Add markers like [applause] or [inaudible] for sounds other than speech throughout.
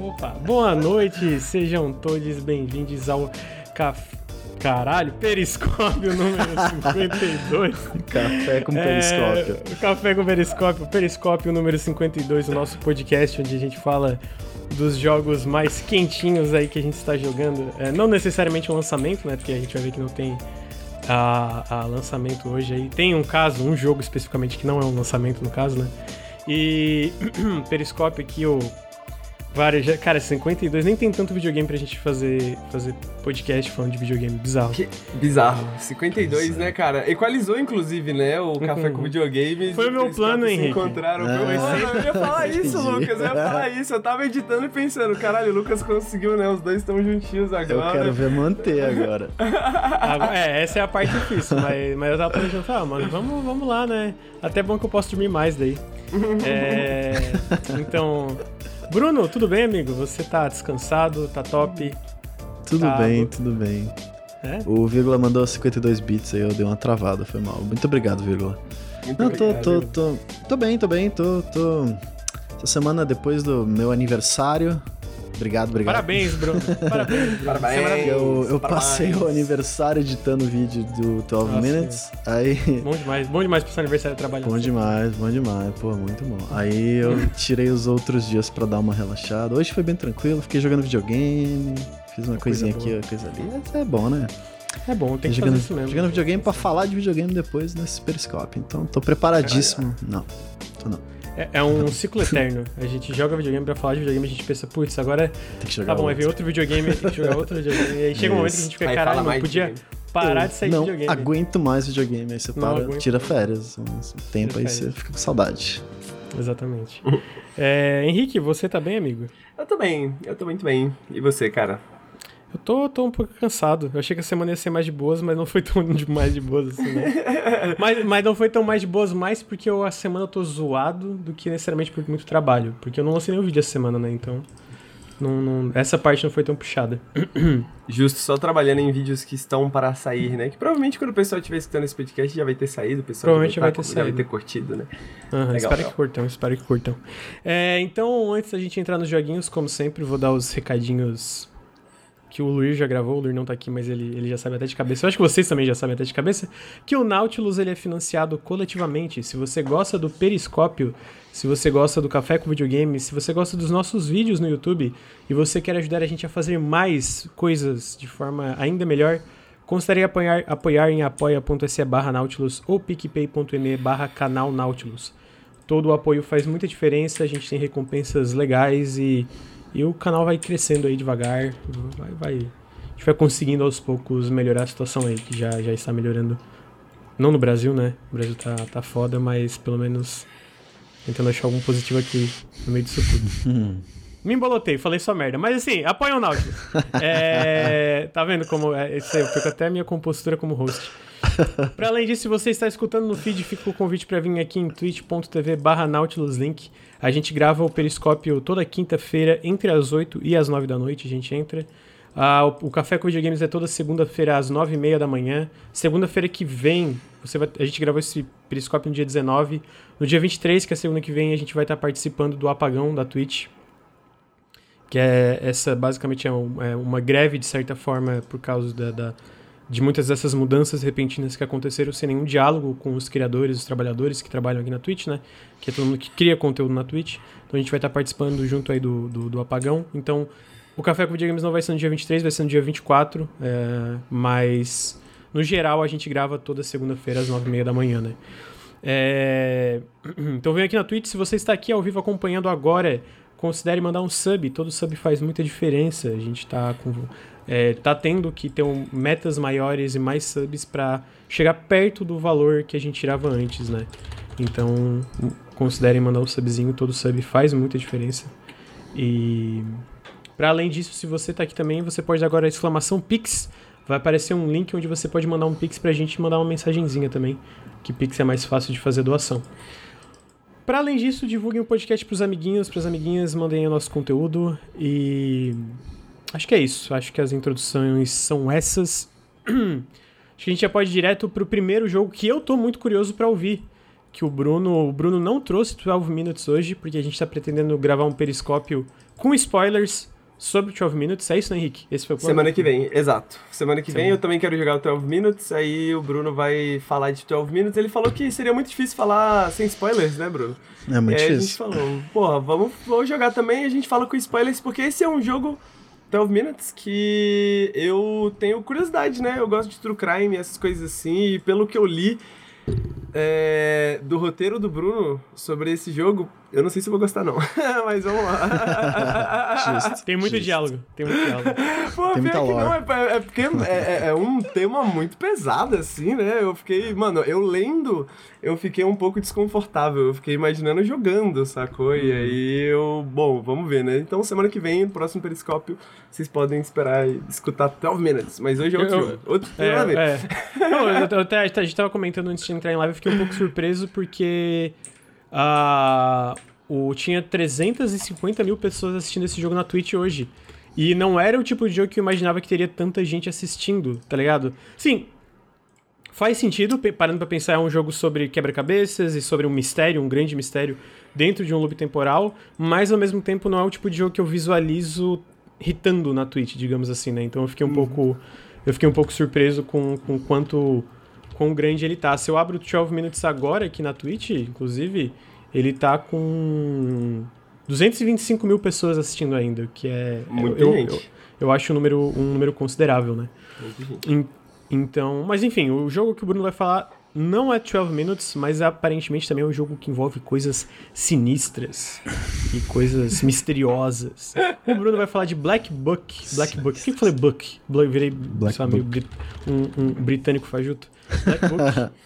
Opa, boa noite, sejam todos bem-vindos ao Café. Caralho, Periscópio número [laughs] 52. café com Periscópio. É, café com Periscópio, Periscópio número 52, o nosso podcast onde a gente fala dos jogos mais quentinhos aí que a gente está jogando. É, não necessariamente o lançamento, né? Porque a gente vai ver que não tem a, a lançamento hoje aí. Tem um caso, um jogo especificamente que não é um lançamento no caso, né? E [clears throat] Periscópio aqui, o Várias. Cara, 52 nem tem tanto videogame pra gente fazer, fazer podcast falando de videogame. Bizarro. Que bizarro. 52, Nossa. né, cara? Equalizou, inclusive, né? O café com videogame. Foi o meu plano, Henrique. Encontraram. Ah. Eu ia falar isso, Lucas. Eu ia falar isso. Eu tava editando e pensando, caralho, o Lucas conseguiu, né? Os dois estão juntinhos agora. Eu quero ver manter agora. [laughs] é, essa é a parte difícil. Mas, mas eu tava planejando, ah, mano, vamos, vamos lá, né? Até bom que eu posso dormir mais daí. [laughs] É, então, Bruno, tudo bem, amigo? Você tá descansado? Tá top? Tudo tá... bem, tudo bem. É? O Vírgula mandou 52 bits aí, eu dei uma travada, foi mal. Muito obrigado, Vírgula. Muito Não, obrigado, tô, tô, tô, tô bem, tô bem, tô, tô. Essa semana depois do meu aniversário, Obrigado, obrigado. Parabéns, Bruno. [laughs] Parabéns. Parabéns. Eu, eu passei o aniversário editando o vídeo do 12 Nossa, Minutes. Aí... Bom demais, bom demais pro seu aniversário trabalhando. Bom demais, bom demais. Pô, muito bom. Aí eu tirei os outros dias pra dar uma relaxada. Hoje foi bem tranquilo, fiquei jogando videogame, fiz uma coisinha coisa aqui, uma coisa ali. Isso é bom, né? É bom, tem que jogando, fazer isso mesmo. Jogando videogame pra falar de videogame depois nesse Periscope. Então tô preparadíssimo. Não, tô não. É, é, um ciclo eterno. A gente joga videogame pra falar de videogame, a gente pensa, putz, agora tem que jogar tá bom, vai vir outro videogame, tem que jogar outro videogame. E aí chega um momento que a gente fica, caralho, não podia parar de sair não de videogame. Não aguento mais videogame. Aí você não para, tira férias, um tempo, tira aí férias. você fica com saudade. Exatamente. [laughs] é, Henrique, você tá bem, amigo? Eu tô bem, eu tô muito bem. E você, cara? Eu tô, tô um pouco cansado. Eu achei que a semana ia ser mais de boas, mas não foi tão [laughs] de mais de boas assim, né? [laughs] mas, mas não foi tão mais de boas mais porque eu, a semana eu tô zoado do que necessariamente por muito trabalho. Porque eu não lancei nenhum vídeo essa semana, né? Então. Não, não, essa parte não foi tão puxada. [clears throat] Justo, só trabalhando em vídeos que estão para sair, né? Que provavelmente quando o pessoal estiver escutando esse podcast já vai ter saído, o pessoal provavelmente vai, tá, ter já saído. vai ter curtido, né? Uhum, legal, espero legal. que curtam, espero que curtam. É, então, antes da gente entrar nos joguinhos, como sempre, vou dar os recadinhos que o Luir já gravou, o Luir não tá aqui, mas ele, ele já sabe até de cabeça. Eu acho que vocês também já sabem até de cabeça, que o Nautilus ele é financiado coletivamente. Se você gosta do Periscópio, se você gosta do Café com Videogame, se você gosta dos nossos vídeos no YouTube e você quer ajudar a gente a fazer mais coisas de forma ainda melhor, considere apoiar, apoiar em apoia.se barra Nautilus ou picpay.me barra canal Nautilus. Todo o apoio faz muita diferença, a gente tem recompensas legais e e o canal vai crescendo aí devagar, vai, vai, a gente vai conseguindo aos poucos melhorar a situação aí, que já, já está melhorando. Não no Brasil, né? O Brasil tá, tá foda, mas pelo menos tentando achar algum positivo aqui no meio disso tudo. [laughs] Me embolotei, falei só merda. Mas assim, apoia o Nautilus. [laughs] é, tá vendo como. É, isso aí, eu perco até a minha compostura como host. Para além disso, se você está escutando no feed, fica o convite para vir aqui em twitch.tv barra nautiluslink. A gente grava o Periscópio toda quinta-feira, entre as 8 e as 9 da noite, a gente entra. Ah, o, Café com Videogames é toda segunda-feira às 9 e meia da manhã. Segunda-feira que vem, você vai, a gente gravou esse Periscópio no dia 19. No dia 23, que é a segunda que vem, a gente vai estar participando do apagão da Twitch. Que é essa, basicamente, é, um, é uma greve, de certa forma, por causa da, da de muitas dessas mudanças repentinas que aconteceram sem nenhum diálogo com os criadores, os trabalhadores que trabalham aqui na Twitch, né? Que é todo mundo que cria conteúdo na Twitch. Então a gente vai estar participando junto aí do, do, do apagão. Então o Café com Videogames não vai ser no dia 23, vai ser no dia 24. É, mas no geral a gente grava toda segunda-feira às 9h30 da manhã, né? É, [clears throat] então vem aqui na Twitch, se você está aqui ao vivo acompanhando agora, considere mandar um sub. Todo sub faz muita diferença. A gente está com é, tá tendo que ter um, metas maiores e mais subs para chegar perto do valor que a gente tirava antes, né? Então, considerem mandar um subzinho, todo sub faz muita diferença. E para além disso, se você tá aqui também, você pode agora exclamação Pix. Vai aparecer um link onde você pode mandar um Pix pra gente mandar uma mensagenzinha também, que Pix é mais fácil de fazer doação. Para além disso, divulguem o podcast pros amiguinhos, pras amiguinhas, mandem o nosso conteúdo e Acho que é isso. Acho que as introduções são essas. [clears throat] Acho que a gente já pode ir direto pro primeiro jogo que eu tô muito curioso para ouvir. que o Bruno. O Bruno não trouxe 12 Minutes hoje, porque a gente tá pretendendo gravar um periscópio com spoilers sobre 12 Minutes. É isso, né, Henrique? Esse foi o plano? Semana que vem, exato. Semana que Sim. vem eu também quero jogar o 12 Minutes, aí o Bruno vai falar de 12 Minutes. Ele falou que seria muito difícil falar sem spoilers, né, Bruno? É muito difícil. a gente falou, porra, vamos, vamos jogar também e a gente fala com spoilers, porque esse é um jogo 12 Minutes que eu tenho curiosidade, né? Eu gosto de true crime, essas coisas assim, e pelo que eu li, é, do roteiro do Bruno sobre esse jogo, eu não sei se eu vou gostar, não. [laughs] Mas vamos lá. Tem muito diálogo. Tem muito diálogo. Pô, tem pior que não, é, é porque é, é, é, um tema muito pesado, assim, né? Eu fiquei, mano, eu lendo, eu fiquei um pouco desconfortável. Eu fiquei imaginando jogando, sacou? E aí eu, bom, vamos ver, né? Então semana que vem, no próximo Periscópio, vocês podem esperar e escutar 12 Minutes. Mas hoje é outro eu, jogo. Outro é, é. Não, eu, até, a gente tava comentando antes de entrar em live, eu fiquei um pouco surpreso porque. Uh, o, tinha 350 mil pessoas assistindo esse jogo na Twitch hoje. E não era o tipo de jogo que eu imaginava que teria tanta gente assistindo, tá ligado? Sim, faz sentido, parando pra pensar, é um jogo sobre quebra-cabeças e sobre um mistério, um grande mistério dentro de um loop temporal, mas ao mesmo tempo não é o tipo de jogo que eu visualizo hitando na Twitch, digamos assim, né? Então eu fiquei um uhum. pouco eu fiquei um pouco surpreso com, com quanto quão grande ele tá. Se eu abro o 12 Minutes agora aqui na Twitch, inclusive, ele tá com 225 mil pessoas assistindo ainda, que é. Muita eu. Eu, eu, acho um número, um número considerável, né? Em, então, mas enfim, o jogo que o Bruno vai falar não é 12 Minutes, mas aparentemente também é um jogo que envolve coisas sinistras e coisas [laughs] misteriosas. O Bruno vai falar de Black Book. Black Book. Por que eu falei Book? Virei Black. Um, um britânico fajuto. Black Book. [laughs]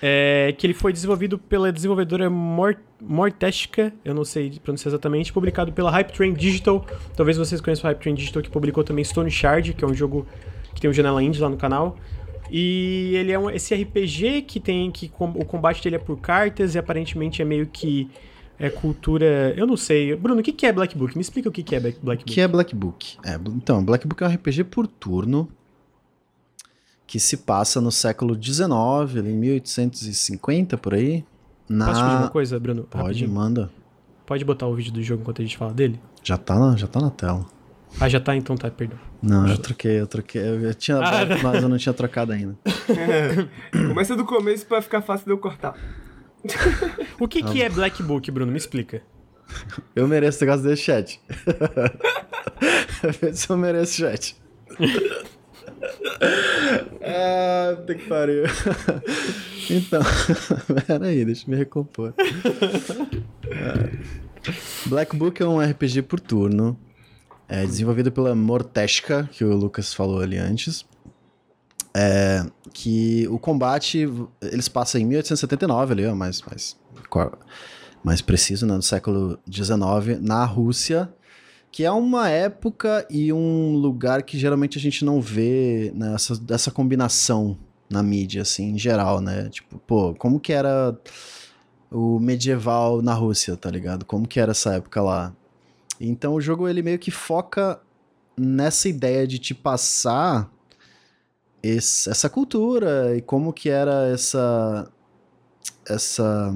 É, que ele foi desenvolvido pela desenvolvedora Mort Mortesca, eu não sei pronunciar exatamente, publicado pela Hype Train Digital. Talvez vocês conheçam a Hype Train Digital, que publicou também Stone Shard, que é um jogo que tem um Janela Indie lá no canal. E ele é um, esse RPG que tem que o combate dele é por cartas e aparentemente é meio que é cultura. Eu não sei. Bruno, o que é Black Book? Me explica o que é Black Book. O que é Black Book? É, então, Black Book é um RPG por turno que se passa no século XIX, em 1850 por aí. Na... Posso pedir uma coisa, Bruno? Pode, Rapidinho. manda. Pode botar o vídeo do jogo enquanto a gente fala dele? Já tá na, já tá na tela. Ah, já tá? Então tá, perdão. Não, eu troquei, eu troquei. Eu tinha ah, mas eu não tinha trocado ainda. Começa do começo pra ficar fácil de eu cortar. [laughs] o que, que é Black Book, Bruno? Me explica. Eu mereço o negócio desse chat. [laughs] Eu mereço chat [laughs] ah, tem que pariu. então, peraí, deixa eu me recompor. Black Book é um RPG por turno. É desenvolvido pela Mortesca, que o Lucas falou ali antes. É, que o combate, eles passam em 1879 ali, ó, mais, mais, mais preciso, né, no século XIX, na Rússia, que é uma época e um lugar que geralmente a gente não vê nessa né, combinação na mídia, assim, em geral, né? Tipo, pô, como que era o medieval na Rússia, tá ligado? Como que era essa época lá? Então o jogo ele meio que foca nessa ideia de te passar esse, essa cultura e como que era essa essa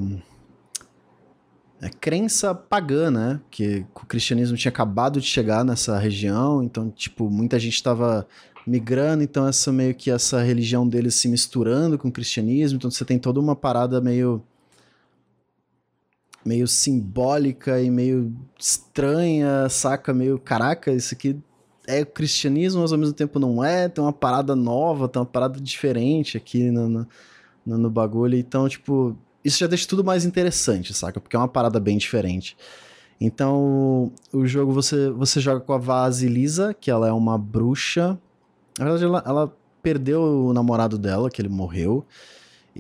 é, crença pagã, né? Que o cristianismo tinha acabado de chegar nessa região, então, tipo, muita gente estava migrando, então essa meio que essa religião deles se misturando com o cristianismo, então você tem toda uma parada meio meio simbólica e meio estranha, saca? Meio, caraca, isso aqui é o cristianismo, mas ao mesmo tempo não é, tem uma parada nova, tem uma parada diferente aqui no, no, no bagulho, então, tipo, isso já deixa tudo mais interessante, saca? Porque é uma parada bem diferente. Então, o jogo você, você joga com a Vasilisa, que ela é uma bruxa. Na verdade, ela, ela perdeu o namorado dela, que ele morreu.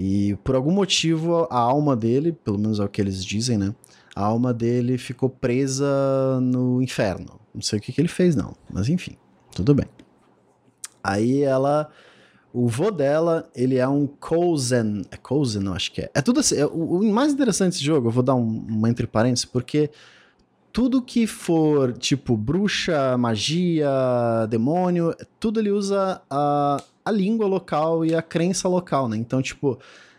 E por algum motivo, a alma dele, pelo menos é o que eles dizem, né? A alma dele ficou presa no inferno. Não sei o que, que ele fez, não. Mas enfim, tudo bem. Aí ela o vô dela, ele é um Kozen. É Kozen, eu acho que é. É tudo assim. É, o, o, mais interessante desse jogo, eu vou dar um, uma entre parênteses, porque tudo que for tipo bruxa, magia, demônio, tudo ele usa a, a língua local e a crença local, né? Então, tipo,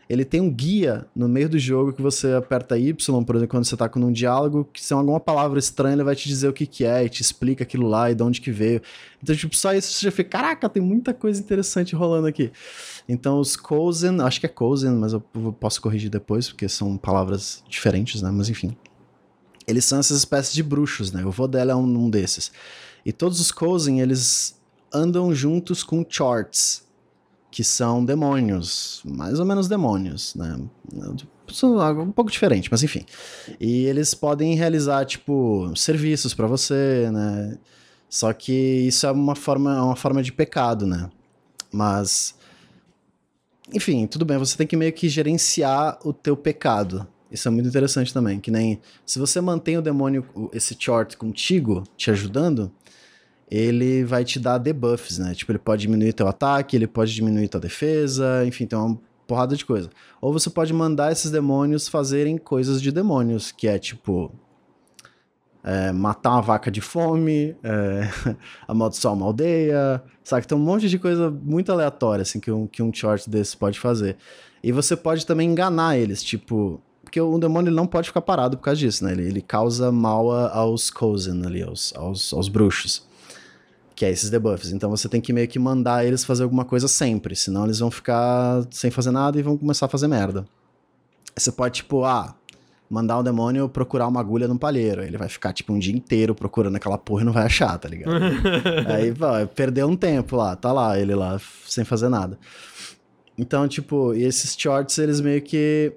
ele tem um guia no meio do jogo que você aperta Y, por exemplo, quando você tá com um diálogo, que se é alguma palavra estranha, ele vai te dizer o que que é e te explica aquilo lá e de onde que veio. Então, tipo, só isso você já fica, caraca, tem muita coisa interessante rolando aqui. Então, os Cozen, acho que é Cozen, mas eu posso corrigir depois, porque são palavras diferentes, né? Mas enfim. Eles são essas espécies de bruxos, né? O vô dela é um, um desses. E todos os Cozen, eles andam juntos com Charts, que são demônios, mais ou menos demônios, né? Um pouco diferente, mas enfim. E eles podem realizar, tipo, serviços para você, né? Só que isso é uma forma, uma forma de pecado, né? Mas. Enfim, tudo bem, você tem que meio que gerenciar o teu pecado. Isso é muito interessante também. Que nem. Se você mantém o demônio, esse chart contigo, te ajudando, ele vai te dar debuffs, né? Tipo, ele pode diminuir teu ataque, ele pode diminuir tua defesa, enfim, tem uma porrada de coisa. Ou você pode mandar esses demônios fazerem coisas de demônios, que é tipo. É, matar uma vaca de fome, é, [laughs] amaldiçoar uma aldeia, sabe? Tem um monte de coisa muito aleatória, assim, que um, que um short desse pode fazer. E você pode também enganar eles, tipo... Porque o demônio não pode ficar parado por causa disso, né? Ele, ele causa mal aos Cozen ali, aos, aos, aos bruxos que é esses debuffs. Então você tem que meio que mandar eles fazer alguma coisa sempre, senão eles vão ficar sem fazer nada e vão começar a fazer merda. Você pode, tipo, ah, mandar um demônio procurar uma agulha no palheiro. Ele vai ficar, tipo, um dia inteiro procurando aquela porra e não vai achar, tá ligado? [laughs] Aí, pô, perdeu um tempo lá, tá lá, ele lá, sem fazer nada. Então, tipo, e esses shorts, eles meio que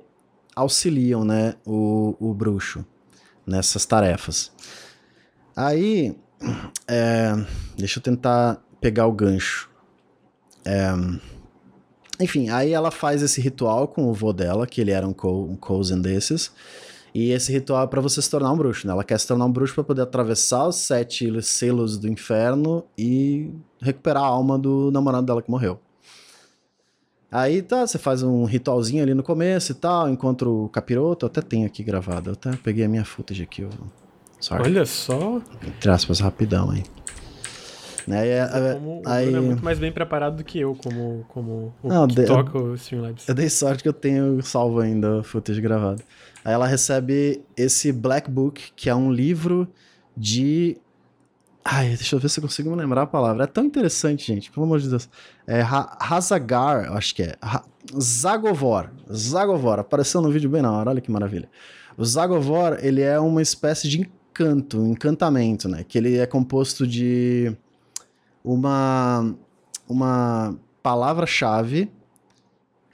auxiliam, né, o, o bruxo nessas tarefas. Aí, é, deixa eu tentar pegar o gancho. É, enfim, aí ela faz esse ritual com o vô dela, que ele era um, co um cousin desses. E esse ritual é pra você se tornar um bruxo, né? Ela quer se tornar um bruxo para poder atravessar os sete selos do inferno e recuperar a alma do namorado dela que morreu. Aí tá, você faz um ritualzinho ali no começo e tal, encontra o capiroto, eu até tenho aqui gravado, eu até peguei a minha footage aqui, eu Sorry. Olha só. Entre aspas, rapidão aí. Né? E, como, aí... é muito mais bem preparado do que eu, como, como o Não, que de, toca o Streamlabs. Eu dei sorte que eu tenho salvo ainda o footage gravado. Aí ela recebe esse Black Book, que é um livro de... Ai, deixa eu ver se eu consigo me lembrar a palavra. É tão interessante, gente, pelo amor de Deus. É Hazagar, acho que é. Ha Zagovor. Zagovor. Apareceu no vídeo bem na hora, olha que maravilha. O Zagovor, ele é uma espécie de encanto, um encantamento, né? Que ele é composto de uma, uma palavra-chave,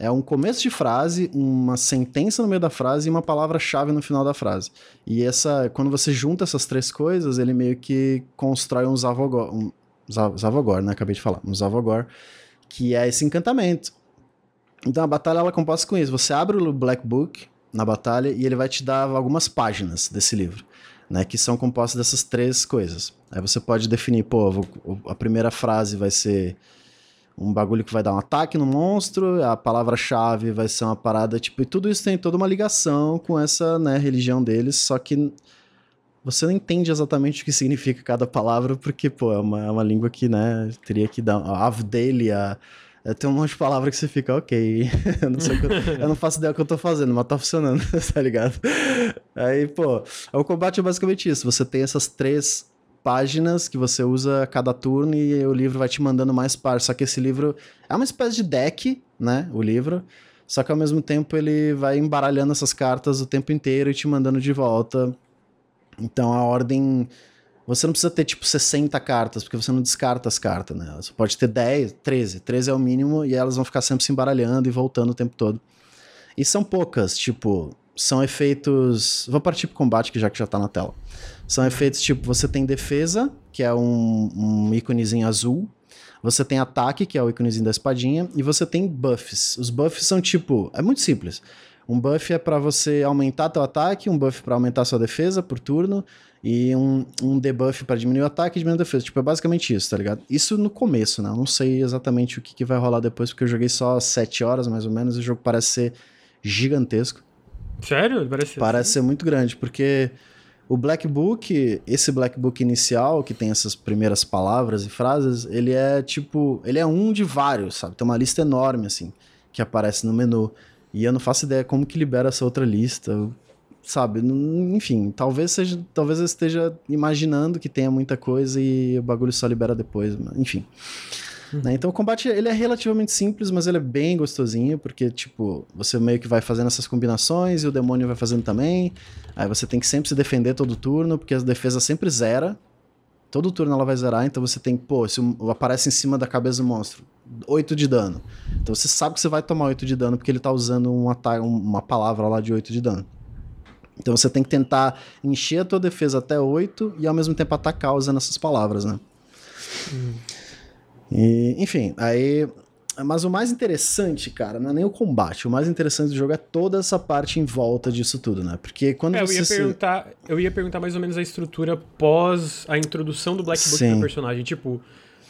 é um começo de frase, uma sentença no meio da frase e uma palavra-chave no final da frase. E essa, quando você junta essas três coisas, ele meio que constrói um Zavogor, um Zavogor, né? Acabei de falar, um Zavogor, que é esse encantamento. Então a batalha ela é composta com isso. Você abre o Black Book na batalha e ele vai te dar algumas páginas desse livro né, que são compostas dessas três coisas. Aí você pode definir, pô, a primeira frase vai ser um bagulho que vai dar um ataque no monstro, a palavra-chave vai ser uma parada, tipo, e tudo isso tem toda uma ligação com essa, né, religião deles, só que você não entende exatamente o que significa cada palavra, porque, pô, é uma, é uma língua que, né, teria que dar, Avdelia, é, tem um monte de palavra que você fica, ok. [laughs] eu, não eu, não faço ideia do que eu tô fazendo, mas tá funcionando, [laughs] tá ligado? Aí, pô, o combate é basicamente isso. Você tem essas três páginas que você usa a cada turno e o livro vai te mandando mais partes. Só que esse livro é uma espécie de deck, né? O livro. Só que ao mesmo tempo ele vai embaralhando essas cartas o tempo inteiro e te mandando de volta. Então a ordem você não precisa ter, tipo, 60 cartas, porque você não descarta as cartas, né? Você pode ter 10, 13. 13 é o mínimo e elas vão ficar sempre se embaralhando e voltando o tempo todo. E são poucas, tipo, são efeitos. Vou partir pro combate, que já que já tá na tela. São efeitos tipo: você tem defesa, que é um, um íconezinho azul. Você tem ataque, que é o íconezinho da espadinha. E você tem buffs. Os buffs são tipo. É muito simples. Um buff é para você aumentar teu ataque, um buff para aumentar sua defesa por turno e um, um debuff para diminuir o ataque e diminuir a defesa. Tipo, é basicamente isso, tá ligado? Isso no começo, né? Eu não sei exatamente o que, que vai rolar depois, porque eu joguei só 7 horas mais ou menos e o jogo parece ser gigantesco. Sério? Parece, parece assim? ser muito grande, porque o Black Book, esse Black Book inicial, que tem essas primeiras palavras e frases, ele é tipo. Ele é um de vários, sabe? Tem uma lista enorme, assim, que aparece no menu. E eu não faço ideia como que libera essa outra lista. Sabe? Enfim, talvez seja. Talvez eu esteja imaginando que tenha muita coisa e o bagulho só libera depois. Enfim. Uhum. Né? Então o combate ele é relativamente simples, mas ele é bem gostosinho, porque, tipo, você meio que vai fazendo essas combinações e o demônio vai fazendo também. Aí você tem que sempre se defender todo turno, porque a defesa sempre zera. Todo turno ela vai zerar, então você tem, pô, se aparece em cima da cabeça do monstro, 8 de dano. Então você sabe que você vai tomar 8 de dano porque ele tá usando um uma palavra lá de 8 de dano. Então você tem que tentar encher a tua defesa até 8 e ao mesmo tempo atacar usando essas palavras, né? Hum. E, enfim, aí. Mas o mais interessante, cara, não é nem o combate. O mais interessante do jogo é toda essa parte em volta disso tudo, né? Porque quando é, você. Eu ia, se... perguntar, eu ia perguntar mais ou menos a estrutura pós a introdução do Black Book do personagem. Tipo,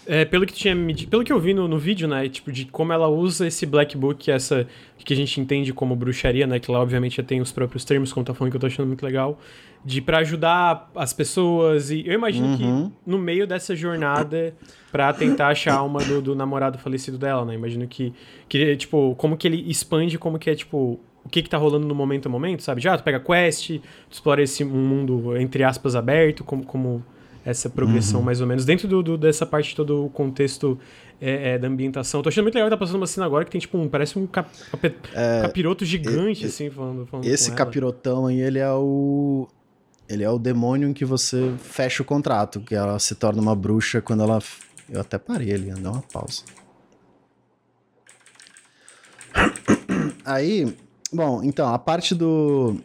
é, pelo que tinha pelo que eu vi no, no vídeo, né, tipo de como ela usa esse black book, essa que a gente entende como bruxaria, né, que lá obviamente já tem os próprios termos, como tá falando que eu tô achando muito legal, de para ajudar as pessoas e eu imagino uhum. que no meio dessa jornada para tentar achar a alma do, do, namorado falecido dela, né? Imagino que que tipo, como que ele expande, como que é tipo o que que tá rolando no momento a momento, sabe? Já tu pega quest, tu explora esse mundo entre aspas aberto, como como essa progressão, uhum. mais ou menos, dentro do, do, dessa parte todo o contexto é, é, da ambientação. Tô achando muito legal que tá passando uma cena agora que tem, tipo, um, parece um cap, cap, é, capiroto gigante, assim, falando, falando Esse capirotão aí, ele é o... Ele é o demônio em que você fecha o contrato, que ela se torna uma bruxa quando ela... Eu até parei ali, dá uma pausa. Aí, bom, então, a parte do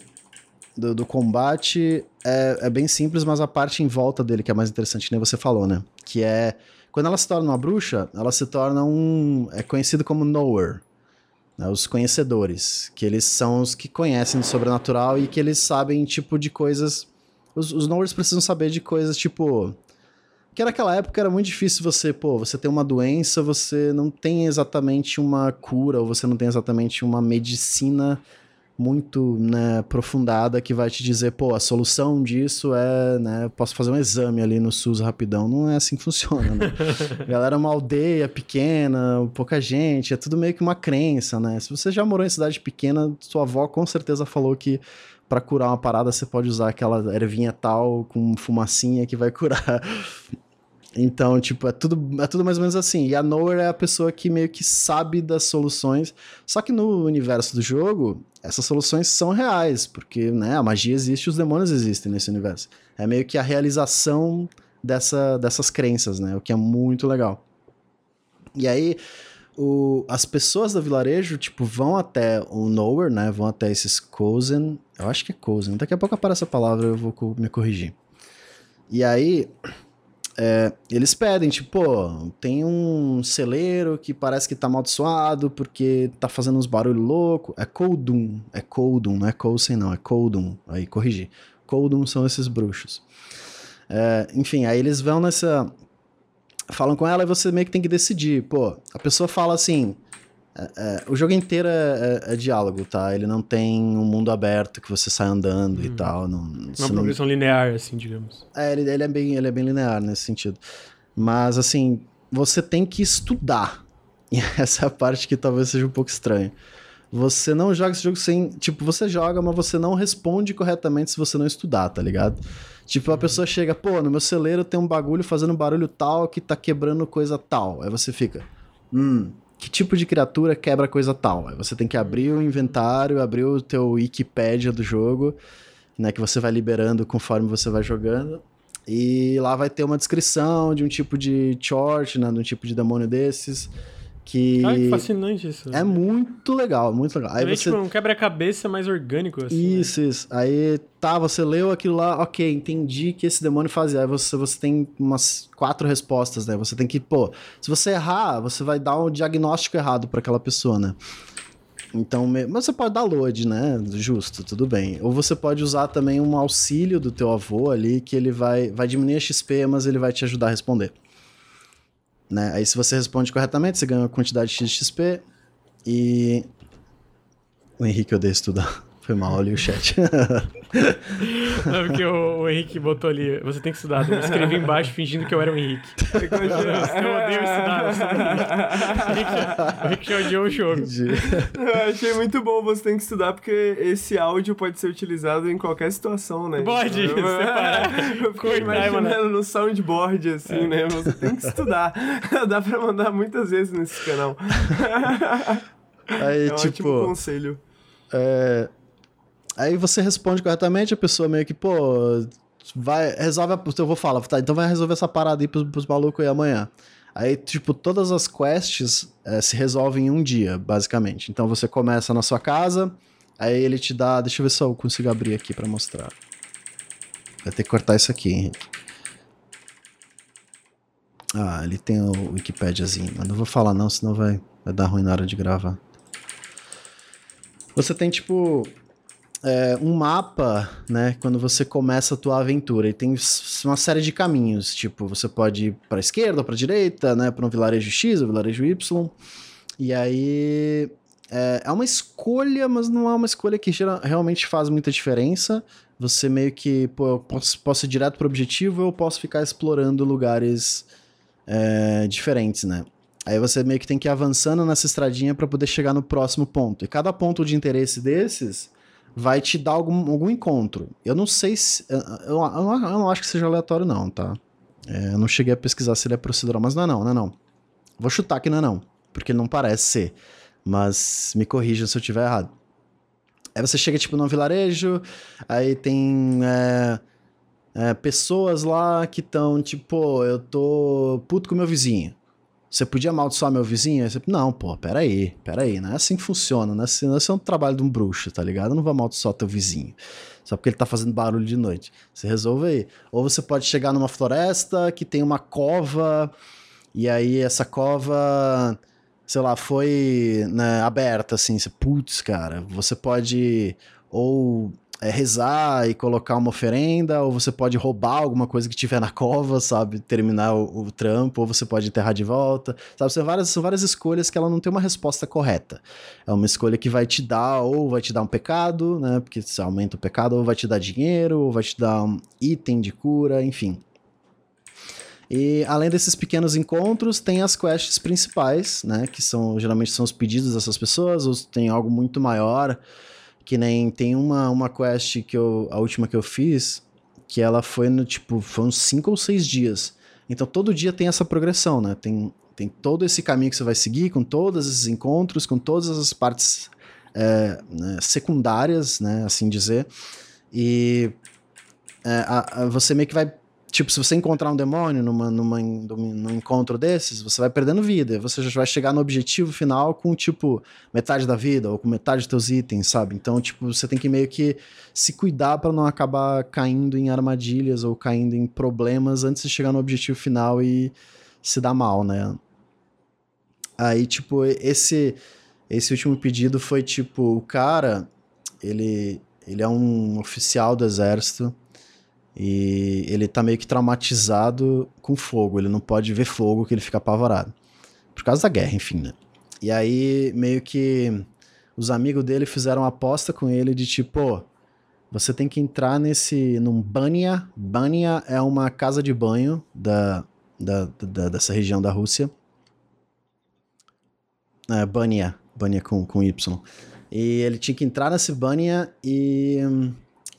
do, do combate é, é, bem simples, mas a parte em volta dele que é mais interessante, nem você falou, né? Que é quando ela se torna uma bruxa, ela se torna um. É conhecido como knower. Né? Os conhecedores. Que eles são os que conhecem do sobrenatural e que eles sabem, tipo, de coisas. Os, os knowers precisam saber de coisas tipo. Que naquela época era muito difícil você, pô, você tem uma doença, você não tem exatamente uma cura, ou você não tem exatamente uma medicina muito né, aprofundada que vai te dizer, pô, a solução disso é, né, posso fazer um exame ali no SUS rapidão. Não é assim que funciona, né? [laughs] galera é uma aldeia pequena, pouca gente, é tudo meio que uma crença, né? Se você já morou em cidade pequena, sua avó com certeza falou que para curar uma parada você pode usar aquela ervinha tal com fumacinha que vai curar. Então, tipo, é tudo, é tudo mais ou menos assim. E a Nowhere é a pessoa que meio que sabe das soluções. Só que no universo do jogo, essas soluções são reais, porque né, a magia existe os demônios existem nesse universo. É meio que a realização dessa, dessas crenças, né? O que é muito legal. E aí, o, as pessoas do vilarejo, tipo, vão até o Nowhere, né? Vão até esses Kozen. Eu acho que é Kozen. Daqui a pouco aparece a palavra, eu vou me corrigir. E aí, é, eles pedem, tipo, pô, tem um celeiro que parece que tá amaldiçoado porque tá fazendo uns barulhos loucos. É Koldum, é Koldum, não é Coulson não, é Koldum. Aí, corrigi. Koldum são esses bruxos. É, enfim, aí eles vão nessa... Falam com ela e você meio que tem que decidir. Pô, a pessoa fala assim, é, é, o jogo inteiro é, é, é, diálogo, tá? Ele não tem um mundo aberto que você sai andando hum. e tal. Não, Uma progressão não... linear, assim, digamos. É, ele, ele, é bem, ele é bem linear nesse sentido. Mas, assim, você tem que estudar. [laughs] E essa é a parte que talvez seja um pouco estranha. Você não joga esse jogo sem. Tipo, você joga, mas você não responde corretamente se você não estudar, tá ligado? Tipo, a uhum. pessoa chega, pô, no meu celeiro tem um bagulho fazendo barulho tal que tá quebrando coisa tal. Aí você fica, hum, que tipo de criatura quebra coisa tal. Aí você tem que abrir o inventário, abrir o teu Wikipedia do jogo, né, que você vai liberando conforme você vai jogando. E lá vai ter uma descrição de um tipo de chort, né, de um tipo de demônio desses. Que, Ai, que fascinante isso. É muito legal, muito legal. Aí você... tipo, um quebra-cabeça mais orgânico, assim. Né? Isso, né? isso. Aí, tá, você leu aquilo lá, ok, entendi que esse demônio fazia. Aí você, você tem umas quatro respostas, né? Você tem que, pô, se você errar, você vai dar um diagnóstico errado para aquela pessoa, né? Então, mas você pode dar load, né? Justo, tudo bem. Ou você pode usar também um auxílio do teu avô ali, que ele vai, vai diminuir a XP, mas ele vai te ajudar a responder. Né? Aí se você responde corretamente, você ganha uma quantidade de XP e... O Henrique odeia estudar. Foi mal ali o chat. [laughs] Não, porque o, o, Henrique botou ali, você tem que estudar. Eu escrevi embaixo fingindo que eu era o Henrique. eu, eu odeio estudar, eu sou o Henrique. O Henrique já odiou o jogo. Eu achei muito bom, você tem que estudar, porque esse áudio pode ser utilizado em qualquer situação, né? Pode, eu, separar. [laughs] Eu fiquei imaginando no soundboard, assim, é. né? Você tem que estudar. [laughs] Dá pra mandar muitas vezes nesse canal. Aí, é um tipo, ótimo conselho. É, Aí você responde corretamente, a pessoa meio que, pô, vai, resolve, a, eu vou falar, tá, então vai resolver essa parada aí pros, pros malucos aí amanhã. Aí, tipo, todas as quests é, se resolvem em um dia, basicamente. Então você começa na sua casa, aí ele te dá, deixa eu ver se eu consigo abrir aqui para mostrar. Vai ter que cortar isso aqui, Henrique. Ah, ele tem o Wikipediazinho, mas não vou falar não, senão vai, vai dar ruim na hora de gravar. Você tem, tipo, é, um mapa, né? Quando você começa a tua aventura, e tem uma série de caminhos. Tipo, você pode ir para esquerda para direita, né? Para um vilarejo X ou vilarejo Y. E aí é, é, uma escolha, mas não é uma escolha que geral, realmente faz muita diferença. Você meio que, pô, eu posso, posso ir direto pro objetivo ou eu posso ficar explorando lugares é, diferentes, né? Aí você meio que tem que ir avançando nessa estradinha para poder chegar no próximo ponto. E cada ponto de interesse desses vai te dar algum, algum encontro. Eu não sei se. Eu, eu, eu, não acho que seja aleatório, não, tá? É, eu não cheguei a pesquisar se ele é procedural, mas não é não, não é não. Vou chutar que não é não, porque ele não parece ser. Mas me corrijam se eu estiver errado. Aí você chega, tipo, num vilarejo, aí tem é, é, pessoas lá que estão, tipo, eu tô puto com meu vizinho. Você podia amaldiçoar meu vizinho? Você, não, pô, peraí, peraí, não é assim que funciona, não é, assim, não é, assim, é um trabalho de um bruxo, tá ligado? Eu não vou amaldiçoar teu vizinho, só porque ele tá fazendo barulho de noite. Você resolve aí. Ou você pode chegar numa floresta que tem uma cova, e aí essa cova, sei lá, foi né, aberta, assim, você, putz, cara, você pode ou é, rezar e colocar uma oferenda, ou você pode roubar alguma coisa que tiver na cova, sabe? Terminar o, o trampo, ou você pode enterrar de volta, sabe? São várias, são várias escolhas que ela não tem uma resposta correta. É uma escolha que vai te dar, ou vai te dar um pecado, né? Porque você aumenta o pecado, ou vai te dar dinheiro, ou vai te dar um item de cura, enfim. E além desses pequenos encontros, tem as quests principais, né? Que são geralmente são os pedidos dessas pessoas, ou tem algo muito maior que nem tem uma, uma quest que eu. A última que eu fiz, que ela foi no tipo. Foi uns 5 ou 6 dias. Então todo dia tem essa progressão, né? Tem, tem todo esse caminho que você vai seguir, com todos esses encontros, com todas as partes é, né, secundárias, né? Assim dizer. E é, a, a, você meio que vai Tipo, se você encontrar um demônio numa, numa, num encontro desses, você vai perdendo vida. Você já vai chegar no objetivo final com, tipo, metade da vida ou com metade dos teus itens, sabe? Então, tipo, você tem que meio que se cuidar para não acabar caindo em armadilhas ou caindo em problemas antes de chegar no objetivo final e se dar mal, né? Aí, tipo, esse, esse último pedido foi, tipo, o cara, ele, ele é um oficial do exército e ele tá meio que traumatizado com fogo. Ele não pode ver fogo que ele fica apavorado. Por causa da guerra, enfim, né? E aí, meio que os amigos dele fizeram uma aposta com ele de tipo, você tem que entrar nesse. num Bania. Bania é uma casa de banho da, da, da dessa região da Rússia. É, Bania. Bania com, com Y. E ele tinha que entrar nesse Bania e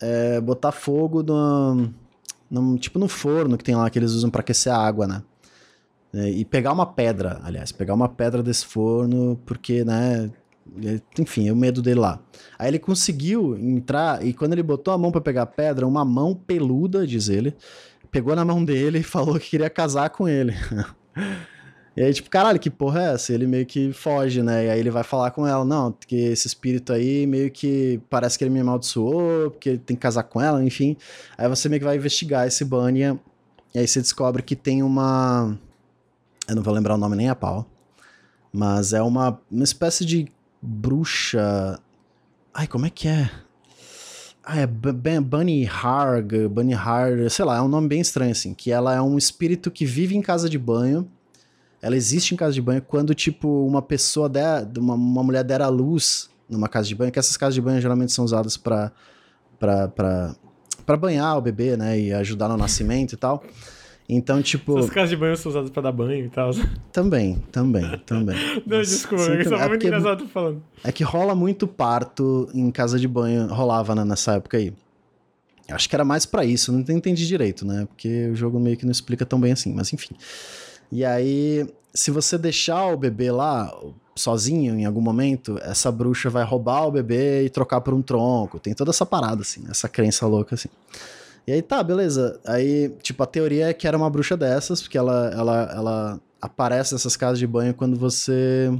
é, botar fogo no, no, tipo no forno que tem lá que eles usam para aquecer a água, né? É, e pegar uma pedra, aliás, pegar uma pedra desse forno, porque, né, enfim, é o medo dele lá. Aí ele conseguiu entrar e quando ele botou a mão para pegar a pedra, uma mão peluda, diz ele, pegou na mão dele e falou que queria casar com ele. [laughs] E aí, tipo, caralho, que porra é essa? Ele meio que foge, né? E aí ele vai falar com ela, não, porque esse espírito aí meio que parece que ele me amaldiçoou, porque ele tem que casar com ela, enfim. Aí você meio que vai investigar esse Bania, e aí você descobre que tem uma. Eu não vou lembrar o nome nem a pau. Mas é uma, uma espécie de bruxa. Ai, como é que é? Ah, é Bunny Harg, Bunny Hard, sei lá, é um nome bem estranho assim. Que ela é um espírito que vive em casa de banho ela existe em casa de banho quando, tipo, uma pessoa der, uma, uma mulher der à luz numa casa de banho, que essas casas de banho geralmente são usadas para para banhar o bebê, né, e ajudar no nascimento e tal. Então, tipo. As casas de banho são usadas pra dar banho e tal. Também, também, também. [laughs] Não, desculpa, Sim, isso é muito é engraçado falando. É que rola muito parto em casa de banho, rolava né, nessa época aí. Acho que era mais para isso, não entendi direito, né? Porque o jogo meio que não explica tão bem assim, mas enfim. E aí, se você deixar o bebê lá sozinho em algum momento, essa bruxa vai roubar o bebê e trocar por um tronco. Tem toda essa parada, assim, essa crença louca, assim. E aí tá, beleza. Aí, tipo, a teoria é que era uma bruxa dessas, porque ela, ela, ela aparece nessas casas de banho quando você.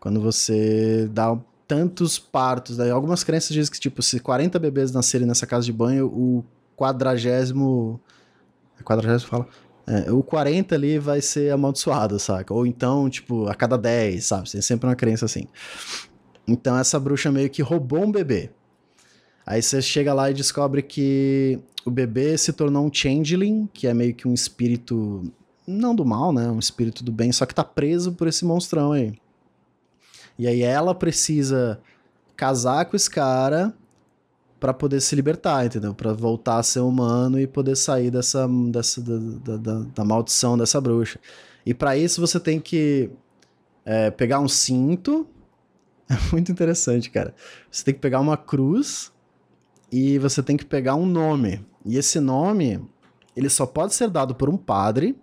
Quando você dá tantos partos. Daí algumas crenças dizem que, tipo, se 40 bebês nascerem nessa casa de banho, o quadragésimo. É quadragésimo fala? É, o 40 ali vai ser amaldiçoado, saca? Ou então, tipo, a cada 10, sabe? Tem sempre uma crença assim. Então essa bruxa meio que roubou um bebê. Aí você chega lá e descobre que o bebê se tornou um changeling, que é meio que um espírito, não do mal, né? Um espírito do bem, só que tá preso por esse monstrão aí. E aí ela precisa casar com esse cara para poder se libertar, entendeu? Para voltar a ser humano e poder sair dessa, dessa da, da, da maldição dessa bruxa. E para isso você tem que é, pegar um cinto. [laughs] É muito interessante, cara. Você tem que pegar uma cruz e você tem que pegar um nome. E esse nome, ele só pode ser dado por um padre,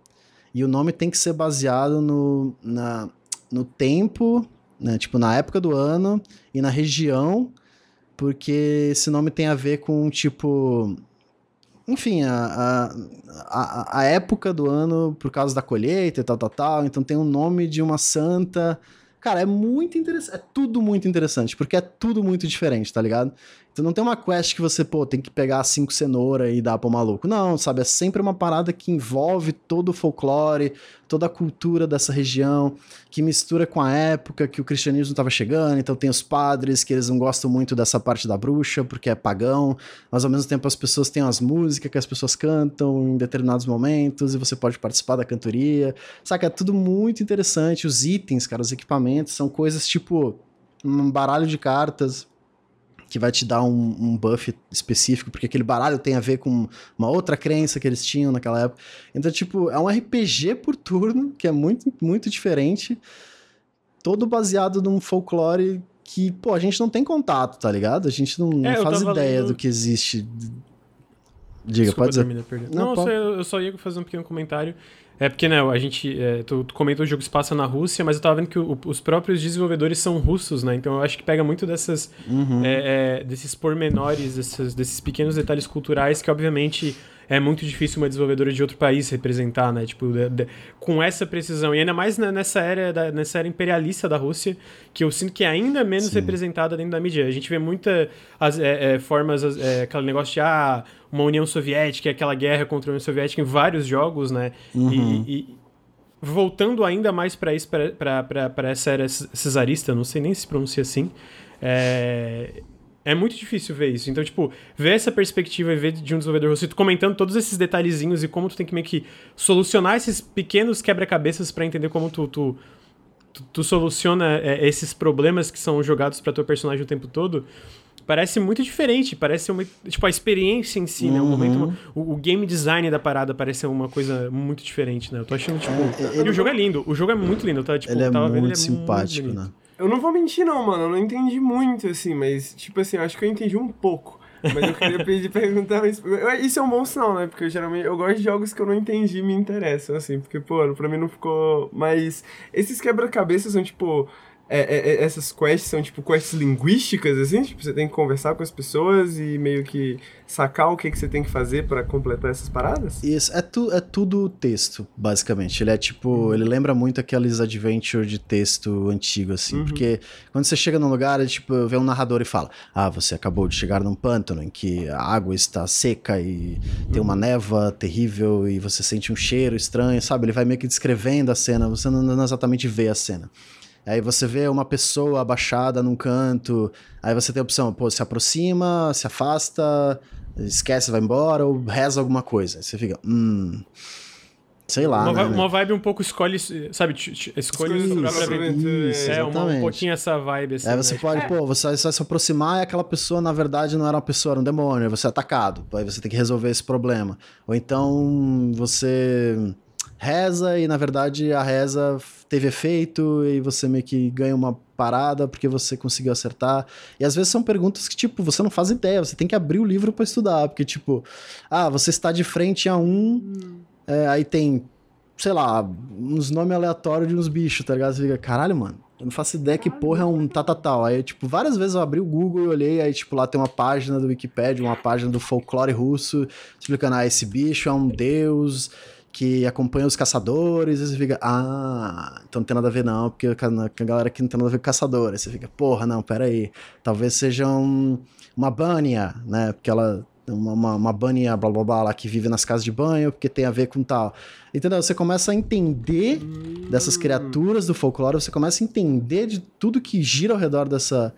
e o nome tem que ser baseado no, na, no tempo, né, tipo, na época do ano e na região, porque esse nome tem a ver com, tipo, enfim, a, a, a, época do ano por causa da colheita e tal, tal, tal. Então tem o nome de uma santa. Cara, é muito interessante. É tudo muito interessante, porque é tudo muito diferente, tá ligado? Então não tem uma quest que você, pô, tem que pegar cinco cenouras e dar pro maluco. Não, sabe? É sempre uma parada que envolve todo o folclore, toda a cultura dessa região, que mistura com a época que o cristianismo estava chegando. Então tem os padres que eles não gostam muito dessa parte da bruxa, porque é pagão, mas ao mesmo tempo as pessoas têm as músicas que as pessoas cantam em determinados momentos e você pode participar da cantoria. Saca? É tudo muito interessante. Os itens, cara, os equipamentos são coisas tipo um baralho de cartas que vai te dar um, um, buff específico, porque aquele baralho tem a ver com uma outra crença que eles tinham naquela época. Então, tipo, é um RPG por turno, que é muito, muito diferente, todo baseado num folclore que, pô, a gente não tem contato, tá ligado? A gente não, é, não faz ideia lendo... do que existe. Diga, Desculpa, pode dizer. Não, não pode... eu só ia fazer um pequeno comentário. É porque, né, a gente. É, tu, tu comentou o jogo se passa na Rússia, mas eu tava vendo que o, os próprios desenvolvedores são russos, né? Então eu acho que pega muito dessas. Uhum. É, é, desses pormenores, desses pequenos detalhes culturais que, obviamente, é muito difícil uma desenvolvedora de outro país representar, né? Tipo, de, de, com essa precisão. E ainda mais nessa era, da, nessa era imperialista da Rússia, que eu sinto que é ainda menos Sim. representada dentro da mídia. A gente vê muitas é, é, formas, é, aquele negócio de ah, uma União Soviética, aquela guerra contra a União Soviética em vários jogos, né? Uhum. E, e, voltando ainda mais para isso, para essa era cesarista, não sei nem se pronuncia assim. É, é muito difícil ver isso. Então, tipo, ver essa perspectiva e ver de um desenvolvedor russo, comentando todos esses detalhezinhos e como tu tem que meio que solucionar esses pequenos quebra-cabeças para entender como tu, tu, tu, tu soluciona é, esses problemas que são jogados para teu personagem o tempo todo, parece muito diferente. Parece uma. Tipo, a experiência em si, uhum. né? O, momento, o, o, game design da parada parece uma coisa muito diferente, né? Eu tô achando, tipo. É, e o jogo é lindo. O jogo é muito lindo. Tá? Tipo, ele é muito vendo, ele é simpático, muito né? Eu não vou mentir, não, mano. Eu não entendi muito, assim, mas, tipo assim, eu acho que eu entendi um pouco. Mas eu queria [laughs] pedir perguntar, mas isso é um bom sinal, né? Porque eu geralmente eu gosto de jogos que eu não entendi e me interessam, assim, porque, pô, pra mim não ficou. Mas esses quebra-cabeças são, tipo, é, é, é, essas quests são tipo quests linguísticas, assim? Tipo, você tem que conversar com as pessoas e meio que sacar o que, que você tem que fazer para completar essas paradas? Isso, é, tu, é tudo texto, basicamente. Ele é tipo, uhum. ele lembra muito aqueles adventure de texto antigo, assim. Uhum. Porque quando você chega num lugar, é tipo, vê um narrador e fala: Ah, você acabou de chegar num pântano em que a água está seca e uhum. tem uma uhum. neva terrível e você sente um cheiro estranho, sabe? Ele vai meio que descrevendo a cena, você não, não exatamente vê a cena. Aí você vê uma pessoa abaixada num canto, aí você tem a opção, pô, se aproxima, se afasta, esquece, vai embora, ou reza alguma coisa. Aí você fica, hum. sei lá. Uma, né, uma vibe um pouco escolhe, sabe? Escolhe própria aventura. isso, É, uma, um pouquinho essa vibe, assim. É, você né? pode, pô, você vai se aproximar e aquela pessoa, na verdade, não era uma pessoa, era um demônio, você é atacado. Aí você tem que resolver esse problema. Ou então você reza e, na verdade, a reza teve efeito e você meio que ganha uma parada porque você conseguiu acertar. E às vezes são perguntas que, tipo, você não faz ideia, você tem que abrir o livro para estudar, porque, tipo, ah, você está de frente a um, é, aí tem, sei lá, uns nomes aleatórios de uns bichos, tá ligado? Você fica, caralho, mano. Eu não faço ideia que porra é um tal, tal, tal. Aí, tipo, várias vezes eu abri o Google e olhei, aí, tipo, lá tem uma página do Wikipedia, uma página do folclore russo, explicando, ah, esse bicho é um deus que acompanha os caçadores, e você fica, ah, então não tem nada a ver não, porque a galera aqui não tem nada a ver com caçadores. Você fica, porra, não, pera aí. Talvez seja um, uma Bânia, né, porque ela uma, uma, uma Bânia, blá blá blá, lá, que vive nas casas de banho, porque tem a ver com tal. Entendeu? Você começa a entender dessas criaturas do folclore, você começa a entender de tudo que gira ao redor dessa,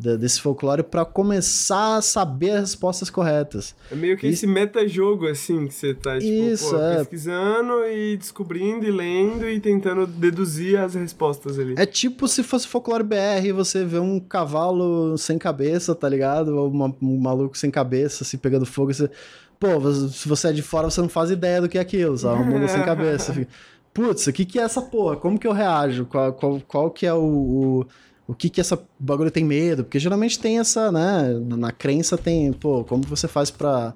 da- desse folclore para começar a saber as respostas corretas. É meio que Isso- esse meta-jogo, assim, que você tá, tipo, Isso, pô, é. pesquisando e descobrindo e lendo e tentando deduzir as respostas ali. É tipo se fosse folclore BR e você vê um cavalo sem cabeça, tá ligado? Ou uma- um maluco sem cabeça, assim, pegando fogo. e Você... Pô, se você é de fora, você não faz ideia do que é aquilo, sabe? Uma sem cabeça. [laughs] Fica, Putz, o que, que é essa porra? Como que eu reajo? Qual, qual, qual que é o. o... O que que essa bagulho tem medo? Porque geralmente tem essa, né? Na crença tem, pô, como você faz pra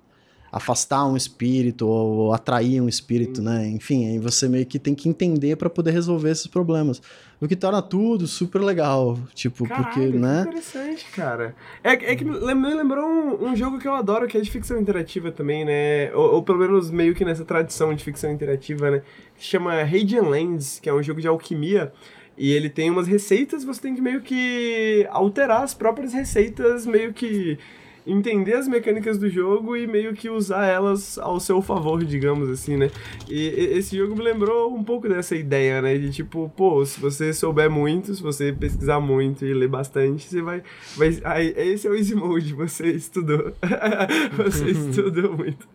afastar um espírito ou atrair um espírito, né? Enfim, aí você meio que tem que entender pra poder resolver esses problemas. O que torna tudo super legal, tipo, Caralho, porque, que né? interessante, cara. É, é que me lem- me lembrou um, um jogo que eu adoro, que é de ficção interativa também, né? Ou, ou pelo menos meio que nessa tradição de ficção interativa, né? Que se chama Radiant Lands, que é um jogo de alquimia. E ele tem umas receitas, você tem que meio que alterar as próprias receitas, meio que entender as mecânicas do jogo e meio que usar elas ao seu favor, digamos assim, né? E esse jogo me lembrou um pouco dessa ideia, né? De tipo, pô, se você souber muito, se você pesquisar muito e ler bastante, você vai. vai aí, esse é o easy mode, você estudou. [laughs] você [laughs] estudou muito.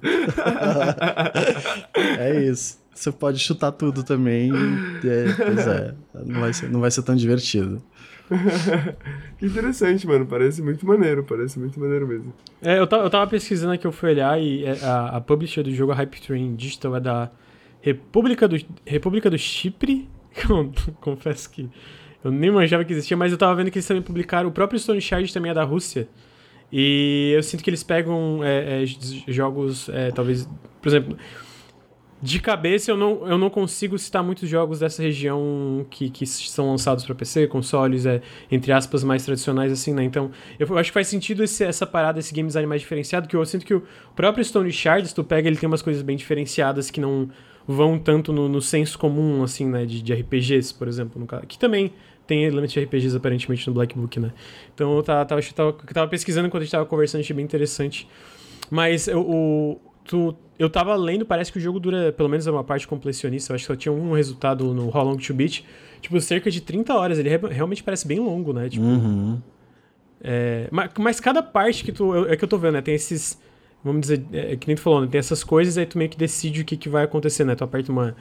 É isso. Você pode chutar tudo também. É, pois é. Não vai, ser, não vai ser tão divertido. [laughs] que interessante, mano. Parece muito maneiro, parece muito maneiro mesmo. É, eu, tava, eu tava pesquisando aqui, eu fui olhar e é, a, a publisher do jogo, a Hype Train Digital, é da República do, República do Chipre. [laughs] Confesso que eu nem manjava que existia, mas eu tava vendo que eles também publicaram. O próprio Stone Shard também é da Rússia. E eu sinto que eles pegam é, é, jogos, é, talvez, por exemplo, de cabeça eu não, eu não consigo citar muitos jogos dessa região que, que são lançados para PC, consoles, é, entre aspas, mais tradicionais, assim, né? Então, eu acho que faz sentido esse, essa parada, esse game design mais diferenciado, que eu sinto que o próprio Stone Shard, se tu pega, ele tem umas coisas bem diferenciadas que não vão tanto no, no senso comum, assim, né? De, de RPGs, por exemplo, no caso. Que também tem elementos de RPGs, aparentemente, no Black Book, né? Então, eu tava, tava, eu tava, pesquisando enquanto a gente tava conversando, achei bem interessante. Mas o, tu, eu tava lendo, parece que o jogo dura, pelo menos é uma parte completionista, eu acho que só tinha um resultado no How Long to Beat, tipo, cerca de 30 horas, ele re- realmente parece bem longo, né? Tipo, Uhum. é, mas, mas cada parte que tu. É que eu tô vendo, né? Tem esses. Vamos dizer, é, que nem tu falou, né? Tem essas coisas, aí tu meio que decide o que, que vai acontecer, né? Tu aperta uma.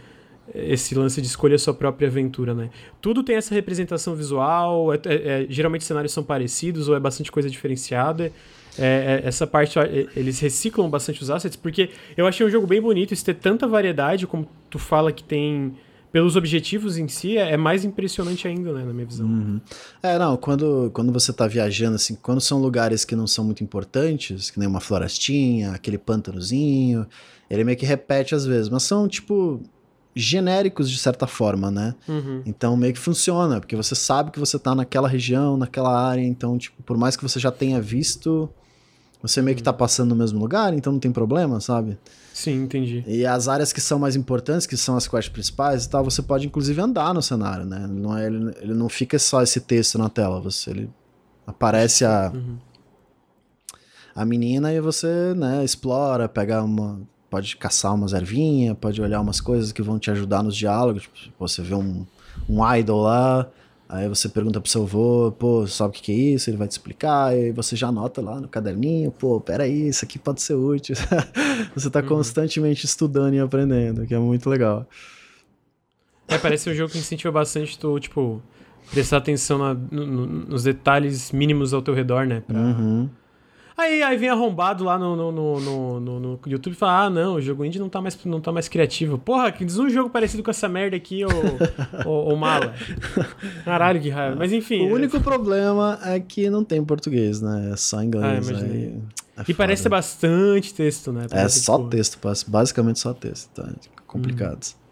Esse lance de escolher a sua própria aventura, né? Tudo tem essa representação visual, é- é- é, geralmente os cenários são parecidos ou é bastante coisa diferenciada. É, é, essa parte, eles reciclam bastante os assets, porque eu achei um jogo bem bonito, isso ter tanta variedade, como tu fala que tem pelos objetivos em si, é, é mais impressionante ainda, né, na minha visão. Uhum. É, não, quando, quando você tá viajando, assim, quando são lugares que não são muito importantes, que nem uma florestinha, aquele pântanozinho, ele meio que repete às vezes, mas são, tipo, genéricos de certa forma, né? Uhum. Então meio que funciona, porque você sabe que você tá naquela região, naquela área, então, tipo, por mais que você já tenha visto, você meio que tá passando no mesmo lugar, então não tem problema, sabe? Sim, entendi. E as áreas que são mais importantes, que são as quests principais e tal, você pode inclusive andar no cenário, né? Não é, ele, ele não fica só esse texto na tela, você ele aparece a, Uhum. a menina e você, né, explora, pega uma pode caçar umas ervinhas, pode olhar umas coisas que vão te ajudar nos diálogos, tipo, você vê um, um idol lá, Aí você pergunta pro seu avô, pô, sabe o que, que é isso? Ele vai te explicar, e você já anota lá no caderninho, pô, peraí, isso aqui pode ser útil. [laughs] você tá uhum. constantemente estudando e aprendendo, que é muito legal. É, parece um jogo que incentiva bastante tu, tipo, prestar atenção na, no, no, nos detalhes mínimos ao teu redor, né? Pra... Uhum. Aí, aí vem arrombado lá no, no, no, no, no YouTube e fala: Ah, não, o jogo indie não tá mais, não tá mais criativo. Porra, que diz um jogo parecido com essa merda aqui, ou, ou, ou mala. Caralho, que raiva. Mas enfim. O é... único problema é que não tem português, né? É só inglês. Ah, aí é e parece ser bastante texto, né? Parece, é só tipo... texto, basicamente só texto, tá? Complicado. Hum.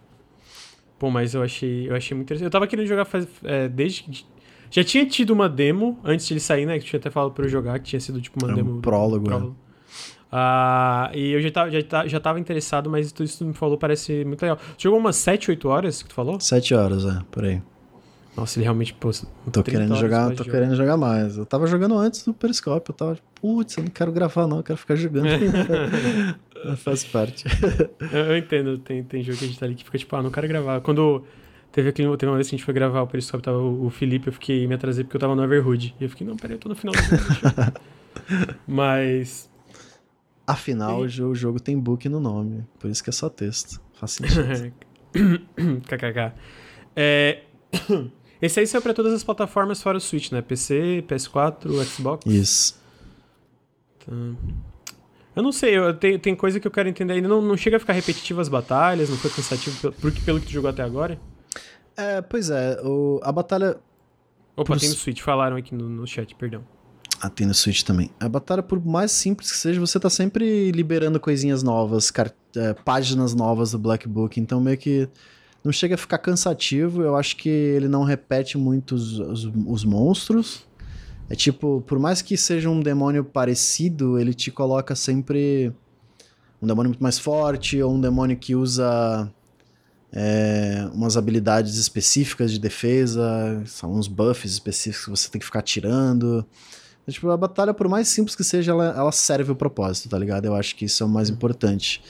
Pô, mas eu achei, eu achei muito interessante. Eu tava querendo jogar faz, é, desde já tinha tido uma demo antes de ele sair, né? Que tinha até falado pra eu jogar, que tinha sido tipo uma é demo. Um prólogo, né? prólogo. Né? Uh, e eu já tava, já, já tava interessado, mas tudo isso que tu me falou parece muito legal. Você jogou umas 7, 8 horas que tu falou? 7 horas, é, por aí. Nossa, ele realmente, pô, tô querendo jogar, tô querendo jogar mais. Eu tava jogando antes do Periscope, eu tava tipo, putz, eu não quero gravar não, eu quero ficar jogando. [laughs] [laughs] Faz parte. eu, eu, entendo, tem, tem jogo que a gente tá ali que fica tipo, ah, não quero gravar. Quando Teve, aquele, teve uma vez que a gente foi gravar o Periscope, tava o, o Felipe, eu fiquei me atrasei porque eu tava no Everhood. E eu fiquei, não, peraí, eu tô no final do jogo. [laughs] Mas. Afinal, e... o jogo tem book no nome, por isso que é só texto. Faz sentido. [laughs] KKK. É... [coughs] Esse aí saiu pra todas as plataformas fora o Switch, né? PC, PS4, Xbox. Isso. Tá. Eu não sei, eu, tem, tem coisa que eu quero entender ainda. Não, não chega a ficar repetitivo as batalhas, não foi cansativo pelo, pelo que tu jogou até agora? É, pois é, o, a batalha. Opa, por... tem no Switch, falaram aqui no, no chat, perdão. Ah, tem no Switch também. A batalha, por mais simples que seja, você tá sempre liberando coisinhas novas, car... é, páginas novas do Black Book, então meio que não chega a ficar cansativo. Eu acho que ele não repete muito os, os, os monstros. É tipo, por mais que seja um demônio parecido, ele te coloca sempre um demônio muito mais forte, ou um demônio que usa é, umas habilidades específicas de defesa, são uns buffs específicos que você tem que ficar tirando. Então, tipo, a batalha, por mais simples que seja, ela, ela serve o propósito, tá ligado? Eu acho que isso é o mais importante.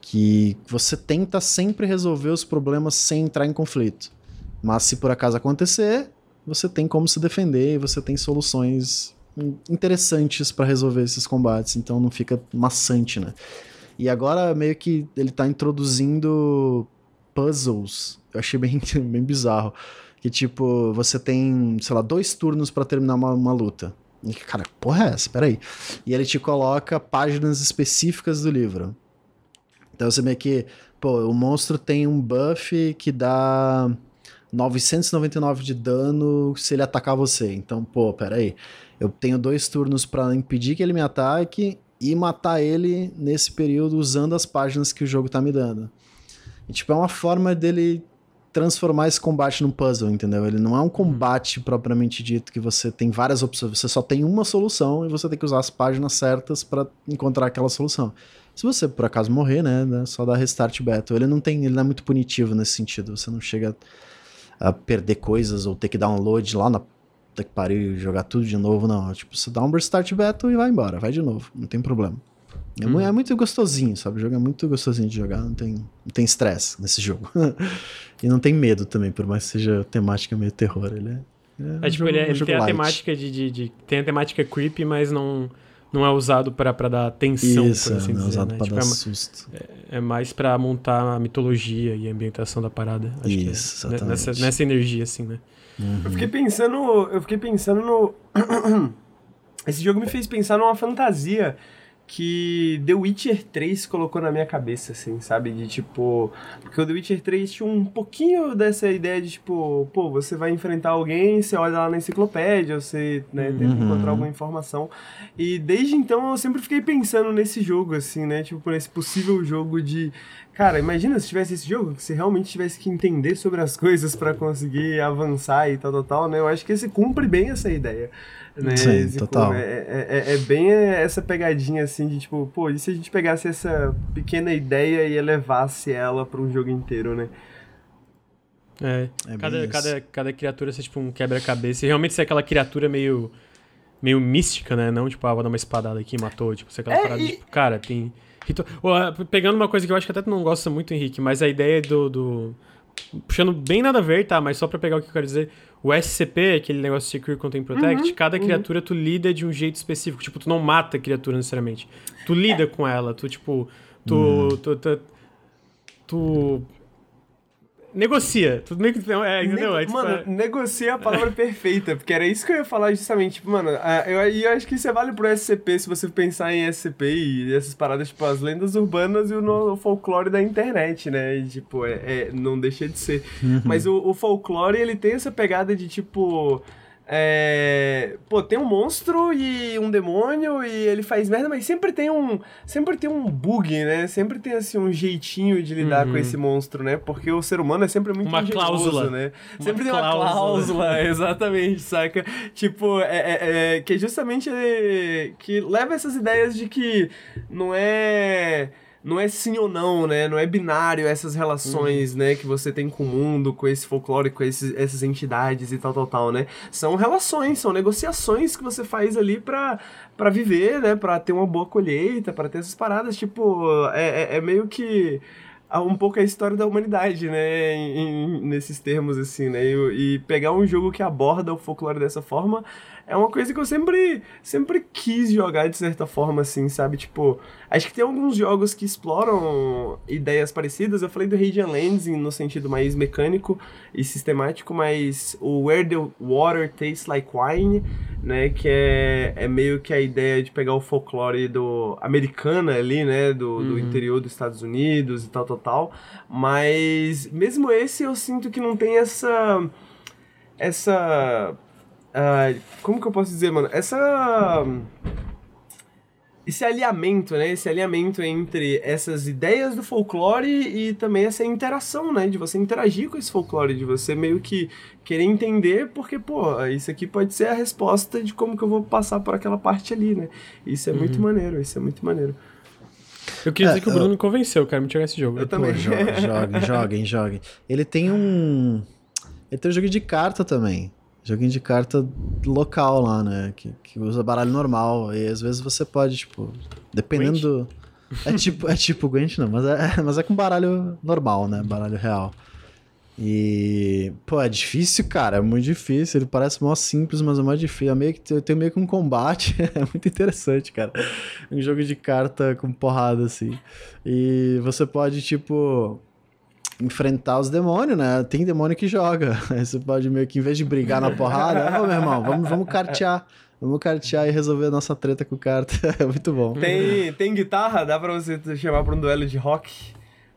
Que você tenta sempre resolver os problemas sem entrar em conflito. Mas se por acaso acontecer, você tem como se defender e você tem soluções interessantes para resolver esses combates, então não fica maçante, né? E agora meio que ele tá introduzindo puzzles. Eu achei bem, [laughs] bem bizarro. Que tipo, você tem, sei lá, dois turnos para terminar uma, uma luta. E, cara, porra é essa? Peraí. E ele te coloca páginas específicas do livro. Então você meio que, pô, o monstro tem um buff que dá 999 de dano se ele atacar você. Então, pô, peraí. Eu tenho dois turnos para impedir que ele me ataque e matar ele nesse período usando as páginas que o jogo tá me dando. E, tipo, é uma forma dele transformar esse combate num puzzle, entendeu? Ele não é um combate propriamente dito que você tem várias opções, você só tem uma solução e você tem que usar as páginas certas para encontrar aquela solução. Se você por acaso morrer, né, né, só dá restart battle. Ele não tem, ele não é muito punitivo nesse sentido. Você não chega a perder coisas ou ter que download lá na puta que pariu e jogar tudo de novo, não. Tipo, você dá um restart battle e vai embora, vai de novo, não tem problema. É, hum. é, muito gostosinho, sabe? O jogo é muito gostosinho de jogar, não tem não tem estresse nesse jogo. [laughs] e não tem medo também, por mais que seja temática meio terror. Ele é. É, é tipo, jogo, ele, é, ele tem light. a temática de, de, de, Tem a temática creepy, mas não, não é usado pra, pra dar tensão, Isso, assim não é usado né? pra tipo, dar é, susto. É, é, mais pra montar a mitologia e a ambientação da parada. Acho Isso, que é, nessa, nessa energia, assim, né? Uhum. Eu fiquei pensando. Eu fiquei pensando no. [coughs] Esse jogo me fez pensar numa fantasia que The Witcher 3 colocou na minha cabeça, assim, sabe? De tipo. Porque o The Witcher 3 tinha um pouquinho dessa ideia de tipo, pô, você vai enfrentar alguém, você olha lá na enciclopédia, você né, tenta uhum. encontrar alguma informação. E desde então eu sempre fiquei pensando nesse jogo, assim, né? Tipo, nesse possível jogo de. Cara, imagina se tivesse esse jogo, que você realmente tivesse que entender sobre as [laughs] coisas para conseguir avançar e tal, tal, tal, né? Eu acho que esse cumpre bem essa ideia. Né? Sim, tipo, total. É, é, é, é, bem essa pegadinha assim de tipo, pô, e se a gente pegasse essa pequena ideia e elevasse ela para um jogo inteiro, né? É, é cada, cada, cada criatura ser tipo um quebra-cabeça. E realmente ser aquela criatura meio meio mística, né? Não tipo, ah, vou dar uma espadada aqui e matou. Tipo, ser aquela é, parada, e... tipo, cara, tem. Ah, pegando uma coisa que eu acho que até tu não gosta muito, Henrique, mas a ideia do, do. Puxando bem nada a ver, tá? Mas só pra pegar o que eu quero dizer o SCP, aquele negócio Secure Content Protect, uhum, cada uhum. criatura tu lida de um jeito específico. Tipo, tu não mata a criatura necessariamente. Tu lida é. com ela, tu, tipo, tu, uhum. tu, tu, tu Negocia. Tudo meio que. É, entendeu? é, tipo, mano, é... negocia é a palavra perfeita, porque era isso que eu ia falar justamente. Tipo, mano, eu, eu acho que isso é vale pro SCP se você pensar em SCP e essas paradas, tipo, as lendas urbanas e o, no, o folclore da internet, né? E, tipo, é, é não deixa de ser. Uhum. Mas o, o folclore, ele tem essa pegada de, tipo é, pô, tem um monstro e um demônio e ele faz merda, mas sempre tem um, sempre tem um bug, né? Sempre tem assim um jeitinho de lidar uhum. com esse monstro, né? Porque o ser humano é sempre muito uma cláusula, né? Uma sempre tem uma cláusula, [laughs] exatamente, saca? Tipo, é, é, é que é justamente que leva essas ideias de que não é não é sim ou não, né? Não é binário essas relações, uhum. né, que você tem com o mundo, com esse folclore, com esses, essas entidades e tal, tal, tal, né? São relações, são negociações que você faz ali pra, pra viver, né? Pra ter uma boa colheita, para ter essas paradas. Tipo, é, é, é meio que um pouco a história da humanidade, né? Em, em, nesses termos, assim, né? E, e, pegar um jogo que aborda o folclore dessa forma é uma coisa que eu sempre, sempre quis jogar de certa forma, assim, sabe? Tipo, acho que tem alguns jogos que exploram ideias parecidas. Eu falei do Radiant Lands no sentido mais mecânico e sistemático, mas o Where the Water Tastes Like Wine, né? Que é, é meio que a ideia de pegar o folclore do americana ali, né? Do, uhum. do interior dos Estados Unidos e tal, tal, tal. Mas mesmo esse eu sinto que não tem essa essa Uh, como que eu posso dizer, mano? Essa. Esse alinhamento, né? Esse alinhamento entre essas ideias do folclore e também essa interação, né? De você interagir com esse folclore, de você meio que querer entender, porque, pô, isso aqui pode ser a resposta de como que eu vou passar por aquela parte ali, né? Isso é uhum. muito maneiro, isso é muito maneiro. Eu queria dizer que o Bruno eu... me convenceu, quero me jogar esse jogo. Eu, eu também. joguem, joguem, [laughs] joguem. Ele tem um. Ele tem um jogo de carta também. Joguinho de carta local lá, né? Que, que usa baralho normal. E às vezes você pode, tipo, dependendo. É tipo, é tipo Gwent, não, mas é, [laughs] mas é com baralho normal, né? Baralho real. E, pô, é difícil, cara, é muito difícil. Ele parece mó simples, mas é mais difícil. É meio que tem meio que um combate, [laughs] é muito interessante, cara. Um jogo de carta com porrada assim. E você pode tipo enfrentar os demônios, né? Tem demônio que joga. [laughs] Aí você pode meio que, em vez de brigar na porrada, ô meu irmão, vamos, vamos cartear. Vamos cartear e resolver a nossa treta com o carta. [laughs] É muito bom. Tem, tem guitarra? Dá pra você chamar pra um duelo de rock?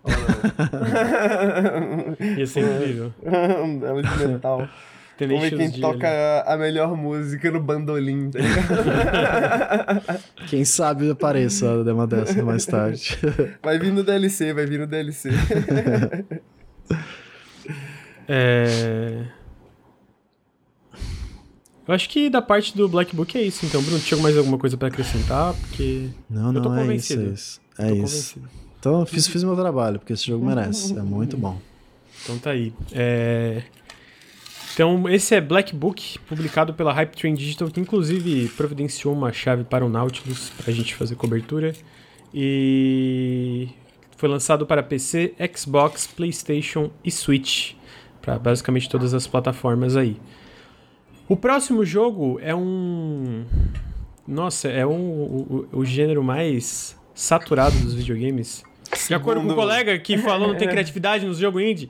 [laughs] Ia ser incrível. um duelo de metal. Vamos ver quem toca ali. a melhor música no bandolim, tá [laughs] Quem sabe apareça uma dessa mais tarde. [laughs] Vai vir no DLC, vai vir no DLC. [laughs] é... Eu acho que da parte do Black Book é isso, então, Bruno. Tinha mais alguma coisa para acrescentar? Porque. Não, não, eu tô é convencido. isso. É isso. É isso. Então, fiz, fiz meu trabalho, porque esse jogo merece. É muito bom. Então tá aí. É... Então, esse é Black Book, publicado pela Hype Train Digital, que inclusive providenciou uma chave para o Nautilus para a gente fazer cobertura. E foi lançado para PC, Xbox, PlayStation e Switch, para basicamente todas as plataformas aí. O próximo jogo é um. Nossa, é um, o, o gênero mais saturado dos videogames. De acordo com o um colega que falou [laughs] não tem criatividade nos jogos indie.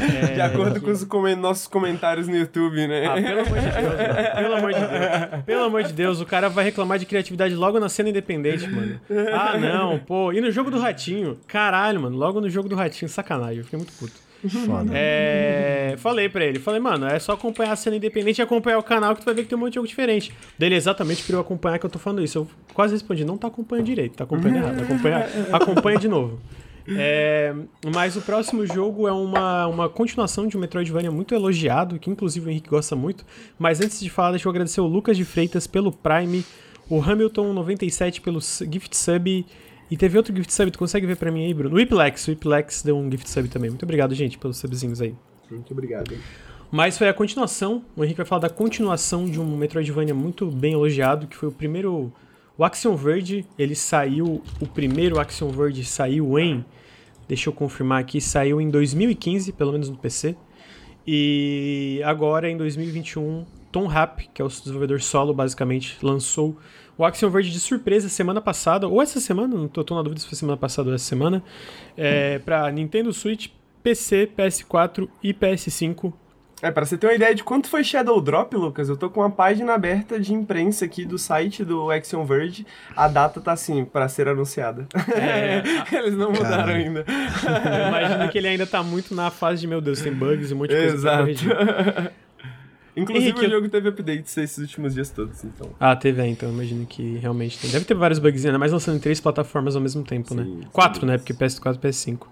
É, de acordo com os com nossos comentários no YouTube, né? Ah, pelo amor de Deus, mano. Pelo amor de Deus. Pelo amor de Deus, o cara vai reclamar de criatividade logo na cena independente, mano. Ah, não, pô. E no jogo do Ratinho? Caralho, mano. Logo no jogo do Ratinho, sacanagem. Eu fiquei muito puto. Foda. É, falei pra ele, falei, mano, é só acompanhar a cena independente e acompanhar o canal que tu vai ver que tem um monte de jogo diferente. Dele exatamente pra eu acompanhar que eu tô falando isso. Eu quase respondi, não tá acompanhando direito, tá acompanhando errado. Acompanha, acompanha de novo. É, mas o próximo jogo é uma, uma continuação de um Metroidvania muito elogiado, que inclusive o Henrique gosta muito. Mas antes de falar, deixa eu agradecer o Lucas de Freitas pelo Prime, o Hamilton97 pelo Gift Sub. E teve outro gift sub, tu consegue ver pra mim aí, Bruno? O Whiplex, o Whiplex deu um gift sub também. Muito obrigado, gente, pelos subzinhos aí. Muito obrigado. Mas foi a continuação, o Henrique vai falar da continuação de um Metroidvania muito bem elogiado, que foi o primeiro o Axiom Verge, ele saiu, o primeiro Axiom Verge saiu em, deixa eu confirmar aqui, saiu em 2015, pelo menos no PC. E agora, em 2021, Tom Rapp, que é o desenvolvedor solo, basicamente, lançou o Axiom Verge de surpresa semana passada, ou essa semana, não tô, tô na dúvida se foi semana passada ou essa semana, é, para Nintendo Switch, PC, PS4 e PS5. É, pra você ter uma ideia de quanto foi Shadow Drop, Lucas, eu tô com uma página aberta de imprensa aqui do site do Axiom Verge. A data tá assim, para ser anunciada. É, [laughs] Eles não mudaram Caramba. ainda. Eu imagino que ele ainda tá muito na fase de, meu Deus, tem bugs e um monte de coisa Exato. [laughs] Inclusive Henrique, o jogo teve updates esses últimos dias todos, então. Ah, teve, é, então imagino que realmente tem. Deve ter vários bugs ainda, mais lançando em três plataformas ao mesmo tempo, né? sim, né? Quatro, sim. né? Porque PS4 e PS5.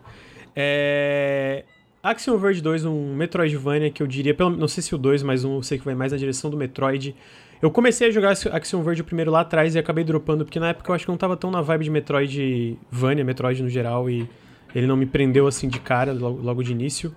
É... Axiom Verge 2, um Metroidvania que eu diria, pelo, não sei se o 2, mas um eu sei que vai mais na direção do Metroid. Eu comecei a jogar Axiom Verge primeiro lá atrás e acabei dropando, porque na época eu acho que não tava tão na vibe de Metroidvania, Metroid no geral, e ele não me prendeu assim de cara logo, logo de início.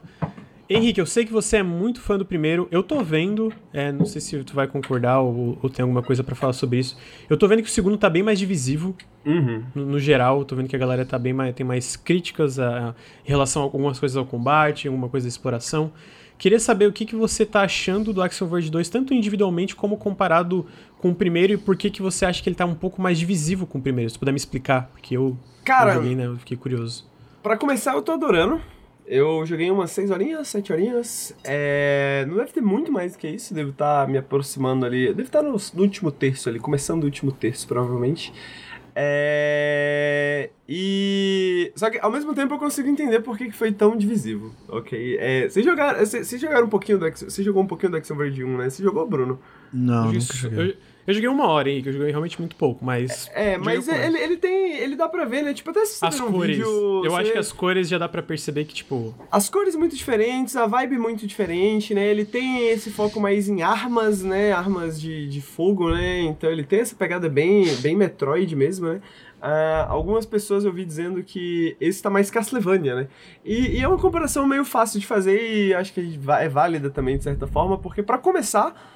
Henrique, eu sei que você é muito fã do primeiro. Eu tô vendo, é, não sei se tu vai concordar ou, ou tem alguma coisa para falar sobre isso. Eu tô vendo que o segundo tá bem mais divisivo. Uhum. No, no, geral, tô vendo que a galera tá bem mais, tem mais críticas a, a, em relação a algumas coisas ao combate, alguma coisa da exploração. Queria saber o que, que você tá achando do Axiom Verge 2, tanto individualmente como comparado com o primeiro, e por que, que você acha que ele tá um pouco mais divisivo com o primeiro. Se puder me explicar, porque eu, Cara, eu joguei, né? Eu fiquei curioso. Para começar, eu tô adorando. Eu joguei umas 6 horinhas, 7 horinhas. É... Não deve ter muito mais do que isso. Devo estar tá me aproximando ali. Devo estar tá no, no, último terço ali, começando o último terço, provavelmente. É... E. Só que ao mesmo tempo eu consigo entender por que foi tão divisivo, ok? É... Vocês jogaram, vocês jogaram um pouquinho do Você jogou um pouquinho do Action Verde 1, né? Você jogou, Bruno? Não, nunca joguei. Eu... Eu joguei uma hora, hein, que eu joguei realmente muito pouco, mas. É, é mas ele, ele tem. Ele dá pra ver, né? Tipo, até se você As um cores. Vídeo, eu você... acho que as cores já dá pra perceber que, tipo. As cores muito diferentes, a vibe muito diferente, né? Ele tem esse foco mais em armas, né? Armas de, de fogo, né? Então ele tem essa pegada bem, bem Metroid mesmo, né? Uh, algumas pessoas eu vi dizendo que esse tá mais Castlevania, né? E, e, é uma comparação meio fácil de fazer e acho que é válida também, de certa forma, porque para começar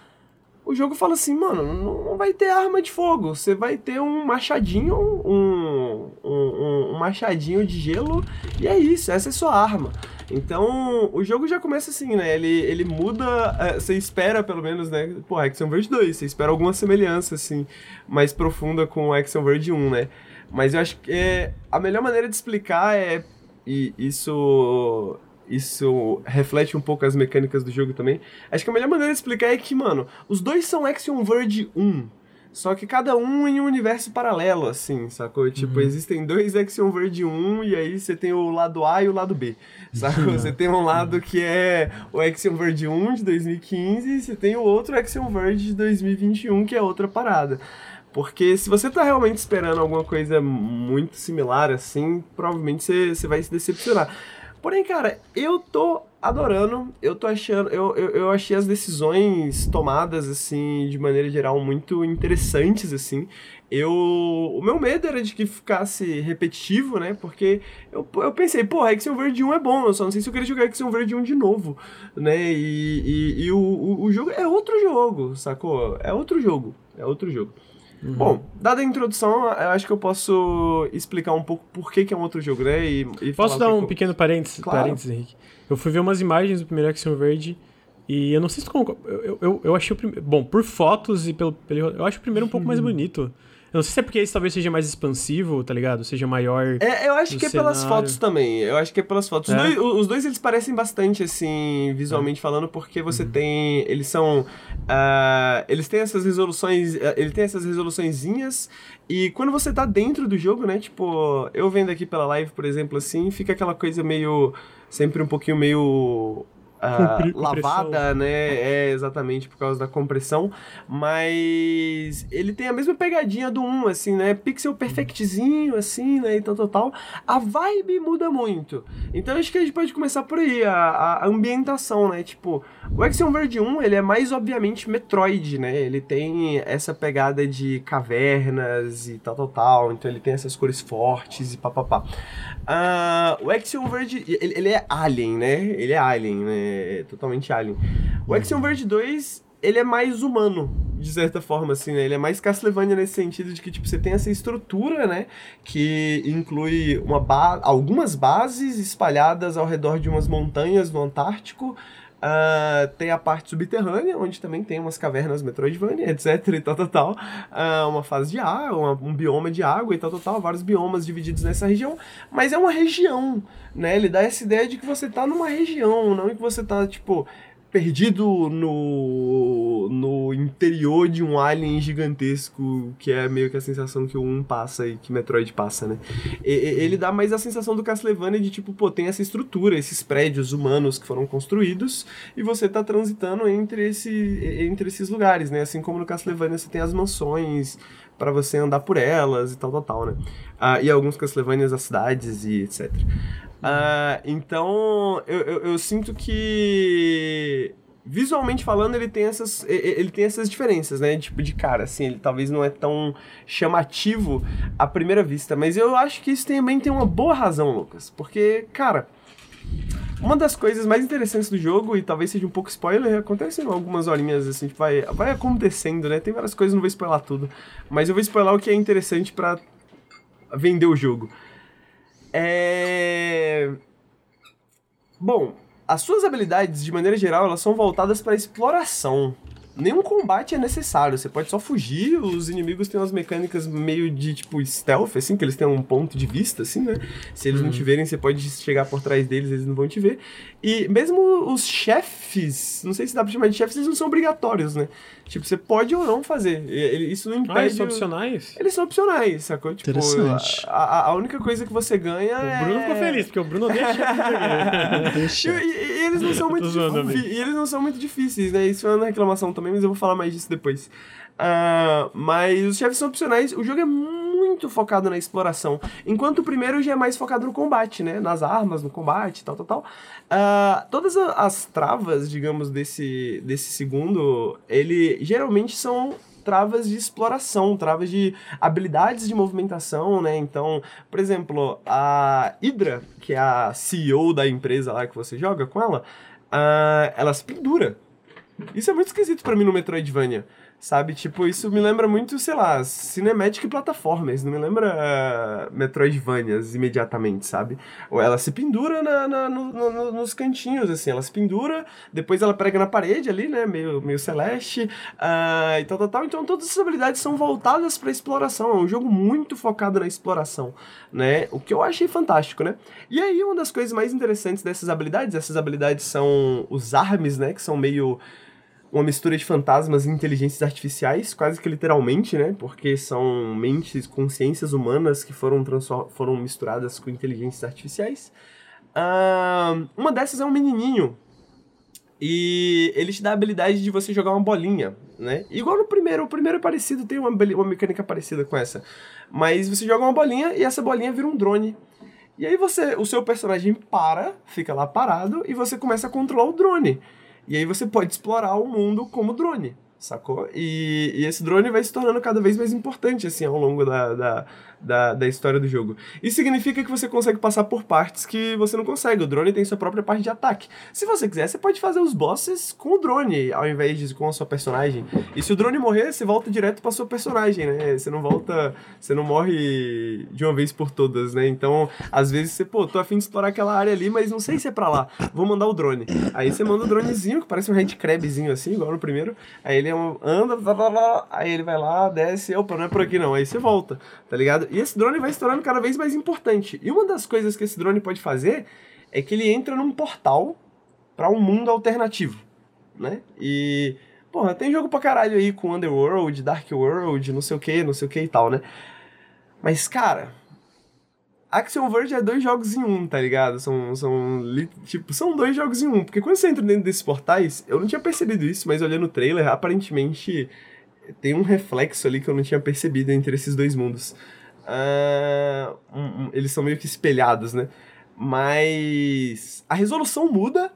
o jogo fala assim, mano, não vai ter arma de fogo, você vai ter um machadinho, um, um, um, machadinho de gelo, e é isso, essa é sua arma. Então, o jogo já começa assim, né? Ele, ele muda, é, você espera pelo menos, né? Pô, Action Verge 2, você espera alguma semelhança, assim, mais profunda com o Action Verge 1, né? Mas eu acho que é, a melhor maneira de explicar é, e isso isso reflete um pouco as mecânicas do jogo também. Acho que a melhor maneira de explicar é que, mano, os dois são Action Verge 1. Só que cada um em um universo paralelo, assim, sacou? Tipo, uhum. existem dois Action Verge 1 e aí você tem o lado A e o lado B, sacou? Uhum. Você tem um lado que é o Action Verge 1 de 2015 e você tem o outro Action Verge de 2021 que é outra parada. Porque se você tá realmente esperando alguma coisa muito similar assim, provavelmente você, você vai se decepcionar. Porém, cara, eu tô adorando, eu tô achando, eu, eu, eu, achei as decisões tomadas, assim, de maneira geral, muito interessantes, assim. Eu, o meu medo era de que ficasse repetitivo, né, porque eu, eu pensei, pô, Action Verde 1 é bom, eu só não sei se eu queria jogar Action Verde 1 de novo, né, e, e, e o, o, o jogo é outro jogo, sacou? É outro jogo, é outro jogo. Uhum. Bom, dada a introdução, eu acho que eu posso explicar um pouco por que, que é um outro jogo, né? E, e posso dar um pequeno parênteses, claro. parênteses, Henrique? Eu fui ver umas imagens do primeiro Action Verde e eu não sei se tu eu, eu, eu achei o primeiro. Bom, por fotos e pelo, pelo. Eu acho o primeiro um pouco mais [laughs] bonito. Eu não sei se é porque esse talvez seja mais expansivo, tá ligado? Seja maior. É, eu acho que é pelas fotos também. Eu acho que é pelas fotos. É? Os, dois, os, dois, eles parecem bastante, assim, visualmente é. falando, porque você uhum. tem. Eles são. Uh, eles têm essas resoluções. Uh, ele tem essas resoluçõezinhas. E quando você tá dentro do jogo, né? Tipo, eu vendo aqui pela live, por exemplo, assim, fica aquela coisa meio. Sempre um pouquinho meio uh, lavada, né? É exatamente por causa da compressão. Mas ele tem a mesma pegadinha do 1, assim, né? Pixel perfectzinho, assim, né? E tal, tal, tal. A vibe muda muito. Então acho que a gente pode começar por aí, a, a ambientação, né? Tipo, o Axiom Verge 1, ele é mais obviamente Metroid, né? Ele tem essa pegada de cavernas e tal, tal, tal. Então ele tem essas cores fortes e papapá. Uh, o Axiom Verge, ele, ele é alien, né? Ele é alien, né? É, totalmente alien. O Axiom Verge 2, ele é mais humano, de certa forma, assim, né? Ele é mais Castlevania nesse sentido de que, tipo, você tem essa estrutura, né? Que inclui uma ba algumas bases espalhadas ao redor de umas montanhas no Antártico. Uh, tem a parte subterrânea, onde também tem umas cavernas Metroidvania, [laughs] etc e tal, tal, tal. Uh, uma fase de água, um bioma de água e tal, tal, tal. Vários biomas divididos nessa região. Mas é uma região, né? Ele dá essa ideia de que você tá numa região, não que você tá, tipo, perdido no, no interior de um alien gigantesco, que é meio que a sensação que o 1 passa e que Metroid passa, né? E, ele dá mais a sensação do Castlevania de tipo, pô, tem essa estrutura, esses prédios humanos que foram construídos e você tá transitando entre, esse, entre esses lugares, né? Assim como no Castlevania você tem as mansões para você andar por elas e tal, tal, tal, né? Ah, e alguns Castlevanias as cidades e etc. Uh, então, eu, eu, eu, sinto que visualmente falando ele tem essas ele tem essas diferenças né tipo de cara assim ele talvez não é tão chamativo à primeira vista mas eu acho que isso também tem uma boa razão Lucas porque cara uma das coisas mais interessantes do jogo, e talvez seja um pouco spoiler, acontece em algumas horinhas, assim, vai, vai acontecendo, né? Tem várias coisas, não vou spoiler tudo. Mas eu vou spoiler o que é interessante para vender o jogo. É... Bom, as suas habilidades, de maneira geral, elas são voltadas para exploração. Nenhum combate é necessário, você pode só fugir, os inimigos têm umas mecânicas meio de, tipo, stealth, assim, que eles têm um ponto de vista, assim, né? Se eles não te verem, você pode chegar por trás deles, eles não vão te ver. E mesmo os chefes, não sei se dá pra chamar de chefes, eles não são obrigatórios, né? Tipo, você pode ou não fazer. Isso não impede. Ah, eles são opcionais? Eles são opcionais, sacou? Tipo, Interessante. A, a, única coisa que você ganha o é. O Bruno ficou feliz, porque o Bruno [laughs] deixa. e, e, eles não são [laughs] muito e eles não são muito difíceis, né? Isso é uma reclamação também, mas eu vou falar mais disso depois. Uh, mas os chefes são opcionais. O jogo é muito focado na exploração. Enquanto o primeiro já é mais focado no combate, né? Nas armas, no combate, tal, tal, tal. Uh, todas as travas, digamos, desse, desse segundo, ele geralmente são travas de exploração, travas de habilidades de movimentação, né? Então, por exemplo, a Hydra, que é a CEO da empresa lá que você joga com ela, uh, ela se pendura. Isso é muito esquisito para mim no Metroidvania. Sabe? Tipo, isso me lembra muito, sei lá, Cinematic Platformers, não me lembra uh, Metroidvanias imediatamente, sabe? Ou ela se pendura na, na no, no, nos cantinhos, assim, ela se pendura, depois ela prega na parede ali, né? Meio, meio celeste, uh, e tal, tal, tal. Então todas essas habilidades são voltadas para exploração, é um jogo muito focado na exploração, né? O que eu achei fantástico, né? E aí, uma das coisas mais interessantes dessas habilidades, essas habilidades são os armes, né? Que são meio uma mistura de fantasmas e inteligências artificiais, quase que literalmente, né? Porque são mentes, consciências humanas que foram, foram misturadas com inteligências artificiais. Uh, uma dessas é um menininho. E ele te dá a habilidade de você jogar uma bolinha, né? Igual no primeiro. O primeiro é parecido, tem uma, uma mecânica parecida com essa. Mas você joga uma bolinha e essa bolinha vira um drone. E aí você, o seu personagem para, fica lá parado e você começa a controlar o drone. E aí você pode explorar o mundo como drone, sacou? E, e esse drone vai se tornando cada vez mais importante, assim, ao longo da, da, da, da história do jogo. Isso significa que você consegue passar por partes que você não consegue. O drone tem sua própria parte de ataque. Se você quiser, você pode fazer os bosses com o drone, ao invés de com a sua personagem. E se o drone morrer, você volta direto pra sua personagem, né? Você não volta. Você não morre de uma vez por todas, né? Então, às vezes você, pô, tô afim de explorar aquela área ali, mas não sei se é pra lá. Vou mandar o drone. Aí você manda o dronezinho, que parece um headcrabzinho assim, igual no primeiro. Aí ele é anda, aí ele vai lá, desce, opa, não é por aqui não. Aí você volta, tá ligado? E esse drone vai se tornando cada vez mais importante. E uma das coisas que esse drone pode fazer é que ele entra num portal para um mundo alternativo, né? E, porra, tem jogo pra caralho aí com Underworld, Dark World, não sei o que, não sei o que e tal, né? Mas, cara, Action Verge é dois jogos em um, tá ligado? São, são, tipo, são dois jogos em um. Porque quando você entra dentro desses portais, eu não tinha percebido isso, mas olhando o trailer, aparentemente tem um reflexo ali que eu não tinha percebido entre esses dois mundos. Uh, um, um, eles são meio que espelhados, né? Mas a resolução muda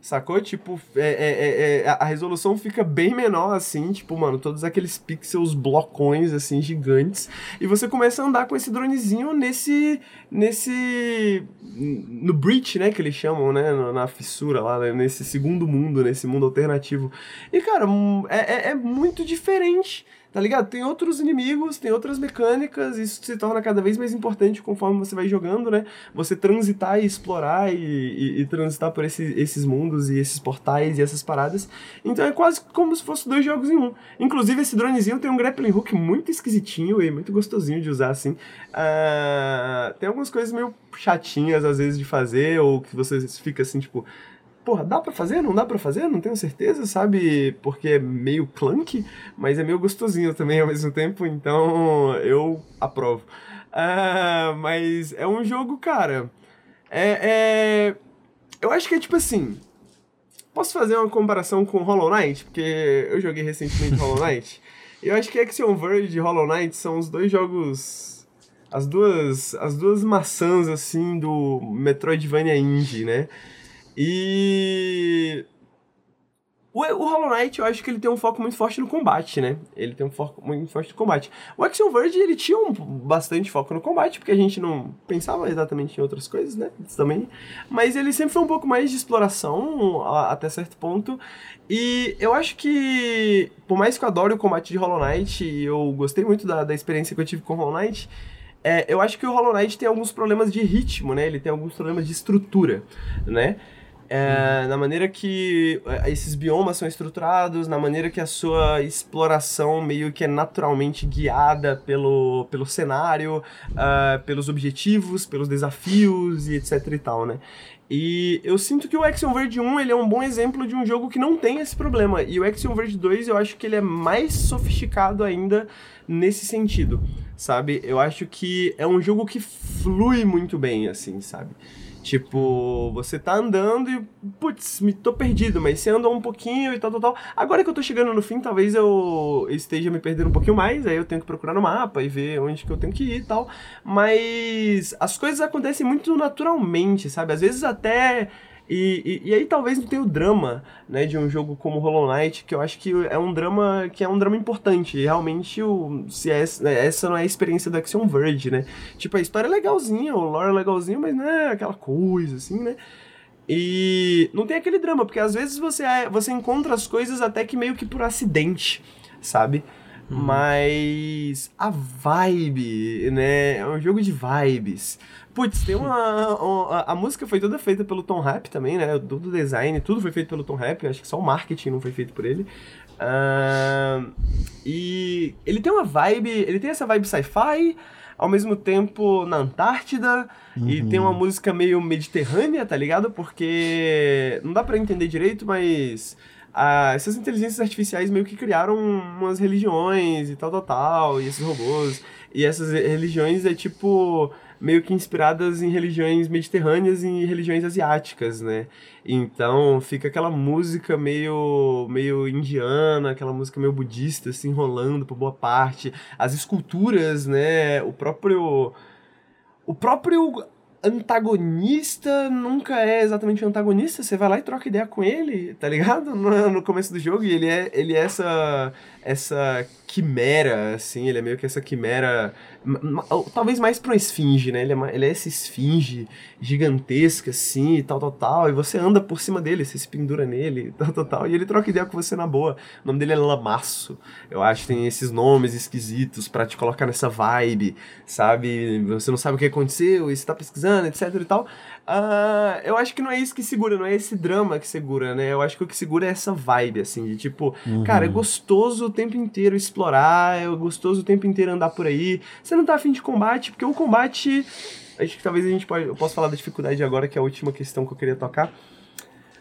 Sacou? Tipo, é, é, é, é a resolução fica bem menor, assim, tipo, mano, todos aqueles pixels blocões, assim, gigantes. E você começa a andar com esse dronezinho nesse. nesse. no breach, né, que eles chamam, né? Na fissura lá, né, nesse segundo mundo, nesse mundo alternativo. E, cara, hum, é, é, é muito diferente Tá ligado? Tem outros inimigos, tem outras mecânicas, isso se torna cada vez mais importante conforme você vai jogando, né? Você transitar e explorar e, e, e transitar por esse, esses mundos e esses portais e essas paradas. Então é quase como se fosse dois jogos em um. Inclusive, esse dronezinho tem um grappling hook muito esquisitinho e muito gostosinho de usar, assim. Uh, tem algumas coisas meio chatinhas, às vezes, de fazer, ou que você fica assim, tipo porra, dá pra fazer? Não dá pra fazer? Não tenho certeza, sabe? Porque é meio clunk, mas é meio gostosinho também ao mesmo tempo, então eu aprovo. Uh, mas é um jogo, cara. É, é. Eu acho que é tipo assim. Posso fazer uma comparação com Hollow Knight? Porque eu joguei recentemente Hollow [laughs] Knight. Eu acho que Axiom Verge e Hollow Knight são os dois jogos. As duas, as duas maçãs, assim, do Metroidvania Indie, né? E. O, o Hollow Knight, eu acho que ele tem um foco muito forte no combate, né? Ele tem um foco muito forte no combate. O Action Verge, ele tinha um bastante foco no combate, porque a gente não pensava exatamente em outras coisas, né? Isso também. Mas ele sempre foi um pouco mais de exploração, a, até certo ponto. E eu acho que, por mais que eu adore o combate de Hollow Knight, e eu gostei muito da, da experiência que eu tive com Hollow Knight, é, eu acho que o Hollow Knight tem alguns problemas de ritmo, né? Ele tem alguns problemas de estrutura, né? É, na maneira que é, esses biomas são estruturados, na maneira que a sua exploração meio que é naturalmente guiada pelo, pelo cenário, uh, pelos objetivos, pelos desafios e etc e tal, né? E eu sinto que o Axiom Verge 1 ele é um bom exemplo de um jogo que não tem esse problema. E o Axiom Verge 2 eu acho que ele é mais sofisticado ainda nesse sentido, sabe? Eu acho que é um jogo que flui muito bem, assim, sabe? Tipo, você tá andando e, putz, me tô perdido, mas você anda um pouquinho e tal, tal, tal. Agora que eu tô chegando no fim, talvez eu esteja me perdendo um pouquinho mais, aí eu tenho que procurar no mapa e ver onde que eu tenho que ir e tal. Mas as coisas acontecem muito naturalmente, sabe? Às vezes até e, e, e, aí talvez não tenha o drama, né, de um jogo como Hollow Knight, que eu acho que é um drama que é um drama importante. E realmente, o, se é, né, essa não é a experiência do Action Verge, né? Tipo, a história é legalzinha, o lore é legalzinho, mas não é aquela coisa, assim, né? E não tem aquele drama, porque às vezes você, é, você encontra as coisas até que meio que por acidente, sabe? Uhum. Mas a vibe, né? É um jogo de vibes. Putz, tem uma, uma, A música foi toda feita pelo Tom Rap também, né? Tudo o design, tudo foi feito pelo Tom Rap. Acho que só o marketing não foi feito por ele. Uh, e ele tem uma vibe. Ele tem essa vibe sci-fi, ao mesmo tempo na Antártida. Uhum. E tem uma música meio mediterrânea, tá ligado? Porque. Não dá para entender direito, mas. Ah, essas inteligências artificiais meio que criaram umas religiões e tal, tal, tal, e esses robôs. E essas religiões é tipo meio que inspiradas em religiões mediterrâneas e em religiões asiáticas, né? Então fica aquela música meio, meio indiana, aquela música meio budista se enrolando por boa parte. As esculturas, né? O próprio. O próprio antagonista nunca é exatamente um antagonista, você vai lá e troca ideia com ele, tá ligado? [laughs] No, no começo do jogo, e ele é, ele é essa, essa quimera, assim, ele é meio que essa quimera, talvez mais uma esfinge, né? Ele é, ele é essa esfinge gigantesca, assim, e tal, tal, tal, e você anda por cima dele, você se pendura nele, [laughs] tal, tal, tal, e ele troca ideia com você na boa. O nome dele é Lamaço, eu acho tem esses nomes esquisitos para te colocar nessa vibe, sabe? Você não sabe o que aconteceu, e você tá pesquisando, etc e tal. Uh, eu acho que não é isso que segura, não é esse drama que segura, né? Eu acho que o que segura é essa vibe, assim, de tipo, uhum. cara, é gostoso o tempo inteiro explorar, é gostoso o tempo inteiro andar por aí. Você não tá afim de combate, porque o combate. Acho que talvez a gente pode. Eu posso falar da dificuldade agora, que é a última questão que eu queria tocar.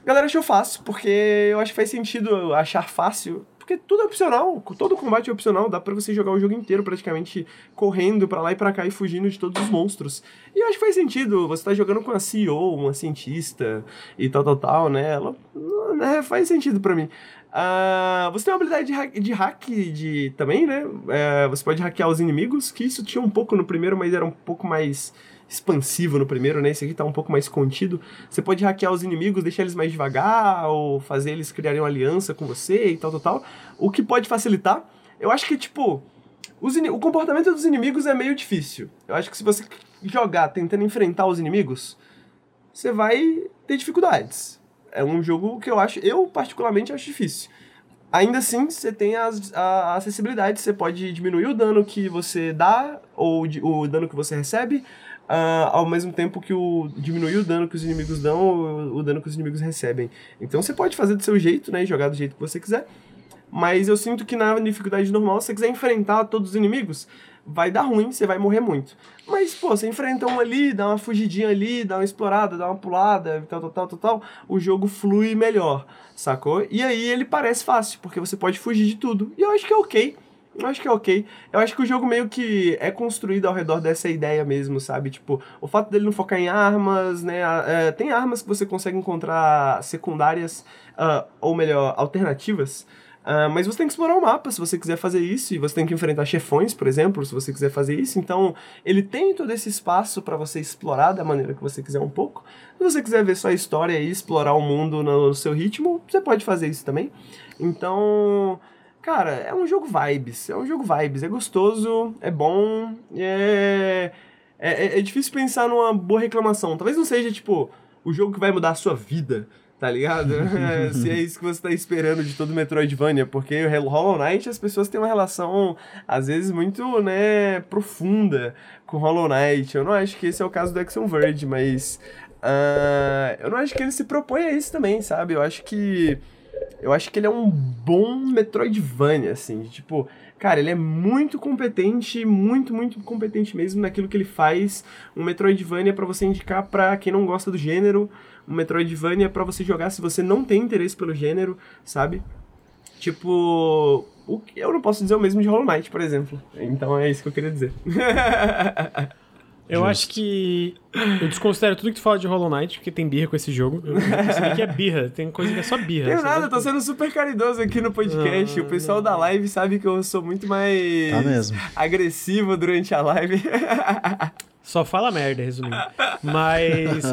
A galera achou fácil, porque eu acho que faz sentido achar fácil porque tudo é opcional, todo combate é opcional, dá para você jogar o jogo inteiro praticamente correndo para lá e para cá e fugindo de todos os monstros. E eu acho que faz sentido, você tá jogando com a CEO, uma cientista e tal, tal, tal, né? Ela né, faz sentido para mim. Uh, você tem uma habilidade de hack, de hack de, também, né? Uh, você pode hackear os inimigos, que isso tinha um pouco no primeiro, mas era um pouco mais expansivo no primeiro, né? Esse aqui tá um pouco mais contido. Você pode hackear os inimigos, deixar eles mais devagar, ou fazer eles criarem uma aliança com você e tal, tal, tal. O que pode facilitar. Eu acho que, tipo, o comportamento dos inimigos é meio difícil. Eu acho que se você jogar tentando enfrentar os inimigos, você vai ter dificuldades. É um jogo que eu acho, eu particularmente acho difícil. Ainda assim, você tem as, a, acessibilidade, você pode diminuir o dano que você dá ou o dano que você recebe, uh, ao mesmo tempo que o diminuir o dano que os inimigos dão o dano que os inimigos recebem. Então você pode fazer do seu jeito, né, jogar do jeito que você quiser. Mas eu sinto que na dificuldade normal, se você quiser enfrentar todos os inimigos, vai dar ruim, você vai morrer muito. Mas, pô, você enfrenta um ali, dá uma fugidinha ali, dá uma explorada, dá uma pulada, tal, tal, tal, tal, tal, o jogo flui melhor, sacou? E aí ele parece fácil, porque você pode fugir de tudo. E eu acho que é ok. Eu acho que é ok. Eu acho que o jogo meio que é construído ao redor dessa ideia mesmo, sabe? Tipo, o fato dele não focar em armas, né? É, tem armas que você consegue encontrar secundárias, uh, ou melhor, alternativas, Uh, mas você tem que explorar o mapa se você quiser fazer isso, e você tem que enfrentar chefões, por exemplo, se você quiser fazer isso. Então, ele tem todo esse espaço para você explorar da maneira que você quiser um pouco. Se você quiser ver só a história e explorar o mundo no seu ritmo, você pode fazer isso também. Então, cara, é um jogo vibes, é um jogo vibes, é gostoso, é bom, é, é, é difícil pensar numa boa reclamação. Talvez não seja, tipo, o jogo que vai mudar a sua vida, tá ligado? [laughs] Se é isso que você tá esperando de todo Metroidvania, porque o Hollow Knight as pessoas têm uma relação, às vezes, muito, né, profunda com Hollow Knight. Eu não acho que esse é o caso do Action Verge, mas uh, eu não acho que ele se propõe a isso também, sabe? Eu acho que eu acho que ele é um bom Metroidvania, assim, tipo, cara, ele é muito competente, muito, muito competente mesmo naquilo que ele faz. Um Metroidvania para você indicar para quem não gosta do gênero, um Metroidvania para você jogar se você não tem interesse pelo gênero, sabe? Tipo, o que eu não posso dizer o mesmo de Hollow Knight, por exemplo. Então é isso que eu queria dizer. [laughs] Eu Justo. acho que. Eu desconsidero tudo que tu fala de Hollow Knight, porque tem birra com esse jogo. Eu percebi que é birra, tem coisa que é só birra. Tem nada, tô sendo super caridoso aqui no podcast. Não, o pessoal não. da live sabe que eu sou muito mais tá agressivo durante a live. [laughs] Só fala merda, resumindo. Mas.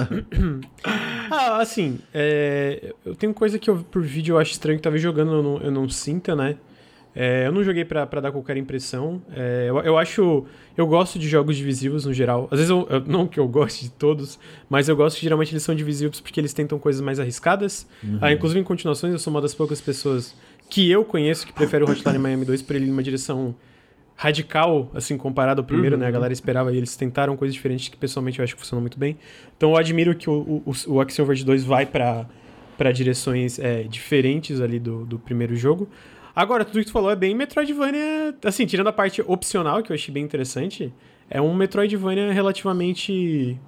[laughs] ah, assim. É... Eu tenho coisa que eu, por vídeo eu acho estranho que talvez jogando eu não, eu não sinta, né? É, eu não joguei para dar qualquer impressão. É, eu, eu, acho. Eu gosto de jogos divisivos no geral. Às vezes, eu, eu, não que eu goste de todos, mas eu gosto que geralmente eles são divisivos porque eles tentam coisas mais arriscadas. Uhum. Ah, inclusive, em continuações, eu sou uma das poucas pessoas que eu conheço que prefere o Hotline Miami 2 por ele ir numa direção radical, assim, comparado ao primeiro, uhum. né? A galera esperava e eles tentaram coisas diferentes que pessoalmente eu acho que funcionam muito bem. Então eu admiro que o, o, o Axiom Verge 2 vai para para direções é, diferentes ali do, do primeiro jogo. Agora, tudo que tu falou é bem Metroidvania. Assim, tirando a parte opcional, que eu achei bem interessante, é um Metroidvania relativamente.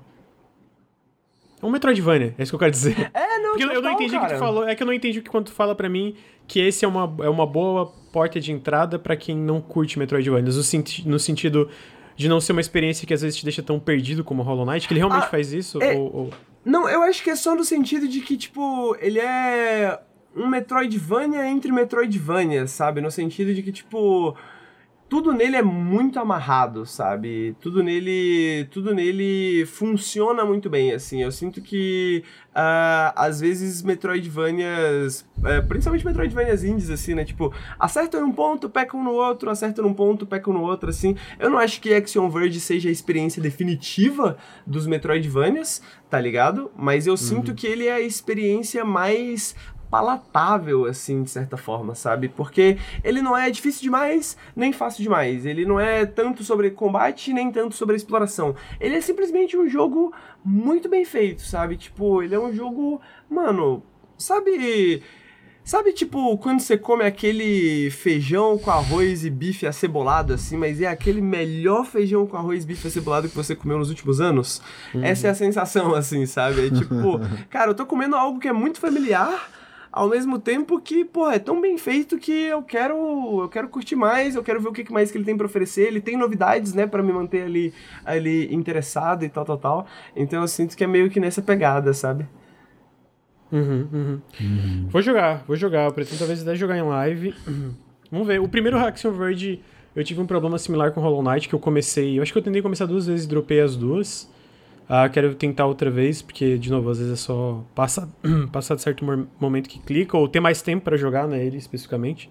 É um Metroidvania, é isso que eu quero dizer. [laughs] É, não, Porque total, eu não entendi o que tu falou. É que eu não entendi que quando tu fala para mim que esse é uma, é uma boa porta de entrada para quem não curte Metroidvanias. No, senti no sentido de não ser uma experiência que às vezes te deixa tão perdido como Hollow Knight, que ele realmente ah, faz isso? É... Ou, ou... Não, eu acho que é só no sentido de que, tipo, ele é um Metroidvania entre Metroidvania, sabe? No sentido de que, tipo, tudo nele é muito amarrado, sabe? Tudo nele, tudo nele funciona muito bem, assim. Eu sinto que uh, às vezes Metroidvanias, uh, principalmente Metroidvanias indies, assim, né? Tipo, acertam num ponto, pecam no outro, acertam num ponto, pecam no outro, assim. Eu não acho que Action Verge seja a experiência definitiva dos Metroidvanias, tá ligado? Mas eu uhum. sinto que ele é a experiência mais palatável, assim, de certa forma, sabe? Porque ele não é difícil demais, nem fácil demais. Ele não é tanto sobre combate, nem tanto sobre exploração. Ele é simplesmente um jogo muito bem feito, sabe? Tipo, ele é um jogo, mano, sabe. Sabe, tipo, quando você come aquele feijão com arroz e bife acebolado, assim, mas é aquele melhor feijão com arroz e bife acebolado que você comeu nos últimos anos? Uhum. Essa é a sensação, assim, sabe? É tipo, [laughs] cara, eu tô comendo algo que é muito familiar, ao mesmo tempo que, pô, é tão bem feito que eu quero, eu quero curtir mais, eu quero ver o que mais que ele tem para oferecer. Ele tem novidades, né, para me manter ali, ali interessado e tal, tal, tal. Então eu sinto que é meio que nessa pegada, sabe? Uhum, uhum. Uhum. Vou jogar, vou jogar. Eu pretendo talvez até jogar em live. [clears throat] Vamos ver. O primeiro Hackson Verde, eu tive um problema similar com Hollow Knight, que eu comecei. Eu acho que eu tentei começar duas vezes e dropei as duas. Ah, quero tentar outra vez, porque, de novo, às vezes é só passar, [clears throat] passar de certo momento que clica, ou ter mais tempo para jogar, né, ele especificamente.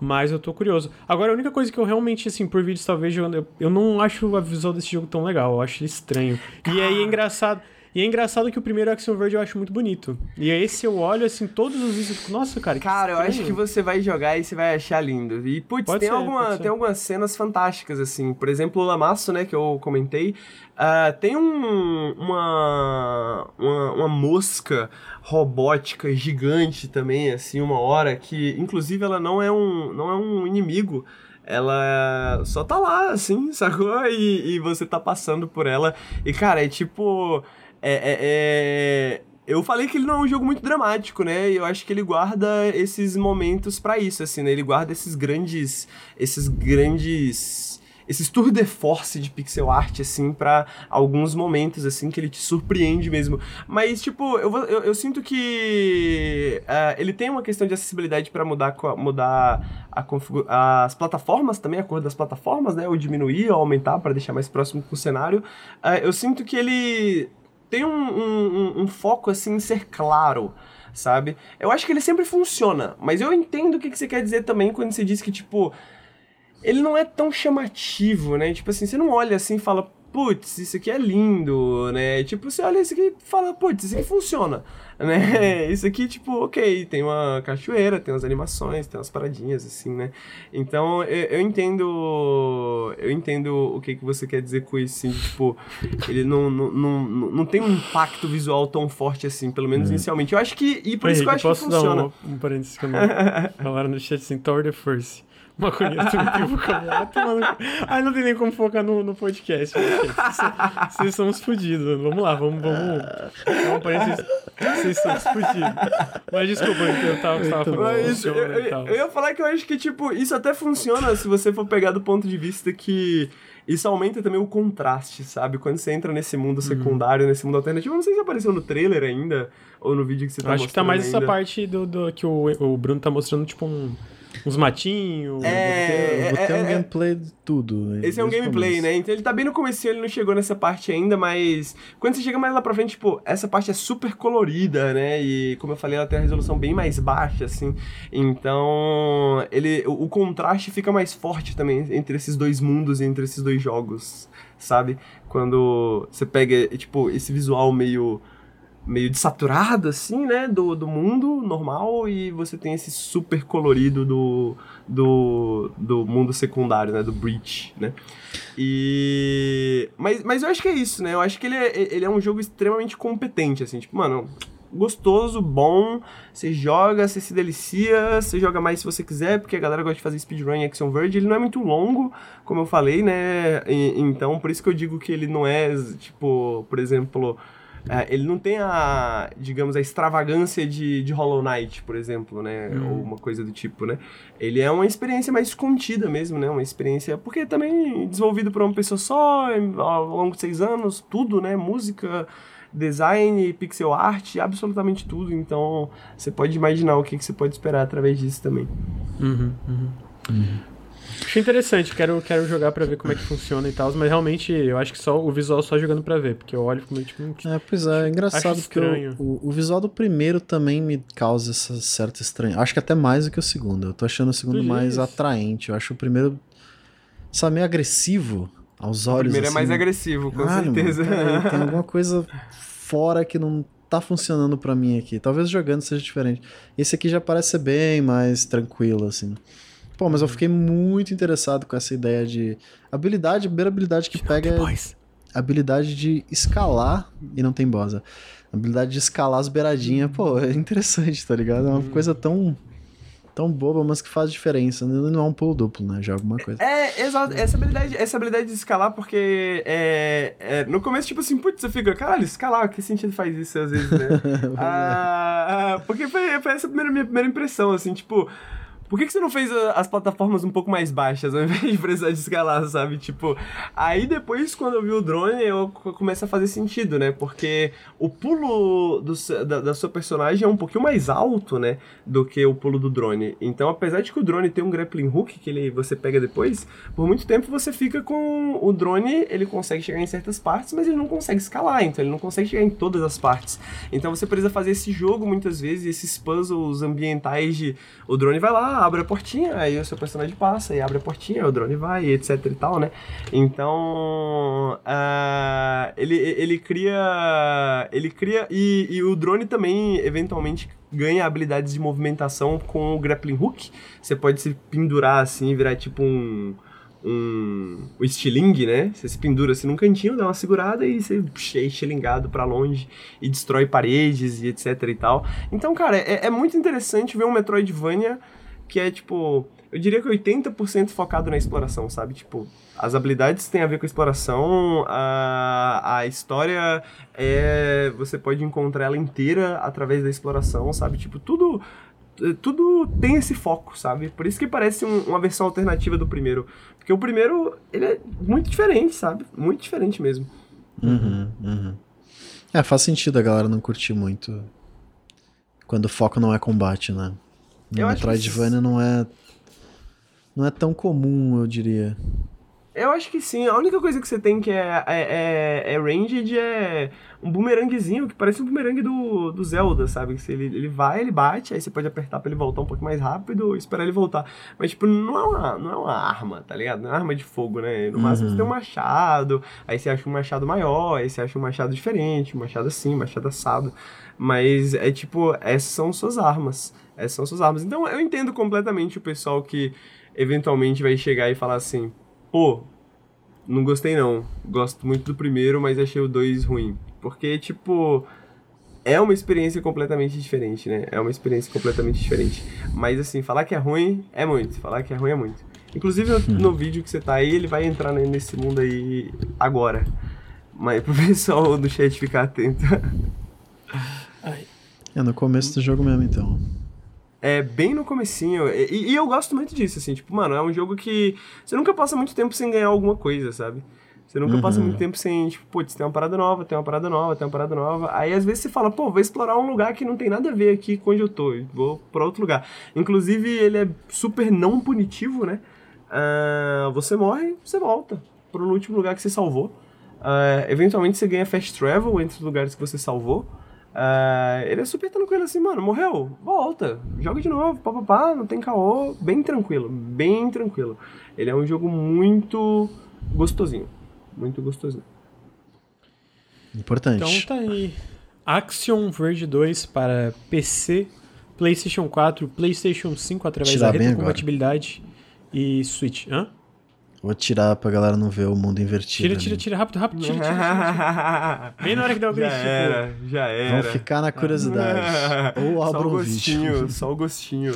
Mas eu tô curioso. Agora, a única coisa que eu realmente, assim, por vídeos, talvez jogando, eu, eu não acho a visual desse jogo tão legal, eu acho ele estranho. E aí é engraçado. E é engraçado que o primeiro Action Verge eu acho muito bonito. E esse eu olho, assim, todos os vídeos e fico, nossa, cara, Cara, eu acho que você vai jogar e você vai achar lindo. E, putz, tem, ser, alguma, tem algumas cenas fantásticas, assim. Por exemplo, o Lamaço, né, que eu comentei. Uh, tem um, uma, uma, uma, mosca robótica gigante também, assim, uma hora, que inclusive ela não é um, não é um inimigo. Ela só tá lá, assim, [laughs] sacou? E, e você tá passando por ela. E, cara, é tipo. É, é, é eu falei que ele não é um jogo muito dramático, né? E eu acho que ele guarda esses momentos para isso, assim, né? Ele guarda esses grandes. Esses grandes esses tour de force de pixel art, assim, para alguns momentos, assim, que ele te surpreende mesmo. Mas, tipo, eu, eu, eu sinto que uh, ele tem uma questão de acessibilidade para mudar, mudar a as plataformas também, a cor das plataformas, né? Ou diminuir ou aumentar para deixar mais próximo com o cenário. Uh, eu sinto que ele tem um, um, um foco, assim, em ser claro sabe? Eu acho que ele sempre funciona, mas eu entendo o que, que você quer dizer também quando você diz que, tipo, ele não é tão chamativo, né? Tipo assim, você não olha assim e fala, putz, isso aqui é lindo, né? Tipo, você olha isso aqui e fala, putz, isso aqui funciona, [laughs] né? Isso aqui, tipo, ok, tem uma cachoeira, tem umas animações, tem umas paradinhas, assim, né? Então, eu, eu entendo eu entendo o que, que você quer dizer com isso, assim, tipo, ele não, não, não, não tem um impacto visual tão forte assim, pelo menos uhum. inicialmente. Eu acho que, e por isso que eu acho que funciona. Dar um, um parênteses que eu não falaram no chat, assim, Tower the Force. Maconhista no vocabulário. Ai, não tem nem como focar no, no podcast. Vocês são os fodidos. Vamos lá, vamos, vamos. Vamos parecer. Vocês são os fodidos. Mas desculpa, eu tava, tava falando. Mas, eu, eu, eu ia falar que eu acho que, tipo, isso até funciona se você for pegar do ponto de vista que isso aumenta também o contraste, sabe? Quando você entra nesse mundo uhum. secundário, uhum. nesse mundo alternativo, eu não sei se apareceu no trailer ainda, ou no vídeo que você tá Acho que tá mais ainda. essa parte do, do que o, o Bruno tá mostrando, tipo um uns matinhos. É, vou ter, é, um é, gameplay de tudo. Esse é um gameplay, começo. né? Então ele tá bem no começo, ele não chegou nessa parte ainda, mas quando você chega mais lá pra frente, tipo, essa parte é super colorida, né? E como eu falei, ela tem a resolução bem mais baixa, assim. Então, ele, o, o contraste fica mais forte também entre esses dois mundos, entre esses dois jogos, sabe? Quando você pega, tipo, esse visual meio meio desaturado, assim, né, do, do mundo normal e você tem esse super colorido do, do, do mundo secundário, né, do Breach, né. E... Mas, mas eu acho que é isso, né, eu acho que ele é, ele é um jogo extremamente competente, assim, tipo, mano, gostoso, bom, você joga, você se delicia, você joga mais se você quiser, porque a galera gosta de fazer speedrun Action Verge, ele não é muito longo, como eu falei, né, e, então por isso que eu digo que ele não é, tipo, por exemplo é, ele não tem a, digamos, a extravagância de, de Hollow Knight, por exemplo, né? Hum. Ou uma coisa do tipo, né? Ele é uma experiência mais contida mesmo, né? Uma experiência... Porque também desenvolvido por uma pessoa só, ao longo de seis anos, tudo, né? Música, design, pixel art, absolutamente tudo. Então, você pode imaginar o que, que você pode esperar através disso também. Uhum, uhum. Uhum. Achei interessante, quero, quero jogar pra ver como é que funciona e tal, mas realmente eu acho que só o visual só jogando pra ver, porque eu olho como tipo. É, pois é, é engraçado porque o, o, o, visual do primeiro também me causa essa certa estranha. Acho que até mais do que o segundo. Eu tô achando o segundo mais atraente. Eu acho o primeiro, sabe, meio agressivo aos olhos. O primeiro assim. é mais agressivo, com ah, certeza. Mano, [laughs] tem alguma coisa fora que não tá funcionando para mim aqui. Talvez jogando seja diferente. Esse aqui já parece ser bem mais tranquilo, assim. Pô, mas eu fiquei muito interessado com essa ideia de. Habilidade, a primeira habilidade que pega é. Habilidade de escalar e não tem boss. Habilidade de escalar as beiradinhas. Pô, é interessante, tá ligado? É uma hum. coisa tão tão boba, mas que faz diferença. Não é um pulo duplo, né? Já é alguma coisa. É, exato. Essa habilidade, essa habilidade de escalar, porque é, é, no começo, tipo assim, putz, você fica, caralho, escalar, que sentido faz isso às vezes, né? [laughs] ah, porque foi, foi essa a primeira, minha primeira impressão, assim, tipo por que, que você não fez as plataformas um pouco mais baixas, ao invés de precisar de escalar, sabe? Tipo, aí depois, quando eu vi o drone, eu começo a fazer sentido, né? Porque o pulo do, da, da, sua personagem é um pouquinho mais alto, né? Do que o pulo do drone. Então, apesar de que o drone tem um grappling hook que ele, você pega depois, por muito tempo você fica com o drone, ele consegue chegar em certas partes, mas ele não consegue escalar, então ele não consegue chegar em todas as partes. Então você precisa fazer esse jogo muitas vezes, esses puzzles ambientais de o drone vai lá, abre a portinha, aí o seu personagem passa e abre a portinha, o drone vai, etc e tal, né? Então, uh, ele, ele cria, ele cria, e, e o drone também, eventualmente, ganha habilidades de movimentação com o grappling hook. Você pode se pendurar assim, virar tipo um um, o estilingue, né? Você se pendura assim num cantinho, dá uma segurada e você é estilingado para longe e destrói paredes e etc e tal. Então, cara, é, é muito interessante ver um Metroidvania que é tipo, eu diria que 80% focado na exploração, sabe? Tipo, as habilidades têm a ver com a exploração, a, a história é. Você pode encontrar ela inteira através da exploração, sabe? Tipo, tudo tudo tem esse foco, sabe? Por isso que parece um, uma versão alternativa do primeiro. Porque o primeiro, ele é muito diferente, sabe? Muito diferente mesmo. Uhum, uhum. É, faz sentido a galera não curtir muito quando o foco não é combate, né? Eu Metroidvania que... não é não é tão comum, eu diria. Eu acho que sim. A única coisa que você tem que é, é, é, é ranged é um bumeranguezinho que parece um bumerangue do, do Zelda, sabe? Se ele, ele vai, ele bate, aí você pode apertar pra ele voltar um pouco mais rápido e esperar ele voltar. Mas, tipo, não é uma, não é uma arma, tá ligado? Não é uma arma de fogo, né? No máximo você tem um uhum. machado, aí você acha um machado maior, aí você acha um machado diferente, um machado assim, um machado assado. Mas é tipo, essas são suas armas. Essas são suas armas. Então eu entendo completamente o pessoal que eventualmente vai chegar e falar assim pô, não gostei não. Gosto muito do primeiro, mas achei o dois ruim. Porque, tipo, é uma experiência completamente diferente, né? É uma experiência completamente diferente. Mas, assim, falar que é ruim é muito. Falar que é ruim é muito. Inclusive, no, no vídeo que você tá aí, ele vai entrar nesse mundo aí agora. Mas pro [laughs] pessoal do chat ficar atento. É no começo do jogo mesmo, então é, bem no comecinho. E, e, eu gosto muito disso, assim, tipo, mano, é um jogo que você nunca passa muito tempo sem ganhar alguma coisa, sabe? Você nunca uhum. passa muito tempo sem, tipo, putz, tem uma parada nova, tem uma parada nova, tem uma parada nova. Aí às vezes você fala, pô, vou explorar um lugar que não tem nada a ver aqui com onde eu tô, vou pra outro lugar. Inclusive, ele é super não punitivo, né? Uh, você morre, você volta pro último lugar que você salvou. Uh, eventualmente você ganha fast travel entre os lugares que você salvou. Uh, ele é super tranquilo assim, mano, morreu, volta, joga de novo, papapá, não tem caô, bem tranquilo, bem tranquilo. Ele é um jogo muito gostosinho, muito gostosinho. Importante. Então tá aí. Action Verge 2 para PC, PlayStation 4, PlayStation 5 através Tirar da retrocompatibilidade e Switch. Hã? Vou tirar pra galera não ver o mundo invertido. Tira, tira, tira, rápido, rápido, tira, tira, tira, [laughs] Bem na hora que dá o grito. Já tipo, era, já era. Vão ficar na curiosidade. [laughs] Ou abram o gostinho, [laughs] Só o gostinho.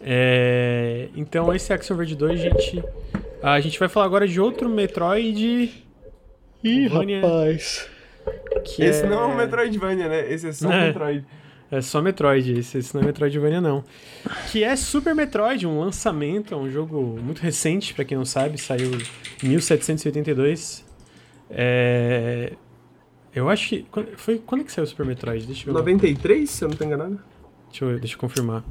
É, então esse Action Verge 2, gente... A gente vai falar agora de outro Metroid... Ih, Vania, rapaz... Esse é... não é um Metroidvania, né? Esse é só um é. Metroid. É só Metroid, esse, esse não é Metroidvania não. Que é Super Metroid, um lançamento, é um jogo muito recente, para quem não sabe, saiu em 1782. É... Eu acho que... Foi, quando é que saiu o Super Metroid? Deixa eu ver 93, se eu não tô enganado. Deixa eu, deixa eu confirmar.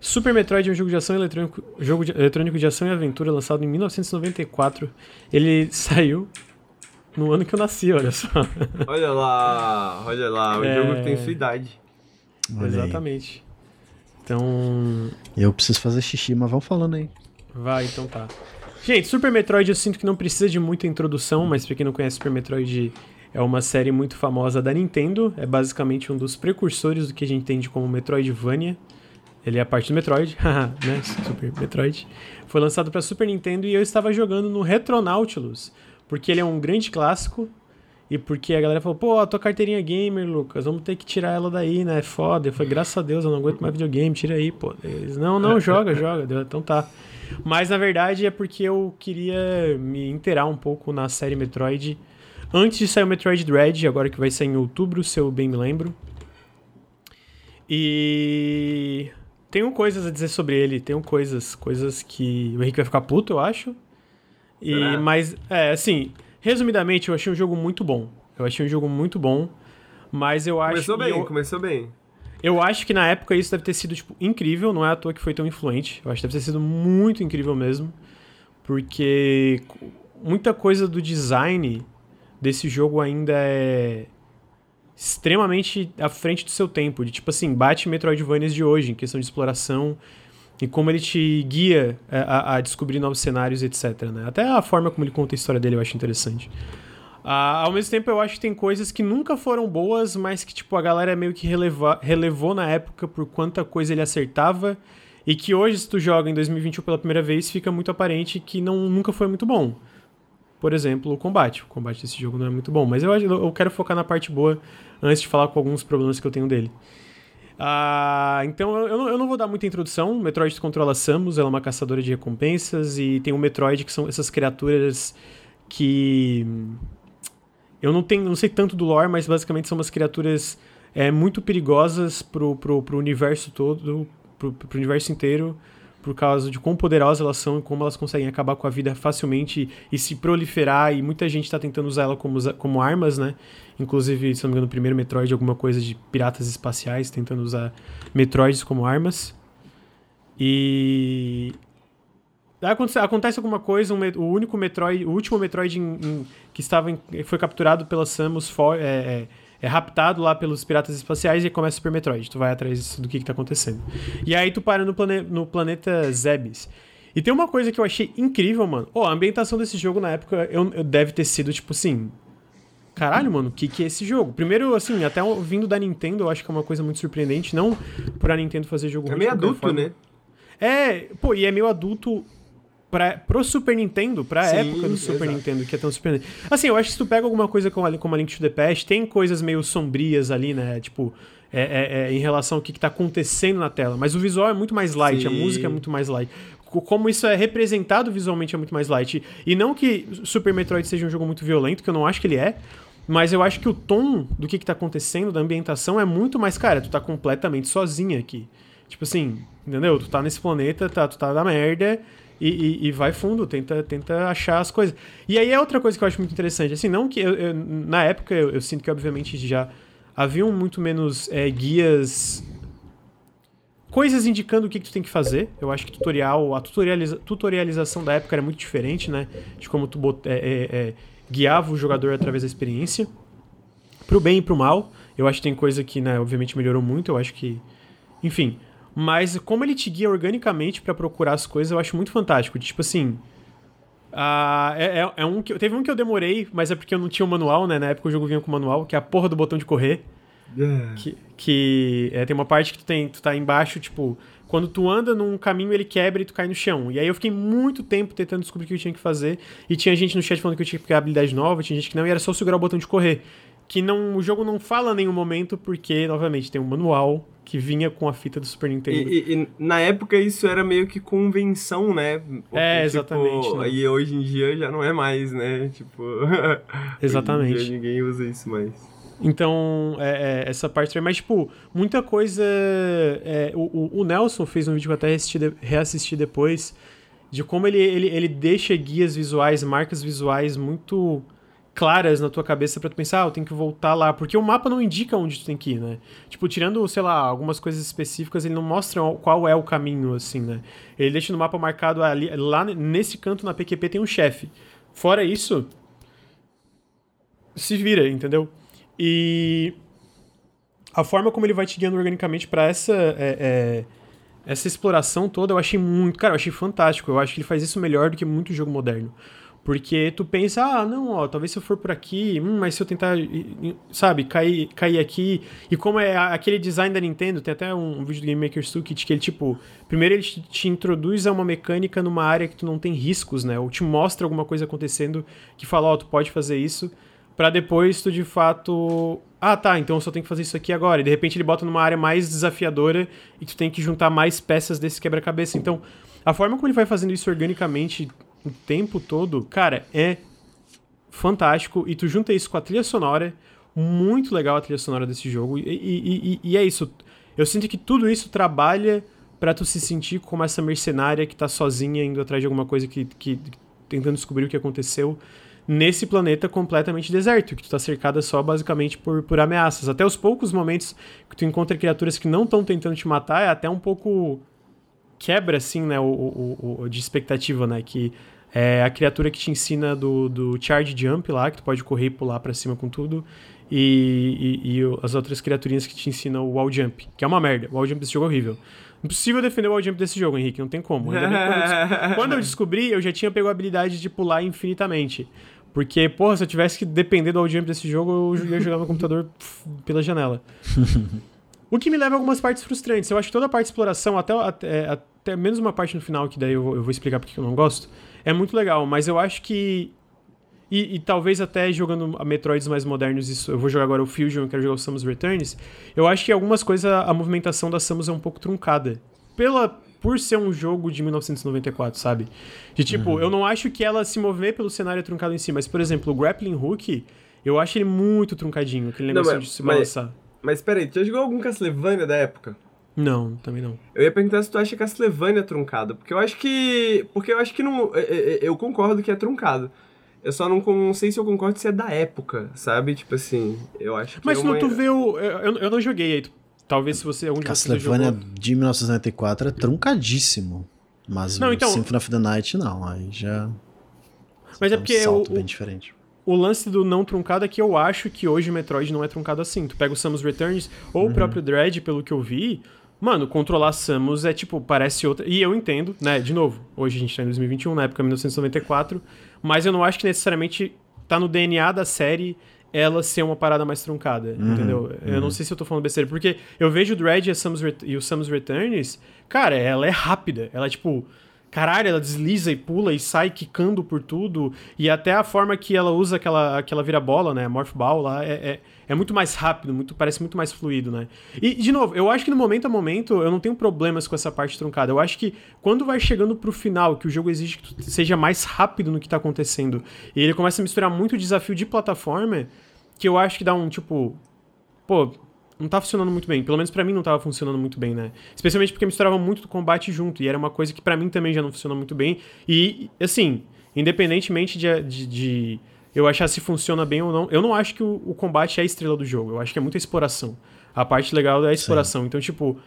Super Metroid é um jogo de ação eletrônico, jogo de, eletrônico de ação e aventura lançado em 1994. Ele [laughs] saiu no ano que eu nasci, olha só. Olha lá, olha lá, o é... jogo tem sua idade. Olha Exatamente. Aí. Então. Eu preciso fazer xixi, mas vamos falando aí. Vai, então tá. Gente, Super Metroid eu sinto que não precisa de muita introdução, mas pra quem não conhece, Super Metroid é uma série muito famosa da Nintendo. É basicamente um dos precursores do que a gente entende como Metroidvania. Ele é a parte do Metroid, [laughs] né? Super Metroid. Foi lançado para Super Nintendo e eu estava jogando no Retronautilus, porque ele é um grande clássico e porque a galera falou, pô, a tua carteirinha gamer, Lucas, vamos ter que tirar ela daí, né? É foda. Eu falei, graças a Deus, eu não aguento mais videogame, tira aí, pô. Eles, não, não, [laughs] joga, joga. Então tá. Mas na verdade é porque eu queria me inteirar um pouco na série Metroid. Antes de sair o Metroid Dread, agora que vai sair em outubro, se eu bem me lembro. E. Tenho coisas a dizer sobre ele, tenho coisas, coisas que o Henrique vai ficar puto, eu acho. E, mas, é, assim, Resumidamente, eu achei um jogo muito bom. Eu achei um jogo muito bom, mas eu acho Começou bem, eu, começou bem. Eu acho que na época isso deve ter sido, tipo, incrível, não é à toa que foi tão influente. Eu acho que deve ter sido muito incrível mesmo, porque muita coisa do design desse jogo ainda é extremamente à frente do seu tempo, de tipo assim, bate Metroidvanias de hoje, em questão de exploração, e como ele te guia é, a, a, descobrir novos cenários, etc. Né? Até a forma como ele conta a história dele eu acho interessante. Ah, ao mesmo tempo, eu acho que tem coisas que nunca foram boas, mas que tipo a galera meio que releva, relevou na época por quanta coisa ele acertava e que hoje, se tu joga em 2021 pela primeira vez, fica muito aparente que não, nunca foi muito bom. Por exemplo, o combate. O combate desse jogo não é muito bom, mas eu, eu quero focar na parte boa antes de falar com alguns problemas que eu tenho dele. Ah, então eu, eu, não vou dar muita introdução. Metroid controla Samus, ela é uma caçadora de recompensas, e tem o Metroid, que são essas criaturas que. Eu não, tenho, não sei tanto do lore, mas basicamente são umas criaturas é, muito perigosas pro, pro, pro universo todo, pro, pro universo inteiro por causa de quão poderosas elas são e como elas conseguem acabar com a vida facilmente e se proliferar, e muita gente está tentando usar ela como, como armas, né? Inclusive, se não me engano, no primeiro Metroid, alguma coisa de piratas espaciais tentando usar Metroids como armas. E. Acontece, acontece alguma coisa, um, o único Metroid, o último Metroid em, em, que estava em, foi capturado pela Samus for, é, é, é raptado lá pelos piratas espaciais e começa Super Metroid. Tu vai atrás do que, que tá acontecendo. E aí tu para no, plane no planeta Zebes. E tem uma coisa que eu achei incrível, mano. Oh, a ambientação desse jogo na época eu, eu deve ter sido, tipo assim. Caralho, mano, o que, que é esse jogo? Primeiro, assim, até vindo da Nintendo, eu acho que é uma coisa muito surpreendente. Não por a Nintendo fazer jogo É meio adulto, forma. né? É, pô, e é meio adulto pra, pro Super Nintendo, pra Sim, época do Super exato. Nintendo, que é tão Super Nintendo. Assim, eu acho que se tu pega alguma coisa como a, como a Link to the Past, tem coisas meio sombrias ali, né? Tipo, é, é, é, em relação ao que, que tá acontecendo na tela. Mas o visual é muito mais light, Sim. a música é muito mais light. Como isso é representado visualmente é muito mais light. E não que Super Metroid seja um jogo muito violento, que eu não acho que ele é. Mas eu acho que o tom do que, que tá acontecendo, da ambientação, é muito mais. Cara, tu tá completamente sozinha aqui. Tipo assim, entendeu? Tu tá nesse planeta, tá, tu tá na merda e, e, e, vai fundo, tenta, tenta achar as coisas. E aí é outra coisa que eu acho muito interessante. Assim, não que eu, eu, na época eu, eu, sinto que, obviamente, já haviam muito menos é, guias. Coisas indicando o que, que tu tem que fazer. Eu acho que tutorial, a tutorializa, tutorialização da época era muito diferente, né? De como tu bot, é, é, é, guiava o jogador através da experiência. Pro bem e pro mal. Eu acho que tem coisa que, né, obviamente melhorou muito. Eu acho que. Enfim. Mas como ele te guia organicamente para procurar as coisas, eu acho muito fantástico. Tipo assim. Uh, é, é, é, um que, teve um que eu demorei, mas é porque eu não tinha o um manual, né? Na época o jogo vinha com manual, que é a porra do botão de correr. Yeah. Que, que é, tem uma parte que tu, tem, tu tá embaixo, tipo, quando tu anda num caminho ele quebra e tu cai no chão. E aí eu fiquei muito tempo tentando descobrir o que eu tinha que fazer. E tinha gente no chat falando que eu tinha que pegar habilidade nova, tinha gente que não, e era só segurar o botão de correr. Que não, o jogo não fala em nenhum momento, porque, novamente, tem um manual que vinha com a fita do Super Nintendo. E, e, e na época isso era meio que convenção, né? Porque, é, exatamente. Tipo, né? E hoje em dia já não é mais, né? [laughs] Tipo. exatamente. Hoje em dia ninguém usa isso mais. Então, é, é, essa parte. Mas, tipo, muita coisa. É, o, o, Nelson fez um vídeo que eu até reassisti, reassisti depois, de como ele, ele, ele deixa guias visuais, marcas visuais muito claras na tua cabeça para tu pensar, ah, eu tenho que voltar lá, porque o mapa não indica onde tu tem que ir, né? Tipo, tirando, sei lá, algumas coisas específicas, ele não mostra qual é o caminho, assim, né? Ele deixa no mapa marcado ali, lá nesse canto na PQP tem um chefe. Fora isso, se vira, entendeu? E a forma como ele vai te guiando organicamente para essa é, é, essa exploração toda, eu achei muito, cara, eu achei fantástico. Eu acho que ele faz isso melhor do que muito jogo moderno. Porque tu pensa, ah, não, ó, talvez se eu for por aqui, hum, mas se eu tentar, sabe, cair, cair aqui. E como é aquele design da Nintendo, tem até um, vídeo do Game Maker Toolkit que ele, tipo, primeiro ele te, te, introduz a uma mecânica numa área que tu não tem riscos, né? Ou te mostra alguma coisa acontecendo que fala, ó, oh, tu pode fazer isso, para depois tu de fato. Ah, tá, então eu só tenho que fazer isso aqui agora. E de repente ele bota numa área mais desafiadora e tu tem que juntar mais peças desse quebra-cabeça. Então, a forma como ele vai fazendo isso organicamente o tempo todo, cara, é fantástico. E tu junta isso com a trilha sonora, muito legal a trilha sonora desse jogo. E, e, e, e é isso. Eu sinto que tudo isso trabalha para tu se sentir como essa mercenária que tá sozinha indo atrás de alguma coisa que, que tentando descobrir o que aconteceu nesse planeta completamente deserto, que tu tá cercada só basicamente por, por ameaças. Até os poucos momentos que tu encontra criaturas que não estão tentando te matar é até um pouco quebra, assim, né, o, o, o, de expectativa, né, que é a criatura que te ensina do, do charge jump lá, que tu pode correr e pular para cima com tudo, e, e, e, as outras criaturinhas que te ensinam o wall jump, que é uma merda, o wall jump desse jogo é horrível. Impossível defender o jump desse jogo, Henrique, não tem como. Quando eu, [laughs] quando eu descobri, eu já tinha pego a habilidade de pular infinitamente. Porque, porra, se eu tivesse que depender do jump desse jogo, eu ia jogar no computador pela janela. [laughs] o que me leva a algumas partes frustrantes. Eu acho que toda a parte de exploração, até, até, até menos uma parte no final, que daí eu vou, eu vou explicar porque eu não gosto, é muito legal. Mas eu acho que e, e, talvez até jogando a Metroids mais modernos, isso, eu vou jogar agora o Fusion, eu quero jogar o Samus Returns, eu acho que algumas coisas a movimentação da Samus é um pouco truncada. Pela, por ser um jogo de 1994, sabe? De tipo, uhum. eu não acho que ela se mover pelo cenário truncado em si, mas, por exemplo, o Grappling Hook, eu acho ele muito truncadinho, aquele negócio não, mas, de se balançar. Mas, mas peraí, tu já jogou algum Castlevania da época? Não, também não. Eu ia perguntar se tu acha Castlevania truncado, porque eu acho que. Porque eu acho que não. Eu concordo que é truncado. Eu só não, não, sei se eu concordo se é da época, sabe? Tipo assim, eu acho que. Mas é uma... tu vê o. Eu, eu não joguei aí. Talvez se você. Algum Castlevania de 1994 é truncadíssimo. Mas não, o então... Symphony of the Night não. Aí já. Mas é porque. Um salto o, bem diferente. O lance do não truncado é que eu acho que hoje o Metroid não é truncado assim. Tu pega o Samus Returns ou uhum. o próprio Dread, pelo que eu vi. Mano, controlar Samus é tipo, parece outra. E eu entendo, né? De novo, hoje a gente tá em 2021, na época 1994 mas eu não acho que necessariamente tá no DNA da série ela ser uma parada mais truncada, uhum, entendeu? Uhum. Eu não uhum. sei se eu tô falando besteira, porque eu vejo o Dread e, e o Samus Returns, cara, ela é rápida, ela é tipo caralho, ela desliza e pula e sai quicando por tudo. E até a forma que ela usa aquela, aquela vira-bola, né? Morph Ball lá, é, é, é, muito mais rápido, muito, parece muito mais fluido, né? E, de novo, eu acho que no momento a momento eu não tenho problemas com essa parte truncada. Eu acho que quando vai chegando pro final, que o jogo exige que tu seja mais rápido no que tá acontecendo, e ele começa a misturar muito desafio de plataforma, que eu acho que dá um tipo. Pô, não tá funcionando muito bem. Pelo menos para mim não tava funcionando muito bem, né? Especialmente porque misturava muito do combate junto. E era uma coisa que para mim também já não funcionou muito bem. E, assim, independentemente de, de, de, eu achar se funciona bem ou não, eu não acho que o, o, combate é a estrela do jogo. Eu acho que é muita exploração. A parte legal é a exploração. Sim. Então, tipo,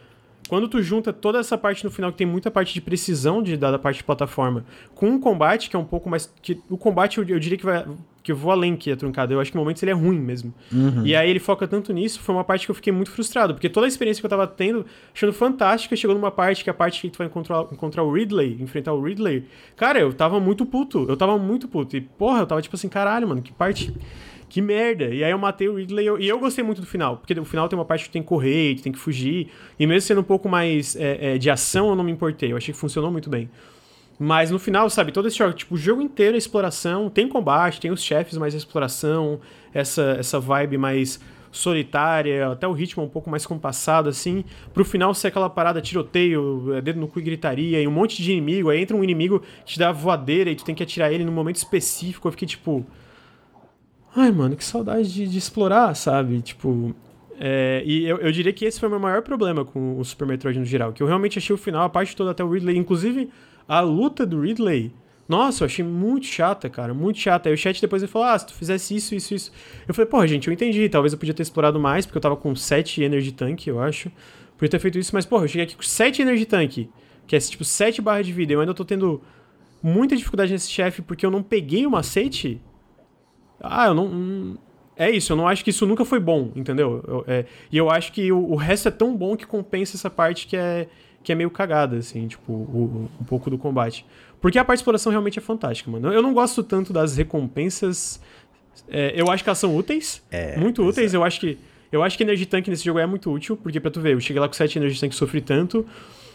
quando tu junta toda essa parte no final, que tem muita parte de precisão de, da, da parte de plataforma, com um combate que é um pouco mais. que O combate eu, eu diria que vai que eu vou além que é truncado. Eu acho que em momentos ele é ruim mesmo. Uhum. E aí ele foca tanto nisso, foi uma parte que eu fiquei muito frustrado, porque toda a experiência que eu tava tendo, achando fantástica, chegou numa parte que é a parte que tu vai encontrar, encontrar o Ridley, enfrentar o Ridley. Cara, eu tava muito puto. Eu tava muito puto. E, porra, eu tava tipo assim, caralho, mano, que parte. Que merda. E aí eu matei o Ridley eu, e eu gostei muito do final, porque o final tem uma parte que tem que correr, tem que fugir. E mesmo sendo um pouco mais é, é, de ação, eu não me importei. Eu achei que funcionou muito bem. Mas no final, sabe, todo esse jogo, tipo, o jogo inteiro é exploração, tem combate, tem os chefes mais exploração, essa, essa vibe mais solitária, até o ritmo um pouco mais compassado, assim, pro final ser aquela parada tiroteio, é, dedo no cu e gritaria, e um monte de inimigo, aí entra um inimigo te dá voadeira e tu tem que atirar ele num momento específico, eu fiquei tipo... Ai, mano, que saudade de, de explorar, sabe? Tipo, é, e eu, eu, diria que esse foi o meu maior problema com o Super Metroid no geral, que eu realmente achei o final, a parte toda até o Ridley, inclusive a luta do Ridley, nossa, eu achei muito chata, cara, muito chata. Aí o chat depois ele falou: ah, se tu fizesse isso, isso, isso. Eu falei: porra, gente, eu entendi. Talvez eu podia ter explorado mais, porque eu tava com 7 Energy Tank, eu acho. Podia ter feito isso, mas, porra, eu cheguei aqui com 7 Energy Tank, que é tipo 7 barras de vida. Eu ainda tô tendo muita dificuldade nesse chefe porque eu não peguei o macete. Ah, eu não. Hum, é isso, eu não acho que isso nunca foi bom, entendeu? Eu, é, e eu acho que o, o resto é tão bom que compensa essa parte que é que é meio cagada, assim, tipo, o, um pouco do combate. Porque a parte de exploração realmente é fantástica, mano. Eu não gosto tanto das recompensas. É, eu acho que elas são úteis. É, muito úteis. É. Eu acho que. Eu acho que Energy Tank nesse jogo é muito útil, porque pra tu ver, eu cheguei lá com 7 Energy Tank e sofri tanto.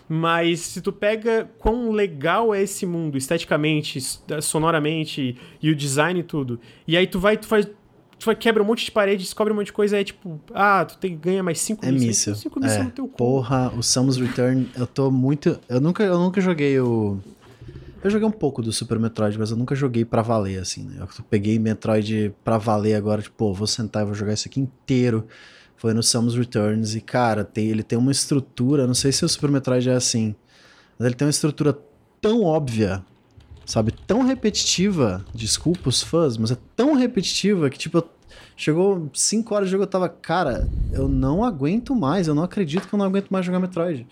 Mas se tu pega quão legal é esse mundo, esteticamente, sonoramente, e o design e tudo, e aí tu vai, tu faz, tu quebra um monte de parede, descobre um monte de coisa, aí tipo, ah, tu tem, ganha mais 5 é míssil. 5 míssil é. no teu cu. Porra, o Samus Return, eu tô muito. Eu nunca, eu nunca joguei o. Eu joguei um pouco do Super Metroid, mas eu nunca joguei pra valer, assim, né? Eu peguei Metroid pra valer agora, tipo, pô, vou sentar e vou jogar isso aqui inteiro. Foi no Samus Returns e, cara, tem, ele tem uma estrutura, não sei se o Super Metroid é assim, mas ele tem uma estrutura tão óbvia sabe? Tão repetitiva, desculpa os fãs, mas é tão repetitiva que, tipo, chegou 5 horas de jogo eu tava, cara, eu não aguento mais, eu não acredito que eu não aguento mais jogar Metroid.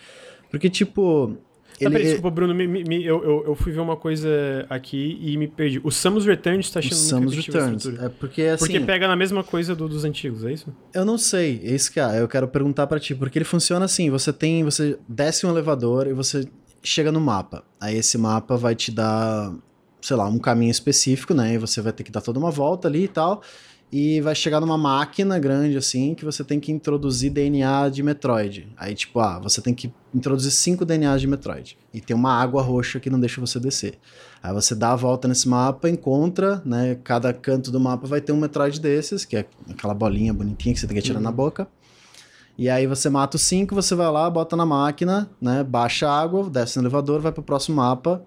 Porque, tipo, Tá, peraí, desculpa, Bruno, me, me, eu, eu, eu, fui ver uma coisa aqui e me perdi. O Samus Returns tá achando o Samus Returns. É porque assim. Porque pega na mesma coisa do, dos antigos, é isso? Eu não sei, é isso que é. Eu quero perguntar para ti, porque ele funciona assim: você tem. Você desce um elevador e você chega no mapa. Aí esse mapa vai te dar, sei lá, um caminho específico, né? E você vai ter que dar toda uma volta ali e tal e vai chegar numa máquina grande assim que você tem que introduzir DNA de Metroid. Aí tipo, ah, você tem que introduzir cinco DNAs de Metroid e tem uma água roxa que não deixa você descer. Aí você dá a volta nesse mapa, encontra, né, cada canto do mapa vai ter um Metroid desses, que é aquela bolinha bonitinha que você tem que tirar uhum. na boca. E aí você mata os cinco, você vai lá, bota na máquina, né? Baixa a água, desce no elevador, vai pro próximo mapa,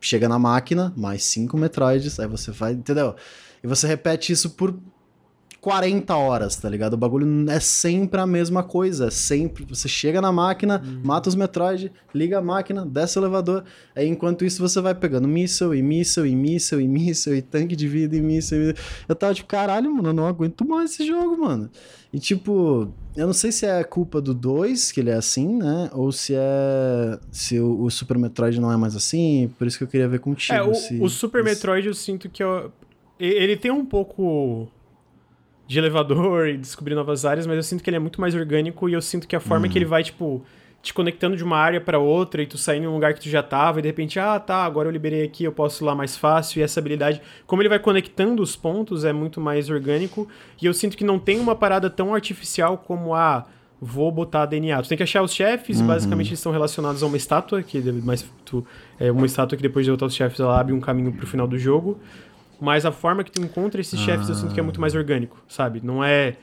chega na máquina, mais cinco Metroids, aí você vai, entendeu? E você repete isso por 40 horas, tá ligado? O bagulho é sempre a mesma coisa. É sempre. Você chega na máquina, uhum. mata os Metroid, liga a máquina, desce o elevador. Aí enquanto isso você vai pegando míssel e míssel e míssel e míssel e tanque de vida e míssel. Eu tava tipo, caralho, mano, eu não aguento mais esse jogo, mano. E tipo, eu não sei se é culpa do 2 que ele é assim, né? Ou se é. Se o, o, Super Metroid não é mais assim. Por isso que eu queria ver contigo. É, o, se, o Super se... Metroid eu sinto que eu, ele tem um pouco de elevador [laughs] e descobrir novas áreas, mas eu sinto que ele é muito mais orgânico e eu sinto que a forma uhum. que ele vai, tipo, te conectando de uma área para outra e tu saindo em um lugar que tu já tava e de repente, ah, tá, agora eu liberei aqui, eu posso ir lá mais fácil e essa habilidade, como ele vai conectando os pontos, é muito mais orgânico e eu sinto que não tem uma parada tão artificial como a ah, vou botar DNA. Tu tem que achar os chefes, uhum. basicamente eles estão relacionados a uma estátua, que mais tu, é uma estátua que depois de botar os chefes ela abre um caminho pro final do jogo. Mas a forma que tu encontra esses ah. chefes eu sinto que é muito mais orgânico, sabe? Não é,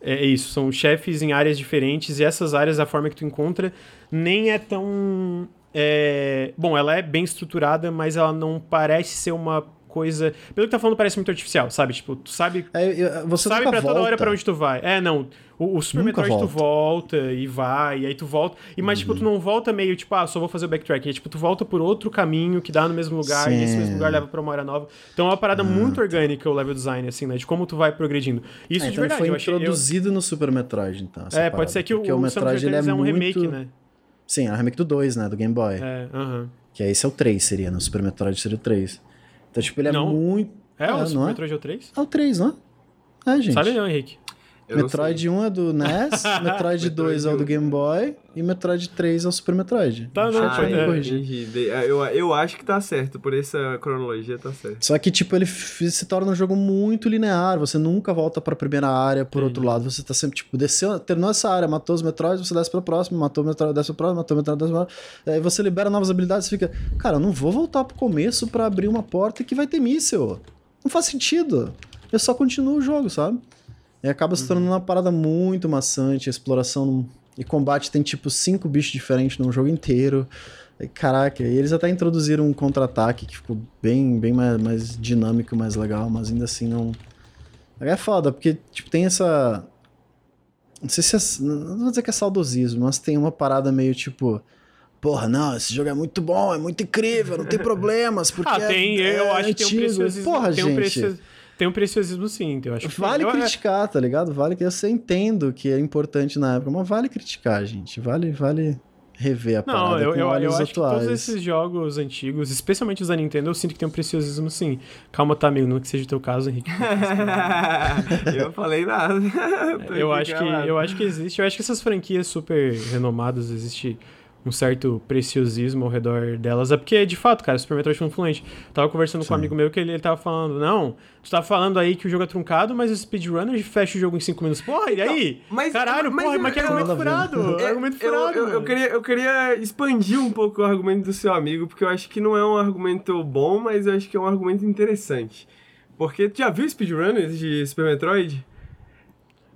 é isso, são chefes em áreas diferentes e essas áreas, a forma que tu encontra, nem é tão. É... Bom, ela é bem estruturada, mas ela não parece ser uma coisa. Pelo que tá falando, parece muito artificial, sabe? Tipo, tu sabe. É, você sabe pra volta. toda hora pra onde tu vai. É, não. O, o Super Nunca Metroid volta. tu volta e vai, e aí tu volta. E mas, uhum. tipo, tu uhum. não volta meio, tipo, ah, só vou fazer o backtrack. É, tipo, tu volta por outro caminho que dá no mesmo lugar, Sim. e esse mesmo lugar leva pra uma área nova. Então é uma parada uhum. muito orgânica o level design, assim, né? De como tu vai progredindo. Isso é, de então verdade. Ele foi introduzido eu... no Super Metroid, então. É, parada, pode ser que o, o, o Metroid ele é, é um muito... remake, né? Sim, é o remake do 2, né? Do Game Boy. É, aham. Uhum. Que aí esse é o 3, seria, no? Super Metroid seria o 3. Então, tipo, ele é não. muito. É, é o Super é? Metroid é o 3? É o 3, não é? É, gente. Sabe não, Henrique. Eu Metroid 1 é do NES, [laughs] Metroid 2 é o do Game Boy e Metroid 3 é o Super Metroid. Tá, não, ah, é, eu, eu acho que tá certo, por essa cronologia tá certo. Só que, tipo, ele se torna um jogo muito linear, você nunca volta pra primeira área, por outro lado, você tá sempre, tipo, desceu, terminou essa área, matou os Metroids, você desce pra próxima, matou o Metroid, desce pra próxima, matou o Metroid, desce pra próxima. Aí você libera novas habilidades e fica, cara, eu não vou voltar pro começo pra abrir uma porta que vai ter míssil. Não faz sentido. Eu só continuo o jogo, sabe? E acaba se tornando uhum. uma parada muito maçante. A exploração e combate tem tipo cinco bichos diferentes no jogo inteiro. E, caraca, e eles até introduziram um contra-ataque que ficou bem, bem mais, mais dinâmico, mais legal, mas ainda assim não. É foda, porque tipo, tem essa. Não sei se é. Não vou dizer que é saudosismo, mas tem uma parada meio tipo. Porra, não, esse jogo é muito bom, é muito incrível, não tem [laughs] problemas, porque. ah, tem, é, eu é acho antigo. que tem um preciosismo. Porra, tem gente. Um tem um preciosismo sim, eu acho que Vale eu, criticar, tá ligado? Vale que eu entendo que é importante na época, mas vale criticar, gente. Vale, vale rever a Não, parada eu, com eu, eu acho atuais. que todos esses jogos antigos, especialmente os da Nintendo, eu sinto que tem um preciosismo sim. Calma, tá, amigo, não que seja o teu caso, Henrique. [laughs] eu falei nada. eu acho que eu acho que existe, eu acho que essas franquias super renomadas existe um certo preciosismo ao redor delas. É porque, de fato, cara, Super Metroid foi influente. Tava conversando Sim. com um amigo meu que ele, ele tava falando, não, tu tá falando aí que o jogo é truncado, mas o speedrunner fecha o jogo em 5 minutos. Porra, e aí? Não, mas, Caralho, mas, porra, mas, que argumento furado. É, argumento furado. Eu, eu, eu, queria, eu queria expandir um pouco o argumento do seu amigo, porque eu acho que não é um argumento bom, mas eu acho que é um argumento interessante. Porque tu já viu speedrunners de Super Metroid?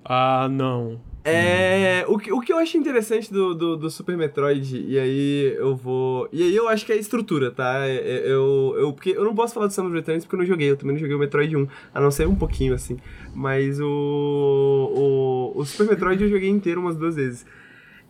Ah, não. É. O que, o que eu acho interessante do, do, do, Super Metroid, e aí eu vou. E aí eu acho que é a estrutura, tá? É, é, eu, eu, porque eu não posso falar do Samus Returns porque eu não joguei, eu também não joguei o Metroid 1, a não ser um pouquinho, assim. Mas o. O, o Super Metroid eu joguei inteiro umas duas vezes.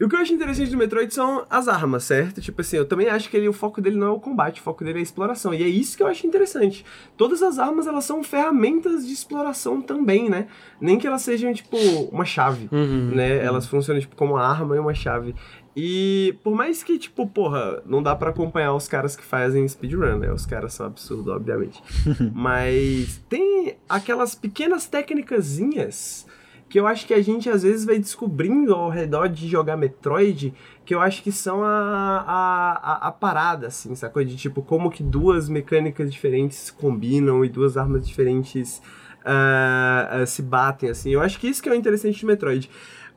E o que eu acho interessante do Metroid são as armas, certo? Tipo assim, eu também acho que ele, o foco dele não é o combate, o foco dele é a exploração. E é isso que eu acho interessante. Todas as armas, elas são ferramentas de exploração também, né? Nem que elas sejam, tipo, uma chave, uhum, né? Uhum. Elas funcionam, tipo, como uma arma e uma chave. E por mais que, tipo, porra, não dá para acompanhar os caras que fazem speedrun, né? Os caras são absurdos, obviamente. [laughs] Mas tem aquelas pequenas técnicazinhas que eu acho que a gente às vezes vai descobrindo ao redor de jogar Metroid, que eu acho que são a, a, a, a parada, assim, sacou? De tipo, como que duas mecânicas diferentes combinam e duas armas diferentes uh, uh, se batem, assim. Eu acho que isso que é o interessante de Metroid.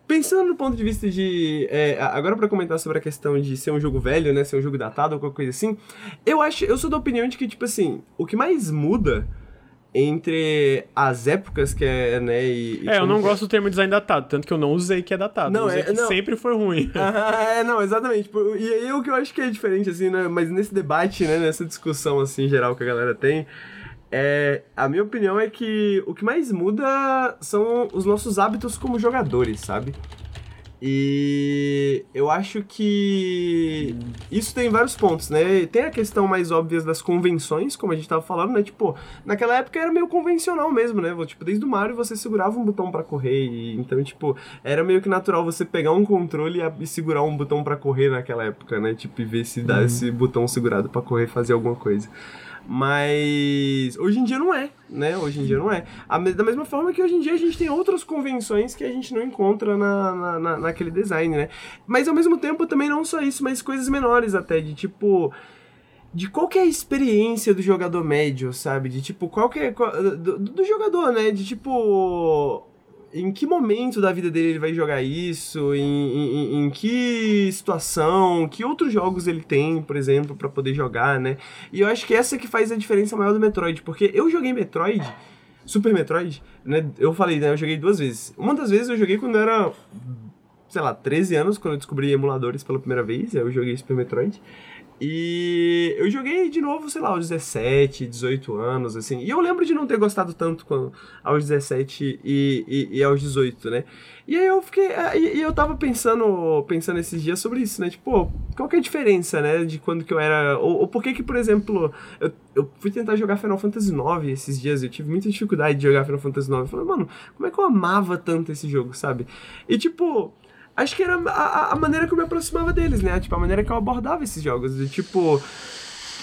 Pensando no ponto de vista de. É, agora para comentar sobre a questão de ser um jogo velho, né? Ser um jogo datado ou qualquer coisa assim. Eu acho. Eu sou da opinião de que, tipo assim, o que mais muda entre as épocas que é, né, e, e É, eu não que... gosto do termo design datado, tanto que eu não usei que é datado. Não, é, não. sempre foi ruim. [laughs] é, não, exatamente. Tipo, e aí o que eu acho que é diferente, assim, né, mas nesse debate, né, nessa discussão, assim, geral que a galera tem, é, a minha opinião é que o que mais muda são os nossos hábitos como jogadores, sabe? E eu acho que isso tem vários pontos, né? Tem a questão mais óbvia das convenções, como a gente tava falando, né? Tipo, naquela época era meio convencional mesmo, né? Tipo, desde o Mario você segurava um botão para correr, e, então, tipo, era meio que natural você pegar um controle e, segurar um botão para correr naquela época, né? Tipo, e ver se dá uhum. esse botão segurado para correr fazer alguma coisa. Mas hoje em dia não é, né? Hoje em dia não é. da mesma forma que hoje em dia a gente tem outras convenções que a gente não encontra na, na, na, naquele design, né? Mas ao mesmo tempo também não só isso, mas coisas menores até, de tipo de qual é a experiência do jogador médio, sabe? De tipo, qual que é. Do, do, jogador, né? De tipo em que momento da vida dele ele vai jogar isso, em, em, em que situação, que outros jogos ele tem, por exemplo, para poder jogar, né? E eu acho que essa que faz a diferença maior do Metroid, porque eu joguei Metroid, Super Metroid, né? Eu falei, né? Eu joguei duas vezes. Uma das vezes eu joguei quando eu era, sei lá, 13 anos, quando eu descobri emuladores pela primeira vez, eu joguei Super Metroid. E eu joguei de novo, sei lá, aos 17, 18 anos, assim. E eu lembro de não ter gostado tanto quando, aos 17 e, e, e aos 18, né? E aí eu fiquei. É, e, e, eu tava pensando pensando esses dias sobre isso, né? Tipo, qual que é a diferença, né? De quando que eu era. Ou, ou por que que, por exemplo, eu, eu fui tentar jogar Final Fantasy IX esses dias, eu tive muita dificuldade de jogar Final Fantasy IX. Eu falei, mano, como é que eu amava tanto esse jogo, sabe? E tipo acho que era a, a maneira que eu me aproximava deles, né? Tipo, a maneira que eu abordava esses jogos. Tipo,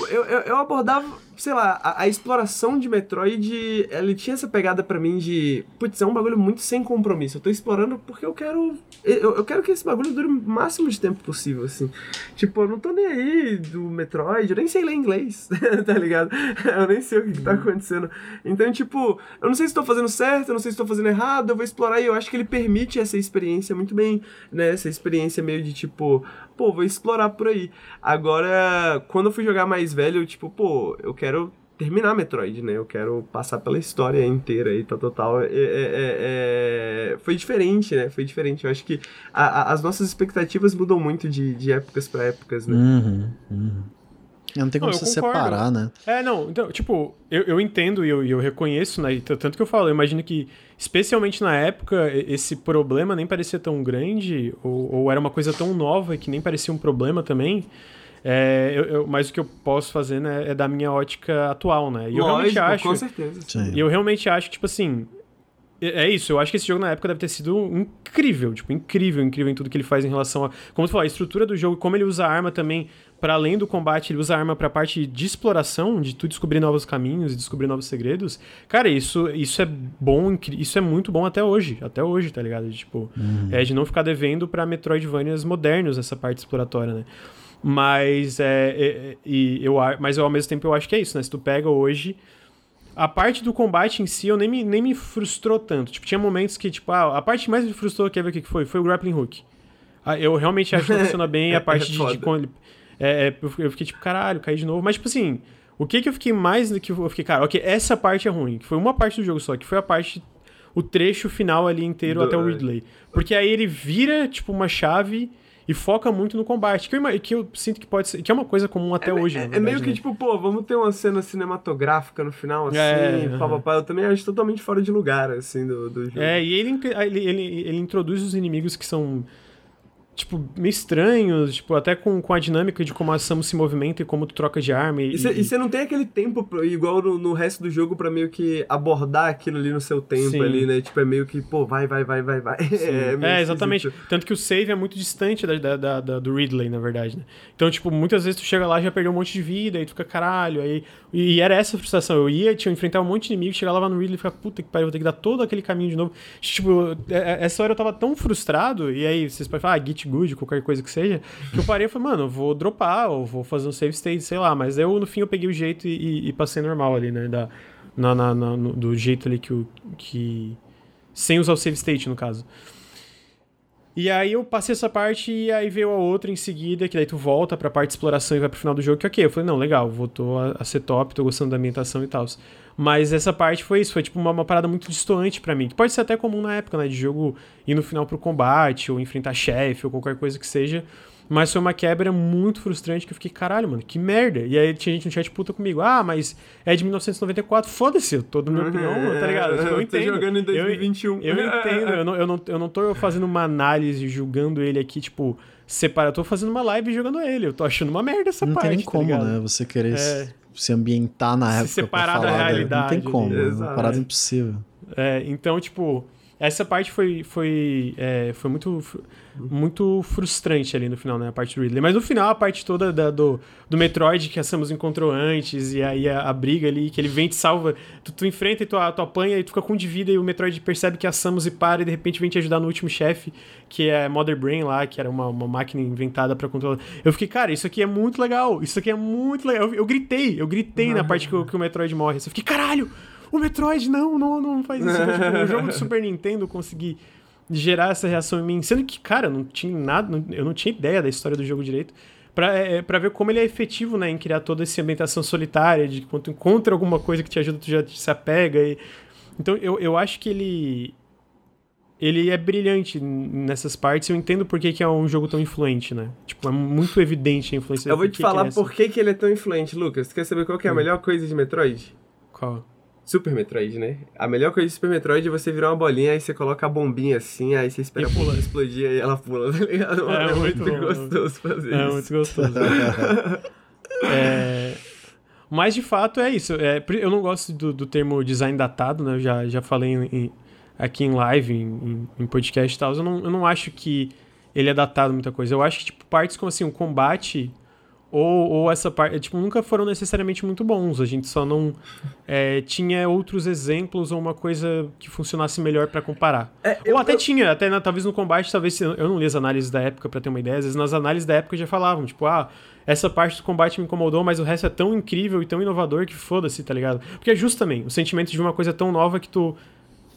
eu, eu, eu abordava sei lá, a, a, exploração de Metroid, ele tinha essa pegada para mim de, putz, é um bagulho muito sem compromisso. Eu tô explorando porque eu quero, eu, eu, quero que esse bagulho dure o máximo de tempo possível, assim. Tipo, eu não tô nem aí do Metroid, eu nem sei ler inglês, [laughs] tá ligado? Eu nem sei o que, que tá uhum. acontecendo. Então, tipo, eu não sei se tô fazendo certo, eu não sei se tô fazendo errado, eu vou explorar e eu acho que ele permite essa experiência muito bem, né? Essa experiência meio de, tipo, pô, vou explorar por aí. Agora, quando eu fui jogar mais velho, eu, tipo, pô, eu quero terminar Metroid, né? Eu quero passar pela história inteira e tal, tal, tal. É, é, é, é, foi diferente, né? Foi diferente. Eu acho que a, a, as nossas expectativas mudam muito de, de épocas para épocas, né? Uhum, uhum. Não tem como não, se separar, né? É, não, então, tipo, eu, eu entendo e eu, eu reconheço, né? Tanto que eu falo, eu imagino que, especialmente na época, esse problema nem parecia tão grande, ou, ou era uma coisa tão nova que nem parecia um problema também. É, eu, eu, mas o que eu posso fazer né, é da minha ótica atual, né? E eu Lógico, realmente acho. Com certeza. E eu realmente acho, tipo assim. É, é isso, eu acho que esse jogo na época deve ter sido incrível, tipo, incrível, incrível em tudo que ele faz em relação a. Como tu falou, a estrutura do jogo, como ele usa a arma também, para além do combate, ele usa a arma pra parte de exploração, de tu descobrir novos caminhos e descobrir novos segredos. Cara, isso, isso é bom, isso é muito bom até hoje. Até hoje, tá ligado? Tipo, uhum. é de não ficar devendo pra Metroidvanias modernos essa parte exploratória, né? Mas, é, é, e eu, mas eu, ao mesmo tempo eu acho que é isso, né? Se tu pega hoje. A parte do combate em si eu nem me, nem me frustrou tanto. Tipo, tinha momentos que, tipo, ah, a parte que mais me frustrou, quer ver o que foi? Foi o grappling hook. Ah, eu realmente acho que funciona bem [laughs] a parte é de, de quando ele. É, é, eu fiquei tipo, caralho, caí de novo. Mas, tipo assim, o que que eu fiquei mais do que. Eu fiquei, cara, ok, essa parte é ruim. Que foi uma parte do jogo só, que foi a parte. O trecho final ali inteiro do, até o Ridley. Porque aí ele vira, tipo, uma chave e foca muito no combate, que eu, que eu sinto que pode ser, que é uma coisa comum até é, hoje. É, é, meio que né? tipo, pô, vamos ter uma cena cinematográfica no final, assim, é, pá, pá, pá, eu também acho totalmente fora de lugar, assim, do, do jogo. É, e ele, ele, ele, ele introduz os inimigos que são tipo, meio estranhos, tipo, até com, com a dinâmica de como a Samus se movimenta e como tu troca de arma. E você não tem aquele tempo igual no, no, resto do jogo pra meio que abordar aquilo ali no seu tempo Sim. ali, né? Tipo, é meio que, pô, vai, vai, vai, vai, vai. [laughs] É, é, exatamente. Tanto que o save é muito distante da, da, da, da, do Ridley, na verdade, né? Então, tipo, muitas vezes tu chega lá já perdeu um monte de vida, aí tu fica, caralho, aí... E era essa a frustração. Eu ia, tinha enfrentar um monte de inimigo, chegar lá no Ridley e ficar, puta que pariu, vou ter que dar todo aquele caminho de novo. Tipo, é, é, essa hora eu tava tão frustrado, e aí vocês podem falar, ah, git good, qualquer coisa que seja, que eu parei e falei, mano, eu vou dropar, ou vou fazer um save state, sei lá. Mas eu, no fim, eu peguei o jeito e, e passei normal ali, né? Da, na, na, na no, do jeito ali que o. Que... Sem usar o save state, no caso. E aí eu passei essa parte e aí veio a outra em seguida, que daí tu volta pra parte de exploração e vai pro final do jogo, que ok. Eu falei, não, legal, voltou a, a ser top, tô gostando da ambientação e tal. Mas essa parte foi isso, foi tipo uma, uma parada muito distoante para mim, que pode ser até comum na época, né, de jogo ir no final pro combate, ou enfrentar chefe, ou qualquer coisa que seja. Mas foi uma quebra muito frustrante que eu fiquei, caralho, mano, que merda. E aí tinha gente no chat puta comigo. Ah, mas é de 1994. Foda-se, eu tô na minha opinião, tá ligado? Eu entendo. Tô jogando em 2021. Eu, eu entendo, eu não, eu, não, eu não tô fazendo uma análise, julgando ele aqui, tipo, separado. Eu tô fazendo uma live jogando ele. Eu tô achando uma merda essa não parte. Não tem tá como, ligado? né? Você querer é... se ambientar na época. Se separar da realidade. Não tem como. É uma parada impossível. É, então, tipo, essa parte foi, foi, é, foi muito, muito frustrante ali no final, né? A parte do Ridley. Mas no final, a parte toda da, do, do Metroid que a Samus encontrou antes, e aí a, a briga ali, que ele vem e te salva. Tu, tu enfrenta e tu, tu apanha e tu fica com de vida, e o Metroid percebe que a Samus e para, e de repente vem te ajudar no último chefe, que é Mother Brain lá, que era uma, uma máquina inventada para controlar. Eu fiquei, cara, isso aqui é muito legal, isso aqui é muito legal. Eu, eu gritei, eu gritei uhum. na parte que, que o Metroid morre. Eu fiquei, caralho! O Metroid, não, não, não faz isso. Então, tipo, [laughs] o jogo do Super Nintendo conseguir gerar essa reação em mim, sendo que, cara, não tinha nada, eu não tinha ideia da história do jogo direito, pra, é, pra ver como ele é efetivo, né, em criar toda essa ambientação solitária, de quando tu encontra alguma coisa que te ajuda, tu já se apega. E... Então, eu, eu acho que ele ele é brilhante nessas partes. Eu entendo por que, que é um jogo tão influente, né? Tipo, é muito evidente a influência Eu vou te falar que é por que, que ele é tão influente, Lucas. Tu quer saber qual que é a hum. melhor coisa de Metroid? Qual? Super Metroid, né? A melhor coisa de Super Metroid é você virar uma bolinha, aí você coloca a bombinha assim, aí você espera bola explodir e ela pula, [laughs] tá ligado? É, é muito, muito gostoso fazer é isso. É muito gostoso. [laughs] é... Mas de fato é isso. É, eu não gosto do, do termo design datado, né? Eu já, já falei em, aqui em live, em, em podcast e tal. Eu não, eu não acho que ele é datado muita coisa. Eu acho que, tipo, partes como assim, o combate ou, ou essa parte, tipo, nunca foram necessariamente muito bons. A gente só não é, tinha outros exemplos ou uma coisa que funcionasse melhor para comparar. É, ou eu, até eu... tinha, até na, talvez no combate, talvez eu não li as análises da época para ter uma ideia. Às vezes nas análises da época já falavam, tipo, ah, essa parte do combate me incomodou, mas o resto é tão incrível e tão inovador que foda-se, tá ligado? Porque é justo também, o sentimento de uma coisa tão nova que tu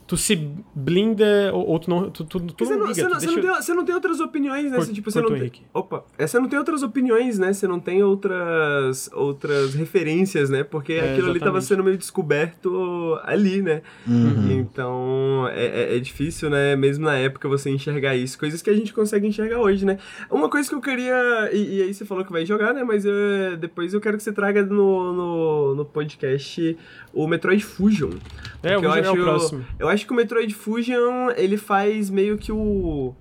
tu se blinda ou, ou tu não. Tu, tu, tu você, não, liga, você, não, você, não tem, você não tem outras opiniões, né? Por, tipo, você não tem, Opa! É, você não tem outras opiniões, né? Você não tem outras, outras referências, né? Porque é, aquilo exatamente. ali tava sendo meio descoberto ali, né? Uhum. Então é, é, é, difícil, né? Mesmo na época você enxergar isso. Coisas que a gente consegue enxergar hoje, né? Uma coisa que eu queria. E, e aí você falou que vai jogar, né? Mas eu, depois eu quero que você traga no, no, no podcast o Metroid Fusion. É, eu vou jogar acho, o próximo. Eu acho que o Metroid Fusion, ele faz meio que o...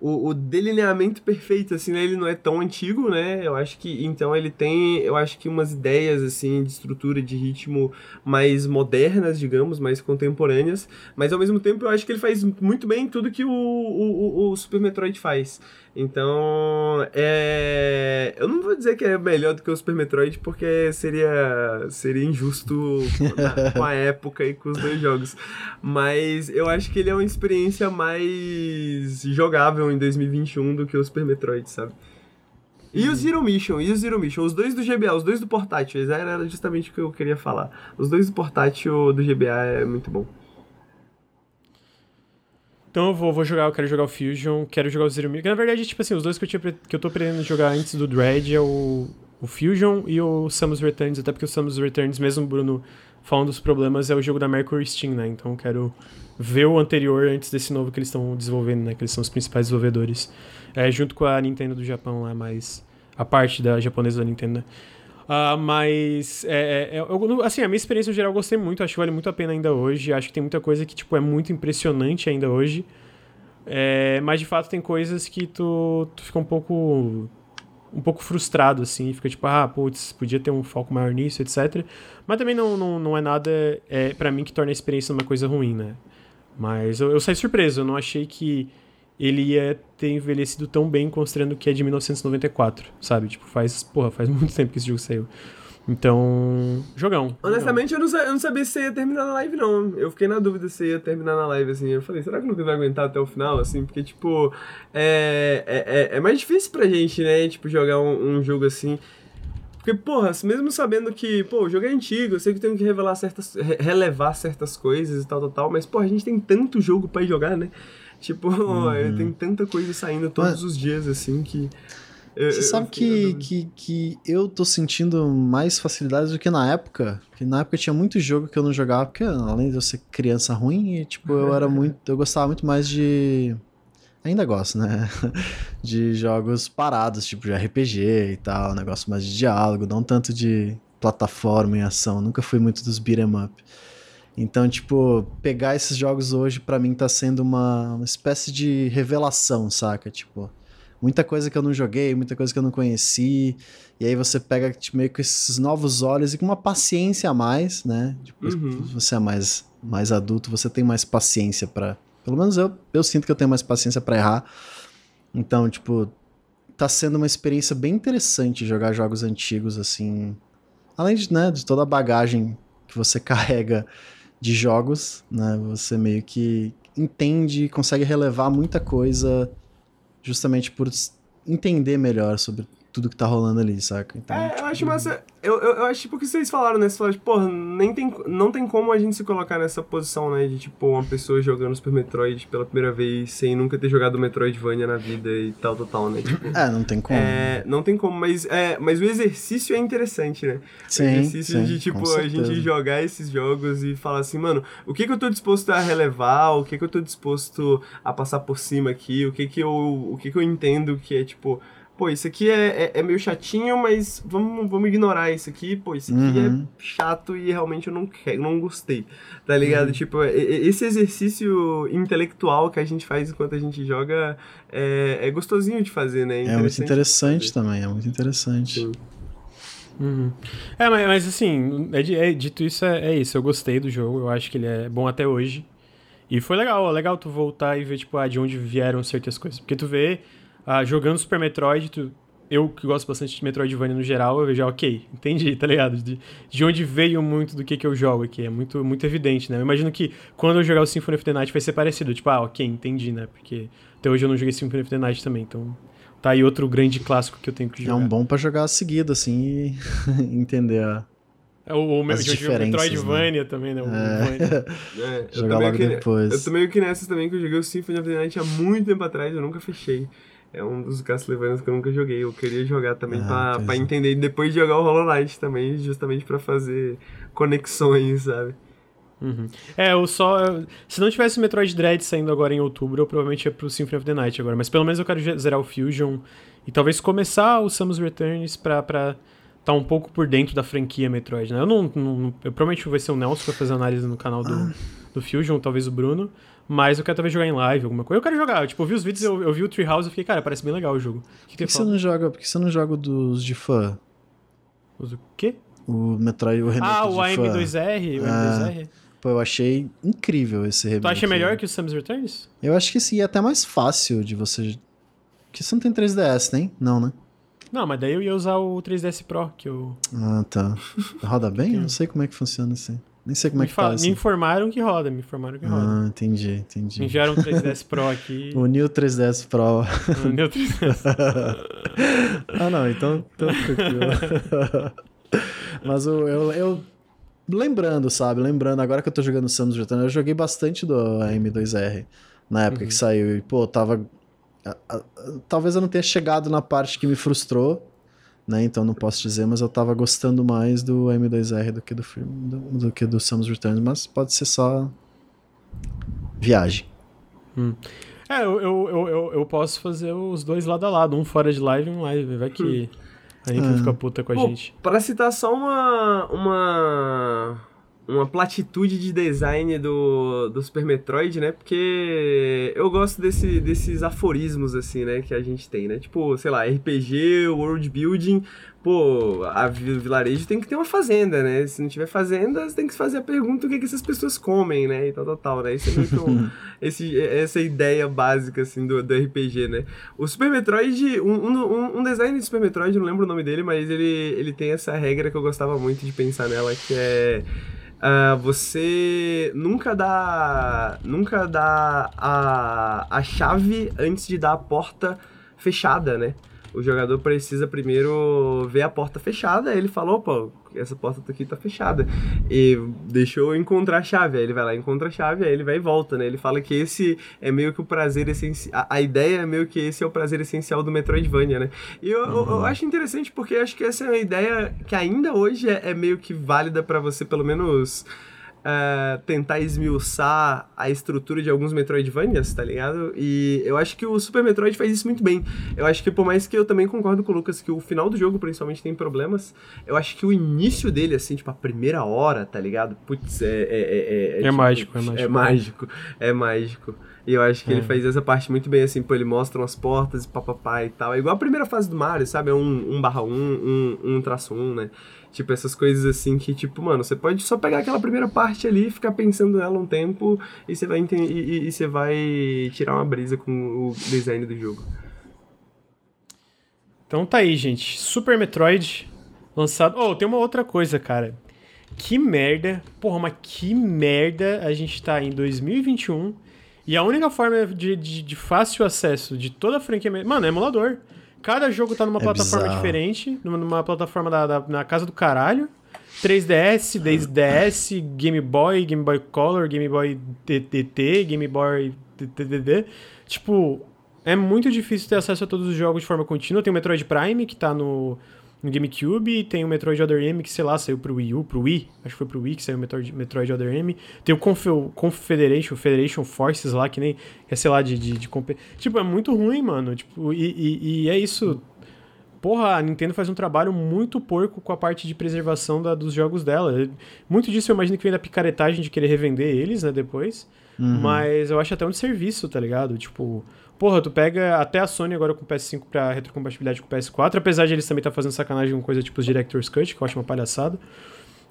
O, o, delineamento perfeito, assim, né? Ele não é tão antigo, né? Eu acho que, então, ele tem, eu acho que umas ideias, assim, de estrutura, de ritmo mais modernas, digamos, mais contemporâneas, mas ao mesmo tempo eu acho que ele faz muito bem tudo que o, o, o Super Metroid faz. Então, é... eu não vou dizer que é melhor do que o Super Metroid, porque seria, seria injusto na, [laughs] com a época e com os dois jogos. Mas eu acho que ele é uma experiência mais jogável em 2021 do que o Super Metroid, sabe? E o Zero Mission, e o Zero Mission, os dois do GBA, os dois do portátil, era justamente o que eu queria falar. Os dois do portátil do GBA é muito bom. Então eu vou, vou jogar, eu quero jogar o Fusion, quero jogar o Zero Mission. Na verdade, tipo assim, os dois que eu, tinha, que eu tô pretendendo jogar antes do Dread é o, o Fusion e o Samus Returns, até porque o Samus Returns, mesmo Bruno falando dos problemas, é o jogo da Mercury Steam, né? Então eu quero ver o anterior antes desse novo que eles estão desenvolvendo, né? Que eles são os principais desenvolvedores. É, junto com a Nintendo do Japão lá, mais a parte da japonesa da Nintendo, né? Uh, mas, é, é, eu, assim, a minha experiência no geral eu gostei muito, acho que vale muito a pena ainda hoje. Acho que tem muita coisa que, tipo, é muito impressionante ainda hoje. É, mas de fato tem coisas que tu, tu fica um pouco um pouco frustrado, assim, fica tipo, ah, putz, podia ter um foco maior nisso, etc. Mas também não, não, não é nada, é, para mim, que torna a experiência uma coisa ruim, né? Mas eu, eu saí surpreso, eu não achei que ele ia ter envelhecido tão bem, considerando que é de 1994, sabe? Tipo, faz, porra, faz [laughs] muito tempo que esse jogo saiu. Então, jogão. Honestamente, eu não, eu não, sabia se ia terminar na live, não. Eu fiquei na dúvida se ia terminar na live, assim. Eu falei, será que não vai aguentar até o final, assim? Porque, tipo, é, é, é, é mais difícil pra gente, né? Tipo, jogar um, um, jogo assim. Porque, porra, mesmo sabendo que, pô, o jogo é antigo, eu sei que tenho que revelar certas, relevar certas coisas e tal, tal, tal, mas, pô, a gente tem tanto jogo pra jogar, né? Tipo, [laughs] uhum. tem tanta coisa saindo todos mas... os dias, assim, que... Você sabe que, que, que eu tô sentindo mais facilidades do que na época. Porque na época tinha muito jogo que eu não jogava, porque além de eu ser criança ruim, e, tipo, eu era [laughs] muito. Eu gostava muito mais de. Ainda gosto, né? [laughs] De jogos parados, tipo de RPG e tal, negócio mais de diálogo, não tanto de plataforma e ação. Nunca fui muito dos beat'em up. Então, tipo, pegar esses jogos hoje para mim tá sendo uma, uma espécie de revelação, saca? Tipo, muita coisa que eu não joguei, muita coisa que eu não conheci. E aí você pega tipo, meio com esses novos olhos e com uma paciência a mais, né? Tipo, uhum. você é mais, mais adulto, você tem mais paciência para Pelo menos eu, eu sinto que eu tenho mais paciência para errar. Então, tipo, tá sendo uma experiência bem interessante jogar jogos antigos, assim. Além de, né, de toda a bagagem que você [laughs] carrega de jogos, né? Você meio que entende, consegue relevar muita coisa justamente por entender melhor sobre tudo que tá rolando ali, saca? Então, é, tipo... eu acho massa. Eu, eu, eu acho tipo o que vocês falaram, né? Vocês falaram, tipo, porra, nem tem, não tem como a gente se colocar nessa posição, né? De, tipo, uma pessoa jogando Super Metroid pela primeira vez sem nunca ter jogado Metroidvania na vida e tal, tal, tal, né? Tipo, é, não tem como. É, não tem como, mas, é, mas o exercício é interessante, né? Sim, o exercício sim, de, tipo, a gente jogar esses jogos e falar assim, mano, o que que eu tô disposto a relevar, o que que eu tô disposto a passar por cima aqui, o que que eu, o que que eu entendo que é, tipo pô, isso aqui é, é, é, meio chatinho, mas vamos, vamos ignorar isso aqui, pô, isso aqui é uhum. é chato e realmente eu não quero, não gostei, tá ligado? Uhum. Tipo, esse exercício intelectual que a gente faz enquanto a gente joga é, é gostosinho de fazer, né? É, é muito interessante também, é muito interessante. Sim. Uhum. É, mas, mas assim, é, é, dito isso, é, é, isso. Eu gostei do jogo, eu acho que ele é bom até hoje. E foi legal, legal tu voltar e ver, tipo, ah, de onde vieram certas coisas. Porque tu vê ah, jogando Super Metroid, tu, eu que gosto bastante de Metroidvania no geral, eu vejo, ok, [laughs] entendi, tá ligado? De, de onde veio muito do que, que eu jogo aqui, é muito, muito evidente, né? Eu imagino que quando eu jogar o Symphony of the Night vai ser parecido, tipo, ah, ok, entendi, né? Porque até hoje eu não joguei Symphony of the Night também, então tá aí outro grande clássico que eu tenho que jogar. É um bom para jogar seguido, assim, e [laughs] entender a... É o, o, As o Metroidvania né? também, né? O é. [laughs] é, jogar logo que, depois. Eu tô meio que nessas também, que eu joguei o Symphony of the Night há muito tempo atrás, eu nunca fechei é um dos Castlevanias que eu nunca joguei. Eu queria jogar também ah, pra, pra entender. E depois de jogar o Hollow Knight também, justamente pra fazer conexões, sabe? Uhum. É, eu só. Se não tivesse Metroid Dread saindo agora em outubro, eu provavelmente ia pro Symphony of the Night agora. Mas pelo menos eu quero zerar o Fusion e talvez começar o Samus Returns pra. pra tá um pouco por dentro da franquia Metroid, né? Eu não, não eu provavelmente vai ser o Nelson pra fazer análise no canal do, ah. do Fusion, talvez o Bruno. Mas eu quero talvez jogar em live, alguma coisa. Eu quero jogar. Tipo, eu vi os vídeos, eu, eu vi o Treehouse e fiquei, cara, parece bem legal o jogo. O que, que, que você não joga? Por que você não joga dos de fã? Os o quê? O Metroid, o remake Ah, o AM2R, o AM2R. Pô, eu achei incrível esse remake. Tu acha melhor que o Samus Returns? Eu acho que sim, é até mais fácil de você... Porque você não tem 3DS, nem? Não, né? Não, mas daí eu ia usar o 3DS Pro, que eu... Ah, tá. [laughs] Roda bem? Eu não sei como é que funciona assim. Nem sei como me é que tá. Me informaram que roda, me informaram que roda. Ah, entendi, entendi. Me enviaram um 3DS Pro aqui. [laughs] o New 3DS Pro. O New 3DS. [laughs] ah, não, então, então tranquilo. [laughs] Mas eu, eu, eu, Lembrando, sabe? Lembrando, agora que eu tô jogando Samus Return, eu joguei bastante do M2R na época uhum. que saiu. E, pô, tava. Talvez eu não tenha chegado na parte que me frustrou né? Então não posso dizer, mas eu tava gostando mais do M2R do que do filme, do, do que do Samus Returns, mas pode ser só viagem. Hum. É, eu, eu, eu, eu, posso fazer os dois lado a lado, um fora de live e um live. Vai que hum. a gente é. fica puta com a Pô, gente. Para citar só uma, uma uma platitude de design do, do Super Metroid, né? Porque eu gosto desse, desses aforismos, assim, né? Que a gente tem, né? Tipo, sei lá, RPG, world building. Pô, a vilarejo tem que ter uma fazenda, né? Se não tiver fazenda, você tem que fazer a pergunta o que, que essas pessoas comem, né? E tal, tal, tal, né? Isso é muito, [laughs] esse, essa ideia básica, assim, do, do RPG, né? O Super Metroid, um, um, um design de Super Metroid, não lembro o nome dele, mas ele, ele tem essa regra que eu gostava muito de pensar nela, que é Uh, você nunca dá nunca dá a, a chave antes de dar a porta fechada, né? O jogador precisa primeiro ver a porta fechada, aí ele falou, pô, essa porta aqui tá fechada. E deixou eu encontrar a chave. Aí ele vai lá, encontra a chave, aí ele vai e volta, né? Ele fala que esse é meio que o prazer essencial. A, ideia é meio que esse é o prazer essencial do Metroidvania, né? E eu, uhum. eu, eu, acho interessante porque acho que essa é uma ideia que ainda hoje é, é meio que válida para você, pelo menos uh, tentar esmiuçar a estrutura de alguns Metroidvanias, tá ligado? E eu acho que o Super Metroid faz isso muito bem. Eu acho que, por mais que eu também concordo com o Lucas que o final do jogo, principalmente, tem problemas, eu acho que o início dele, assim, tipo, a primeira hora, tá ligado? Putz, é. É, é, é, é tipo, mágico, é mágico. É mágico, é mágico. E eu acho que é. ele faz essa parte muito bem, assim, pô, ele mostra umas portas e papapá e tal. É igual a primeira fase do Mario, sabe? É um 1 barra 1, 1, 1 traço 1, né? Tipo, essas coisas assim que, tipo, mano, você pode só pegar aquela primeira parte ali, ficar pensando nela um tempo e você vai, entender, e, e, você vai tirar uma brisa com o design do jogo. Então tá aí, gente. Super Metroid lançado. Oh, tem uma outra coisa, cara. Que merda. Porra, mas que merda a gente tá em 2021 e a única forma de, de, de fácil acesso de toda a franquia. Mano, é emulador. Cada jogo tá numa é plataforma bizarro. diferente, numa plataforma da, da, na casa do caralho. 3DS, DS, Game Boy, Game Boy Color, Game Boy TTT, Game Boy TTD. Tipo, é muito difícil ter acesso a todos os jogos de forma contínua. Tem o Metroid Prime, que tá no, no GameCube, tem o Metroid Other M, que sei lá, saiu pro Wii U, pro Wii, acho que foi pro Wii que saiu o Metroid, Metroid Other M. Tem o Conf Confederation, Federation Forces lá, que nem é, sei lá, de, de, de Tipo, é muito ruim, mano. Tipo, e, e, e, é isso. Porra, a Nintendo faz um trabalho muito porco com a parte de preservação da, dos jogos dela. Muito disso eu imagino que vem da picaretagem de querer revender eles, né, depois. Uhum. Mas eu acho até um serviço, tá ligado? Tipo, Porra, tu pega até a Sony agora com o PS5 pra retrocompatibilidade com o PS4, apesar de eles também estar tá fazendo sacanagem com coisa tipo os Director's Cut, que eu acho uma palhaçada.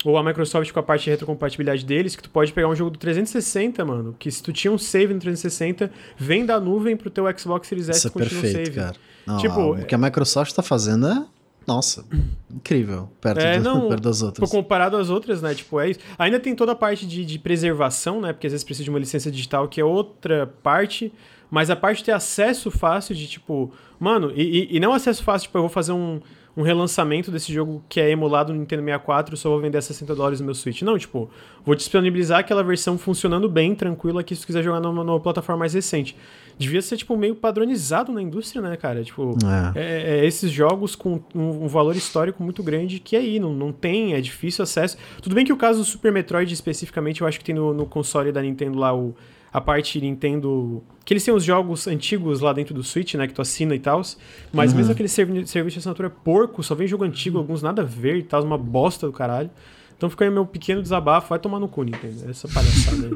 Ou a Microsoft com a parte de retrocompatibilidade deles, que tu pode pegar um jogo do 360, mano, que se tu tinha um save no 360, vem da nuvem pro teu Xbox Series S Isso e é continua perfeito, save. Cara. Não, tipo, o que a Microsoft tá fazendo é nossa, [clears throat] incrível, perto, é, do, não, [laughs] perto das outras. Comparado às outras, né? Tipo, é isso. Ainda tem toda a parte de, de preservação, né? Porque às vezes precisa de uma licença digital, que é outra parte. Mas a parte de ter acesso fácil de, tipo, mano, e, e, não acesso fácil, tipo, eu vou fazer um, um relançamento desse jogo que é emulado no Nintendo 64 só vou vender a 60 dólares no meu Switch. Não, tipo, vou disponibilizar aquela versão funcionando bem, tranquila, que se tu quiser jogar numa, numa plataforma mais recente. Devia ser, tipo, meio padronizado na indústria, né, cara? Tipo, é. É, é esses jogos com um, um, valor histórico muito grande que aí, não, não tem, é difícil acesso. Tudo bem que o caso do Super Metroid, especificamente, eu acho que tem no, no console da Nintendo lá o a parte Nintendo. Que eles têm os jogos antigos lá dentro do Switch, né? Que tu assina e tal. Mas uhum. mesmo aquele servi serviço de assinatura porco, só vem jogo antigo, alguns nada a ver e tal, uma bosta do caralho. Então fica aí meu pequeno desabafo, vai tomar no cu, Nintendo. Essa palhaçada aí.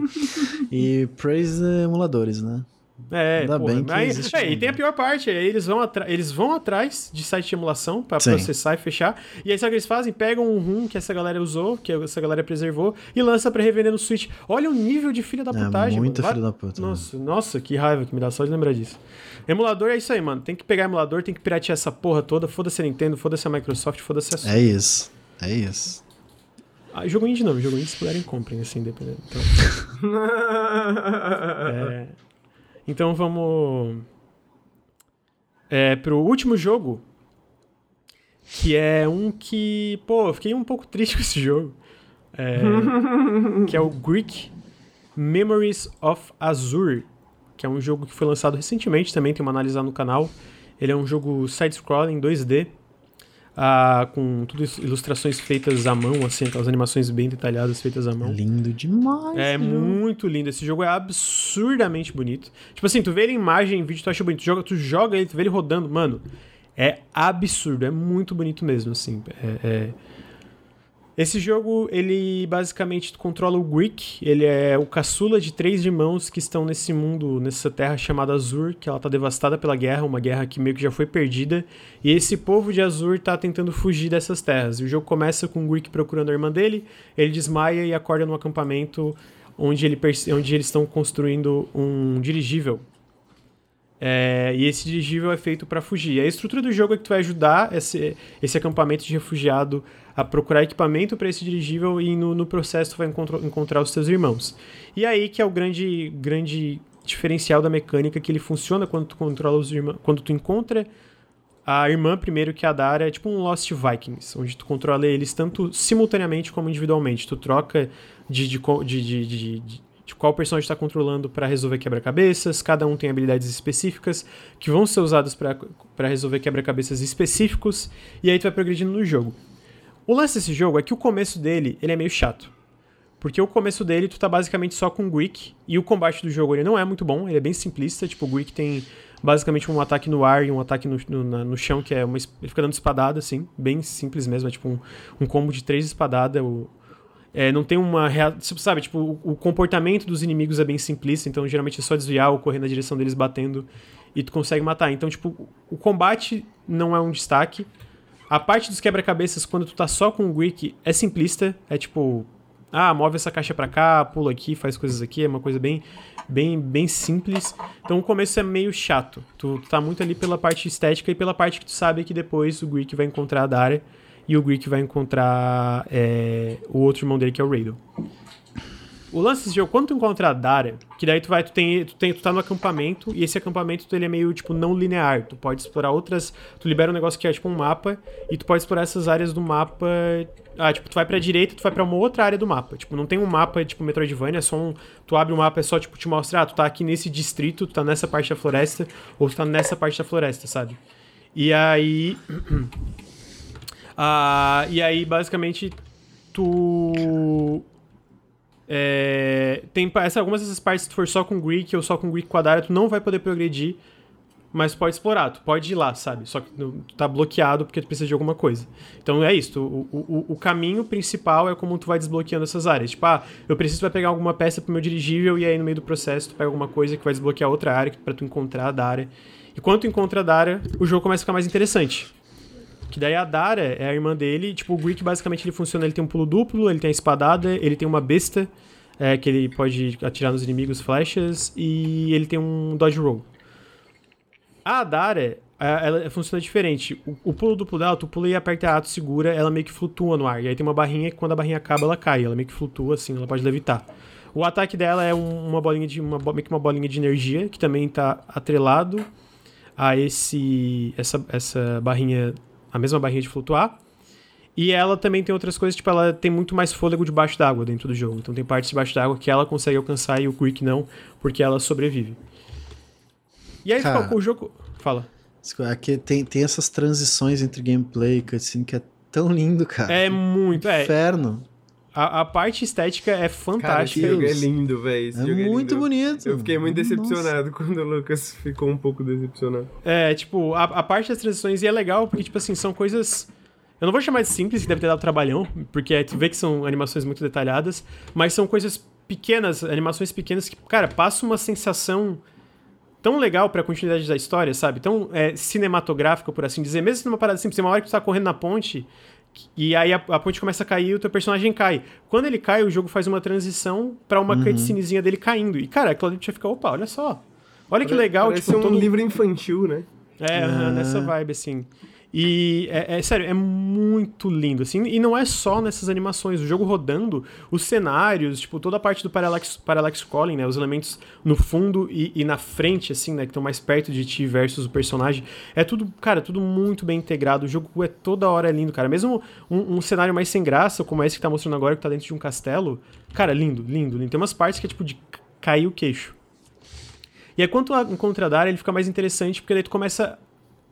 [laughs] e praise emuladores, né? É, Ainda porra, bem que aí, é, e tem a pior parte, aí eles vão, eles vão atrás de site de emulação para processar e fechar. E aí sabe o que eles fazem? Pegam um RUM que essa galera usou, que essa galera preservou, e lança para revender no Switch. Olha o nível de filha da é, putagem. É, muito filho da puta. Nossa, nossa, que raiva que me dá só de lembrar disso. Emulador é isso aí, mano. Tem que pegar emulador, tem que piratear essa porra toda. Foda-se a Nintendo, foda-se a Microsoft, foda-se a Sony. É isso. É isso. Ah, jogo indie não, jogo indie se puderem comprem, assim, dependendo. Então... [laughs] é... Então vamos é, pro último jogo, que é um que, pô, eu fiquei um pouco [laughs] triste com esse jogo, é, que é o Greek Memories of Azure, que é um jogo que foi lançado recentemente, também tem uma análise lá no canal. Ele é um jogo side-scrolling 2D, ah, com tudo ilustrações feitas à mão, assim, aquelas animações bem detalhadas feitas à mão. Lindo demais. É muito lindo. Esse jogo é absurdamente bonito. Tipo assim, tu vê ele em imagem, em vídeo, tu acha bonito. Tu joga, tu joga ele, tu vê ele rodando, mano. É absurdo, é muito bonito mesmo, assim. É, é... Esse jogo, ele basicamente controla o Greek, ele é o caçula de três irmãos que estão nesse mundo, nessa terra chamada Azur, que ela tá devastada pela guerra, uma guerra que meio que já foi perdida, e esse povo de Azur tá tentando fugir dessas terras. E o jogo começa com o Greek procurando a irmã dele, ele desmaia e acorda no acampamento onde, ele, onde eles estão construindo um dirigível é, e esse dirigível é feito para fugir. A estrutura do jogo é que tu vai ajudar esse, esse acampamento de refugiado a procurar equipamento para esse dirigível e no, no processo tu vai encontro, encontrar os teus irmãos. E aí que é o grande, grande diferencial da mecânica que ele funciona quando tu controla os irmãos, quando tu encontra a irmã primeiro que a Dara é tipo um Lost Vikings, onde tu controla eles tanto simultaneamente como individualmente. Tu troca de, de, de, de de qual personagem está controlando para resolver quebra-cabeças. Cada um tem habilidades específicas que vão ser usadas para resolver quebra-cabeças específicos. E aí tu vai progredindo no jogo. O lance desse jogo é que o começo dele ele é meio chato. Porque o começo dele tu tá basicamente só com o Greek. E o combate do jogo ele não é muito bom, ele é bem simplista. Tipo, o Greek tem basicamente um ataque no ar e um ataque no, no, no chão, que é uma. Ele fica dando espadada, assim. Bem simples mesmo. É tipo um, um combo de três espadadas. O, é, não tem uma tipo, Sabe, tipo, o, comportamento dos inimigos é bem simplista, então geralmente é só desviar ou correr na direção deles batendo e tu consegue matar. Então, tipo, o combate não é um destaque. A parte dos quebra-cabeças, quando tu tá só com o Greek, é simplista. É tipo, ah, move essa caixa pra cá, pula aqui, faz coisas aqui. É uma coisa bem, bem, bem simples. Então o começo é meio chato. Tu, tá muito ali pela parte estética e pela parte que tu sabe que depois o Greek vai encontrar a Daria e o Greek vai encontrar é, o outro irmão dele, que é o Raidel. O lance desse jogo, quando tu encontra a Dara, que daí tu vai, tu tem, tu tem, tu tá no acampamento, e esse acampamento ele é meio, tipo, não linear. Tu pode explorar outras. Tu libera um negócio que é tipo um mapa, e tu pode explorar essas áreas do mapa. Ah, tipo, tu vai pra direita, tu vai pra uma outra área do mapa. Tipo, não tem um mapa, tipo, Metroidvania, é só um. Tu abre o um mapa, é só, tipo, te mostrar, ah, tu tá aqui nesse distrito, tu tá nessa parte da floresta, ou tu tá nessa parte da floresta, sabe? E aí. [clears throat] Ah, e aí, basicamente, tu. É, tem essa, algumas dessas partes, se tu for só com Greek ou só com Greek quadrado, tu não vai poder progredir, mas pode explorar, tu pode ir lá, sabe? Só que tu tá bloqueado porque tu precisa de alguma coisa. Então é isso, tu, o, o, o, caminho principal é como tu vai desbloqueando essas áreas. Tipo, ah, eu preciso vai pegar alguma peça pro meu dirigível e aí no meio do processo tu pega alguma coisa que vai desbloquear outra área para tu encontrar a Dara. E quando tu encontra a Dara, o jogo começa a ficar mais interessante. Que daí a Dara é a irmã dele. Tipo, o Greek basicamente ele funciona, ele tem um pulo duplo, ele tem a espadada, ele tem uma besta, é, que ele pode atirar nos inimigos flechas, e ele tem um dodge roll. A Dara, ela funciona diferente. O, o, pulo duplo dela, tu pula e aperta A, tu segura, ela meio que flutua no ar. E aí tem uma barrinha que quando a barrinha acaba, ela cai. Ela meio que flutua assim, ela pode levitar. O ataque dela é uma bolinha de. Uma, meio que uma bolinha de energia, que também está atrelado a esse essa, essa barrinha a mesma barrinha de flutuar. E ela também tem outras coisas, tipo, ela tem muito mais fôlego debaixo d'água dentro do jogo. Então tem partes debaixo d'água que ela consegue alcançar e o Quick não, porque ela sobrevive. E aí Cara, o jogo. Fala. Aqui tem, tem essas transições entre gameplay e cutscene que é tão lindo, cara. É muito, é. Inferno. A, a, parte estética é fantástica. Cara, esse jogo é lindo, velho. É, é muito é bonito. Eu fiquei muito decepcionado Nossa. quando o Lucas ficou um pouco decepcionado. É, tipo, a, a, parte das transições e é legal porque, tipo assim, são coisas. Eu não vou chamar de simples, que deve ter dado trabalhão, porque tu vê que são animações muito detalhadas, mas são coisas pequenas, animações pequenas que, cara, passa uma sensação tão legal pra continuidade da história, sabe? Tão é, cinematográfica, por assim dizer. Mesmo numa parada simples, tem uma hora que tu tá correndo na ponte e aí a, a, ponte começa a cair e o teu personagem cai. Quando ele cai, o jogo faz uma transição para uma uhum. cutscenezinha dele caindo. E, cara, aquilo ali já fica, opa, olha só. Olha que legal. Parece tipo, um todo... livro infantil, né? É, uhum. nessa vibe, assim. E é, é, sério, é muito lindo, assim, e não é só nessas animações. O jogo rodando, os cenários, tipo, toda a parte do Parallax, Parallax Calling, né? Os elementos no fundo e, e na frente, assim, né? Que estão mais perto de ti versus o personagem. É tudo, cara, tudo muito bem integrado. O jogo é toda hora lindo, cara. Mesmo um, um cenário mais sem graça, como esse que tá mostrando agora, que tá dentro de um castelo. Cara, lindo, lindo, lindo. Tem umas partes que é tipo de cair o queixo. E aí, encontra a Dara, ele fica mais interessante, porque daí tu começa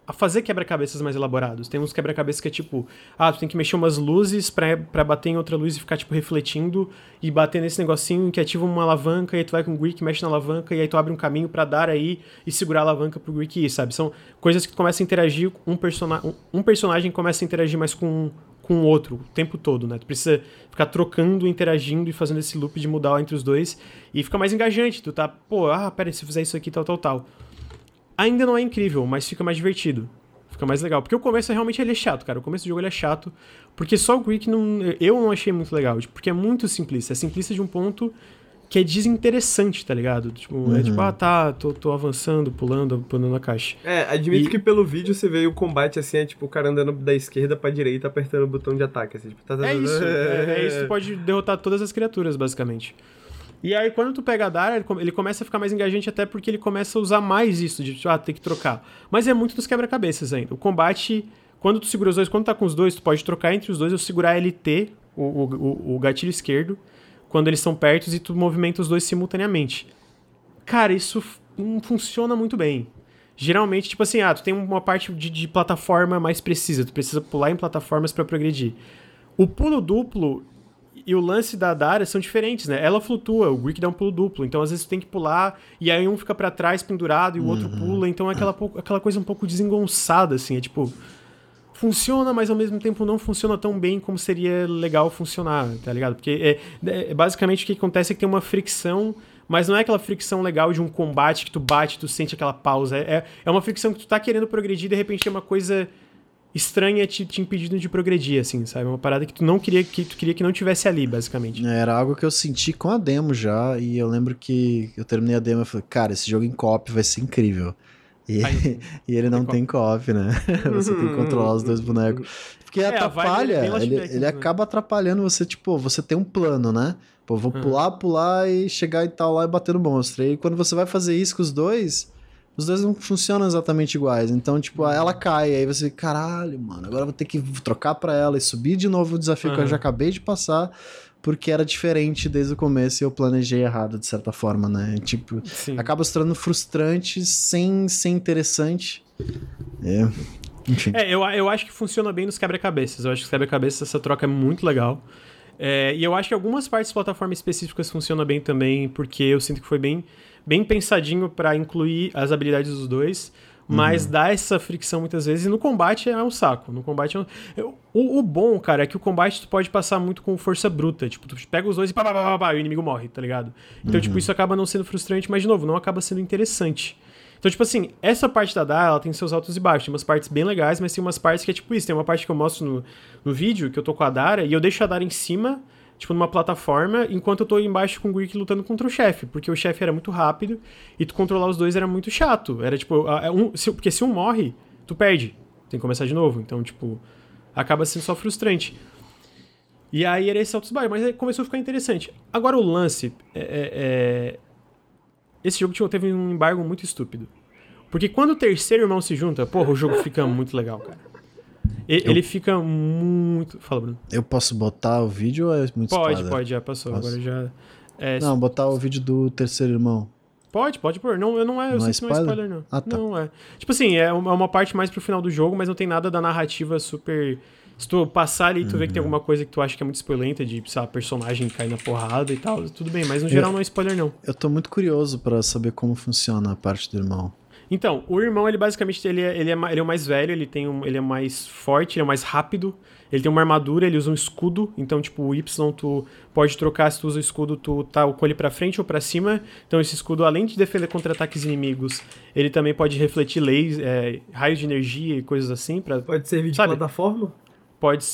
a fazer quebra-cabeças mais elaborados. Tem uns quebra-cabeças que é tipo, ah, tu tem que mexer umas luzes pra, pra bater em outra luz e ficar, tipo, refletindo e bater nesse negocinho que ativa uma alavanca e aí tu vai com o Greek, mexe na alavanca e aí tu abre um caminho para dar aí e segurar a alavanca pro Greek ir, sabe? São coisas que tu começa a interagir, um, persona um, um personagem começa a interagir mais com, com o outro o tempo todo, né? Tu precisa ficar trocando, interagindo e fazendo esse loop de mudar entre os dois e fica mais engajante. Tu tá, pô, ah, pera se eu fizer isso aqui, tal, tal, tal. Ainda não é incrível, mas fica mais divertido. Fica mais legal. Porque o começo realmente ele é chato, cara. O começo do jogo ele é chato. Porque só o Greek não, eu não achei muito legal. Porque é muito simplista. É simplista de um ponto que é desinteressante, tá ligado? Tipo, uhum. é tipo, uhum. ah, tá, tô, tô avançando, pulando, pulando a caixa. É, admito e... que pelo vídeo você vê o combate assim, é tipo o cara andando da esquerda pra direita apertando o botão de ataque. Assim, tipo, tá, tá, é isso, é, é isso, pode derrotar todas as criaturas, basicamente. E aí, quando tu pega a Dara, ele começa a ficar mais engajante até porque ele começa a usar mais isso, de, ah, tem que trocar. Mas é muito dos quebra-cabeças ainda. O combate, quando tu segura os dois, quando tá com os dois, tu pode trocar entre os dois, eu segurar LT, o, o, o gatilho esquerdo, quando eles estão perto e tu movimenta os dois simultaneamente. Cara, isso funciona muito bem. Geralmente, tipo assim, ah, tu tem uma parte de, de plataforma mais precisa, tu precisa pular em plataformas para progredir. O pulo duplo e o lance da Dara são diferentes, né? Ela flutua, o Greek dá um pulo duplo, então às vezes tu tem que pular e aí um fica para trás pendurado e o uhum. outro pula, então é aquela, aquela coisa um pouco desengonçada, assim, é tipo funciona, mas ao mesmo tempo não funciona tão bem como seria legal funcionar, tá ligado? Porque é, é, basicamente o que acontece é que tem uma fricção, mas não é aquela fricção legal de um combate que tu bate, tu sente aquela pausa. É, é uma fricção que tu tá querendo progredir e de repente tem uma coisa estranha te, te impedindo de progredir, assim, sabe? Uma parada que tu não queria que tu queria que não tivesse ali, basicamente. É, era algo que eu senti com a demo já, e eu lembro que eu terminei a demo e falei, cara, esse jogo em co vai ser incrível. E, [laughs] e ele não tem co-op, né? [laughs] você tem que controlar os dois bonecos. Porque é, atrapalha, ele, ele né? acaba atrapalhando você, tipo, você tem um plano, né? Pô, vou pular, pular e chegar e tal lá e bater no monstro. E quando você vai fazer isso com os dois, os dois não funcionam exatamente iguais. Então, tipo, ela cai, aí você, caralho, mano, agora eu vou ter que trocar pra ela e subir de novo o desafio uhum. que eu já acabei de passar porque era diferente desde o começo e eu planejei errado, de certa forma, né? Tipo, Sim. acaba se tornando frustrante sem ser interessante. É. Enfim. É, eu, eu acho que funciona bem nos quebra-cabeças. Eu acho que quebra-cabeças, essa troca é muito legal. É, e eu acho que algumas partes de plataforma específicas funcionam bem também, porque eu sinto que foi bem, bem pensadinho para incluir as habilidades dos dois mas uhum. dá essa fricção muitas vezes. E no combate é um saco. No combate é um... o, o, bom, cara, é que o combate tu pode passar muito com força bruta. Tipo, tu pega os dois e pá, pá, pá, pá, e o inimigo morre, tá ligado? Então, tipo, uhum. tipo, isso acaba não sendo frustrante, mas, de novo, não acaba sendo interessante. Então, tipo assim, essa parte da DA, ela tem seus altos e baixos. Tem umas partes bem legais, mas tem umas partes que é tipo isso. Tem uma parte que eu mostro no, no vídeo, que eu tô com a Dara, e eu deixo a Dara em cima tipo, numa plataforma, enquanto eu tô embaixo com o Greek lutando contra o chefe, porque o chefe era muito rápido e tu controlar os dois era muito chato. Era tipo, um, se, porque se um morre, tu perde. Tem que começar de novo. Então, tipo, acaba sendo só frustrante. E aí era esse altos baixos, mas aí começou a ficar interessante. Agora o lance é, é, é... Esse jogo tipo, teve um embargo muito estúpido. Porque quando o terceiro irmão se junta, porra, o jogo fica muito legal, cara. Ele eu... fica muito. Fala, Bruno. Eu posso botar o vídeo ou é muito Pode, spoiler? pode, já passou. Posso? Agora já. É... Não, botar o vídeo do terceiro irmão. Pode, pode pôr. Não, eu não é, eu não sei é se não é spoiler, não. Ah, tá. Não é. Tipo assim, é uma parte mais pro final do jogo, mas não tem nada da narrativa super. Se tu passar ali e tu uhum. vê que tem uhum. alguma coisa que tu acha que é muito spoilenta, de, sei lá, personagem cair na porrada e tal, tudo bem, mas no geral eu, não é spoiler, não. Eu tô muito curioso para saber como funciona a parte do irmão. Então, o irmão, ele basicamente ele é, ele é, ele é o mais velho, ele, tem um, ele é mais forte, ele é mais rápido, ele tem uma armadura, ele usa um escudo, então, tipo, o Y tu pode trocar, se tu usa o escudo, tu tá com ele pra frente ou pra cima, então esse escudo, além de defender contra ataques inimigos, ele também pode refletir leis, é, raios de energia e coisas assim. Pra, pode servir de sabe? plataforma? Pode...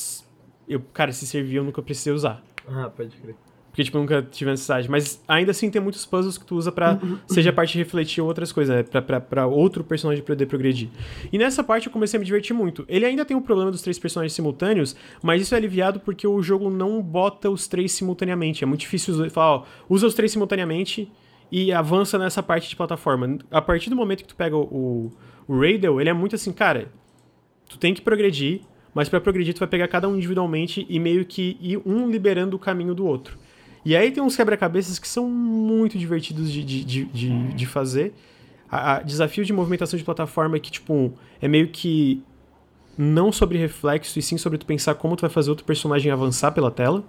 Eu, cara, se servir eu nunca precisei usar. Ah, pode crer. Porque, tipo, nunca tive necessidade. Mas ainda assim tem muitos puzzles que tu usa pra, uhum. seja a parte de refletir outras coisas, né? Pra, pra, pra outro personagem poder progredir. E nessa parte eu comecei a me divertir muito. Ele ainda tem o problema dos três personagens simultâneos, mas isso é aliviado porque o jogo não bota os três simultaneamente. É muito difícil falar, ó, usa os três simultaneamente e avança nessa parte de plataforma. A partir do momento que tu pega o, o Raidel, ele é muito assim, cara, tu tem que progredir, mas para progredir tu vai pegar cada um individualmente e meio que ir um liberando o caminho do outro. E aí tem uns quebra-cabeças que são muito divertidos de, de, de, de, de fazer. A, a, desafio de movimentação de plataforma é que, tipo, é meio que não sobre reflexo, e sim sobre tu pensar como tu vai fazer outro personagem avançar pela tela.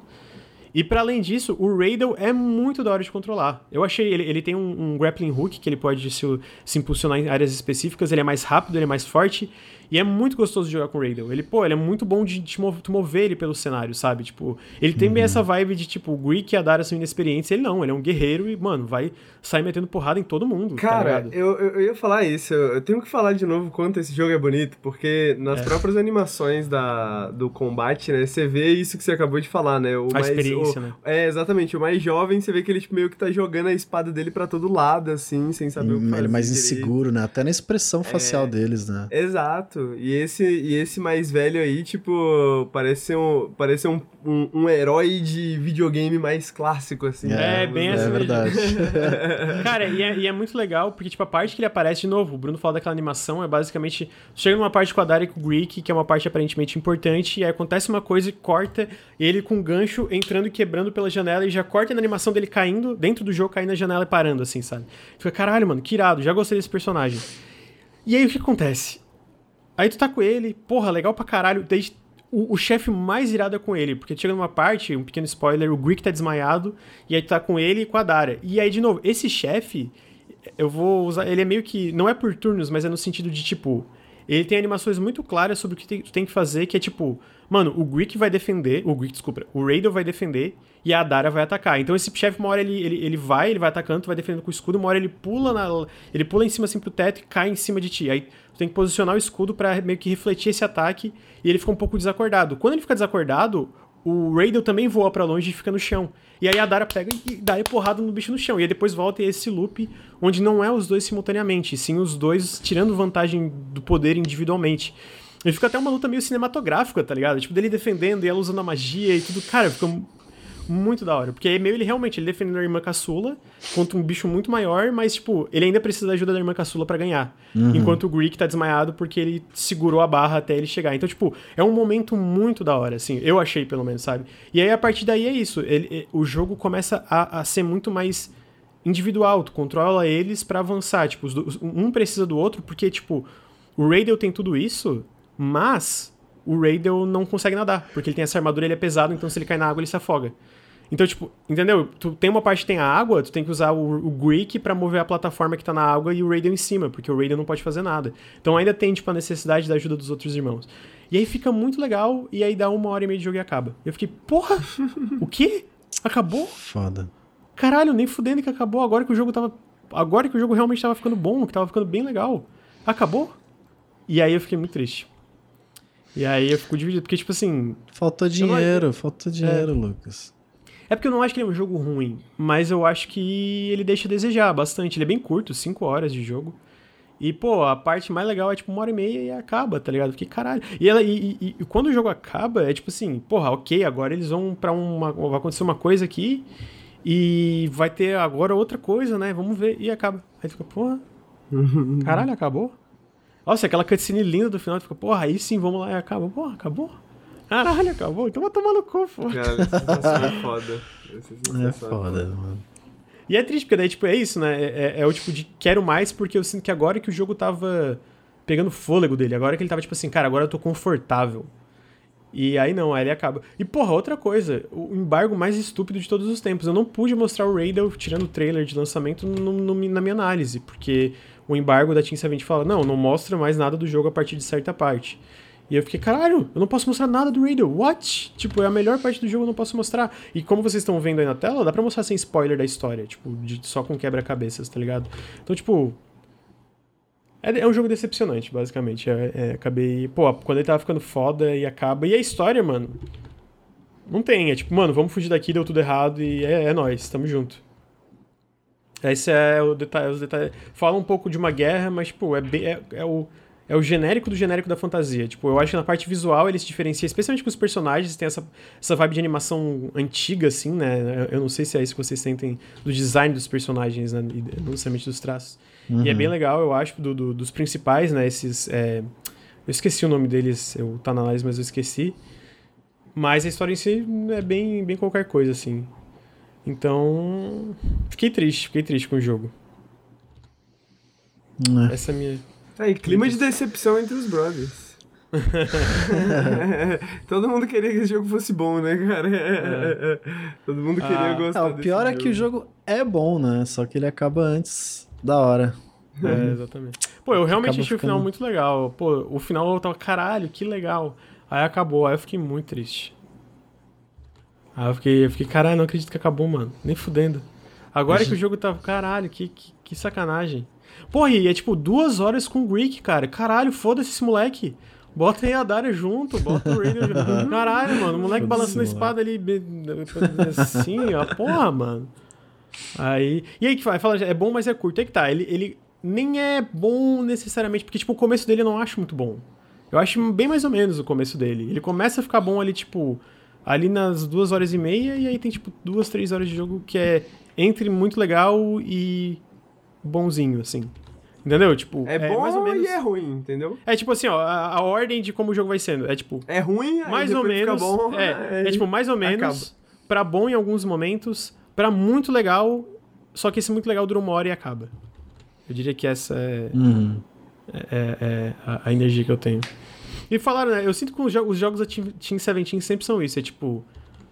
E para além disso, o Raidel é muito da hora de controlar. Eu achei, ele, ele tem um, um grappling hook que ele pode se, se impulsionar em áreas específicas, ele é mais rápido, ele é mais forte, E é muito gostoso de jogar com o Raidel. Ele, pô, ele é muito bom de te mover, mover ele pelo cenário, sabe? Tipo, ele tem uhum. bem essa vibe de, tipo, o Greek e a Dara são inexperientes. Ele não, ele é um guerreiro e, mano, vai sair metendo porrada em todo mundo. Tá Cara, tá eu, eu ia falar isso. Eu tenho que falar de novo quanto esse jogo é bonito, porque nas é. próprias animações da, do combate, né, você vê isso que você acabou de falar, né? O a mais, experiência, o, né? É, exatamente. O mais jovem, você vê que ele tipo, meio que tá jogando a espada dele para todo lado, assim, sem saber hum, o que hum, fazer. Ele é mais inseguro, né? Até na expressão é, facial deles, né? Exato. E esse, e esse mais velho aí, tipo, parece um, parece um, um, um herói de videogame mais clássico, assim. É, é bem assim. É verdade. [laughs] [laughs] Cara, e é, e é, muito legal, porque, tipo, a parte que ele aparece de novo, o Bruno fala daquela animação, é basicamente. Chega numa parte com a Daria e com o Greek, que é uma parte aparentemente importante, e aí acontece uma coisa e corta ele com um gancho entrando e quebrando pela janela, e já corta na animação dele caindo, dentro do jogo, caindo na janela e parando, assim, sabe? Fica, caralho, mano, que irado, já gostei desse personagem. E aí o que acontece? Aí tu tá com ele, porra, legal pra caralho. Desde o, o chefe mais irado é com ele, porque chega numa parte, um pequeno spoiler, o Greek tá desmaiado, e aí tu tá com ele e com a Dara. E aí, de novo, esse chefe, eu vou usar. Ele é meio que. Não é por turnos, mas é no sentido de tipo. Ele tem animações muito claras sobre o que tu tem que fazer, que é tipo, mano, o Greek vai defender, o Greek, desculpa, o Raidel vai defender e a Dara vai atacar. Então esse chefe, uma hora ele, ele, ele vai, ele vai atacando, tu vai defendendo com o escudo, uma hora ele pula na, ele pula em cima assim pro teto e cai em cima de ti. Aí tu tem que posicionar o escudo para meio que refletir esse ataque e ele fica um pouco desacordado. Quando ele fica desacordado, o Raidel também voa para longe e fica no chão. E aí a Dara pega e dá porrada no bicho no chão. E aí depois volta esse loop onde não é os dois simultaneamente, sim os dois tirando vantagem do poder individualmente. E fica até uma luta meio cinematográfica, tá ligado? Tipo, dele defendendo e ela usando a magia e tudo. Cara, fica muito da hora. Porque aí meio ele realmente, ele defendendo a irmã caçula contra um bicho muito maior, mas, tipo, ele ainda precisa da ajuda da irmã caçula para ganhar. Uhum. Enquanto o Greek tá desmaiado porque ele segurou a barra até ele chegar. Então, tipo, é um momento muito da hora, assim. Eu achei, pelo menos, sabe? E aí, a partir daí, é isso. Ele, o jogo começa a, a ser muito mais individual. Tu controla eles para avançar. Tipo, um precisa do outro porque, tipo, o Raidel tem tudo isso, mas o Raidel não consegue nadar, porque ele tem essa armadura, ele é pesado, então se ele cai na água, ele se afoga. Então, tipo, entendeu? Tu tem uma parte que tem a água, tu tem que usar o, o Greek para mover a plataforma que tá na água e o Raiden em cima, porque o Raiden não pode fazer nada. Então ainda tem, tipo, a necessidade da ajuda dos outros irmãos. E aí fica muito legal, e aí dá uma hora e meia de jogo e acaba. Eu fiquei, porra, o quê? Acabou? Foda. Caralho, nem fudendo que acabou, agora que o jogo tava... Agora que o jogo realmente tava ficando bom, que tava ficando bem legal. Acabou? E aí eu fiquei muito triste. E aí eu fico dividido, porque, tipo assim. Faltou dinheiro, não... faltou dinheiro, é... Lucas. É porque eu não acho que ele é um jogo ruim, mas eu acho que ele deixa a desejar bastante. Ele é bem curto, 5 horas de jogo. E, pô, a parte mais legal é tipo uma hora e meia e acaba, tá ligado? Porque, caralho. E, ela, e, e, e quando o jogo acaba, é tipo assim, porra, ok, agora eles vão pra uma. Vai acontecer uma coisa aqui e vai ter agora outra coisa, né? Vamos ver. E acaba. Aí fica, porra. [laughs] Caralho, acabou? Nossa, aquela cutscene linda do final, fica, porra, aí sim, vamos lá e acaba. Porra, acabou? Caralho, acabou. Então vai tomar no cu, pô. Cara, essa é foda. É, é foda, mano. E é triste, porque daí, tipo, é isso, né? É, é, é, o tipo de quero mais, porque eu sinto que agora que o jogo tava pegando fôlego dele, agora que ele tava, tipo assim, cara, agora eu tô confortável. E aí não, aí ele acaba. E porra, outra coisa, o embargo mais estúpido de todos os tempos. Eu não pude mostrar o Raidel tirando o trailer de lançamento no, no, na minha análise, porque o embargo da Team 70 fala: não, não mostra mais nada do jogo a partir de certa parte. E eu fiquei, caralho, eu não posso mostrar nada do Raider. What? Tipo, é a melhor parte do jogo, eu não posso mostrar. E como vocês estão vendo aí na tela, dá pra mostrar sem spoiler da história, tipo, de, só com quebra-cabeças, tá ligado? Então, tipo. É, é um jogo decepcionante, basicamente. É, é, acabei. Pô, quando ele tava ficando foda e acaba. E a história, mano. Não tem. É tipo, mano, vamos fugir daqui, deu tudo errado e é, é nóis, tamo junto. Esse é o detalhe, os detalhes. Fala um pouco de uma guerra, mas, tipo, é, bem, é, é, o, é o genérico do genérico da fantasia. Tipo, eu acho que na parte visual ele se diferencia, especialmente com os personagens, tem essa, essa vibe de animação antiga, assim, né? Eu não sei se é isso que vocês sentem do design dos personagens, né? Não necessariamente dos traços. Uhum. E é bem uhum. legal, eu acho, do, do dos principais, né? Esses. É... Eu esqueci o nome deles, eu tá na análise, mas eu esqueci. Mas a história em si é bem, bem qualquer coisa, assim. Então, fiquei triste, fiquei triste com o jogo. É. Essa é a minha. Tá aí, clima de decepção entre os brothers. [laughs] Todo mundo queria que esse jogo fosse bom, né, cara? É. Todo mundo queria ah, gostar. o pior é que o jogo é bom, né? Só que ele acaba antes da hora. É, exatamente. Pô, eu realmente achei ficando... o final muito legal. Pô, o final eu tava, caralho, que legal. Aí acabou, aí eu fiquei muito triste. Aí eu fiquei, eu fiquei caralho, não acredito que acabou, mano. Nem fudendo. Agora que o jogo tava, caralho, que, que, que sacanagem. Porra, e é tipo duas horas com o Greek, cara. Caralho, foda-se esse moleque. Bota aí a Daria junto, bota o Raiden junto. [laughs] Caralho, mano, o moleque balançando a espada ali assim, ó. Porra, mano. Aí. E aí que vai, fala, é bom, mas é curto. É que tá, ele, ele nem é bom necessariamente, porque, tipo, o começo dele eu não acho muito bom. Eu acho bem mais ou menos o começo dele. Ele começa a ficar bom ali, tipo, ali nas duas horas e meia, e aí tem, tipo, duas, três horas de jogo que é entre muito legal e bonzinho, assim. Entendeu? Tipo, é, é bom mais ou menos... e é ruim, entendeu? É tipo assim, ó, a, a, ordem de como o jogo vai sendo. É tipo. É ruim, mais ou menos. Bom, é, [laughs] é, tipo, mais ou menos. Acaba. Pra bom em alguns momentos, pra muito legal, só que esse muito legal dura uma hora e acaba. Eu diria que essa é, é, é, é a, a, energia que eu tenho. E falaram, né? Eu sinto que os, jogos, os jogos da Team, Team 17 sempre são isso. É tipo,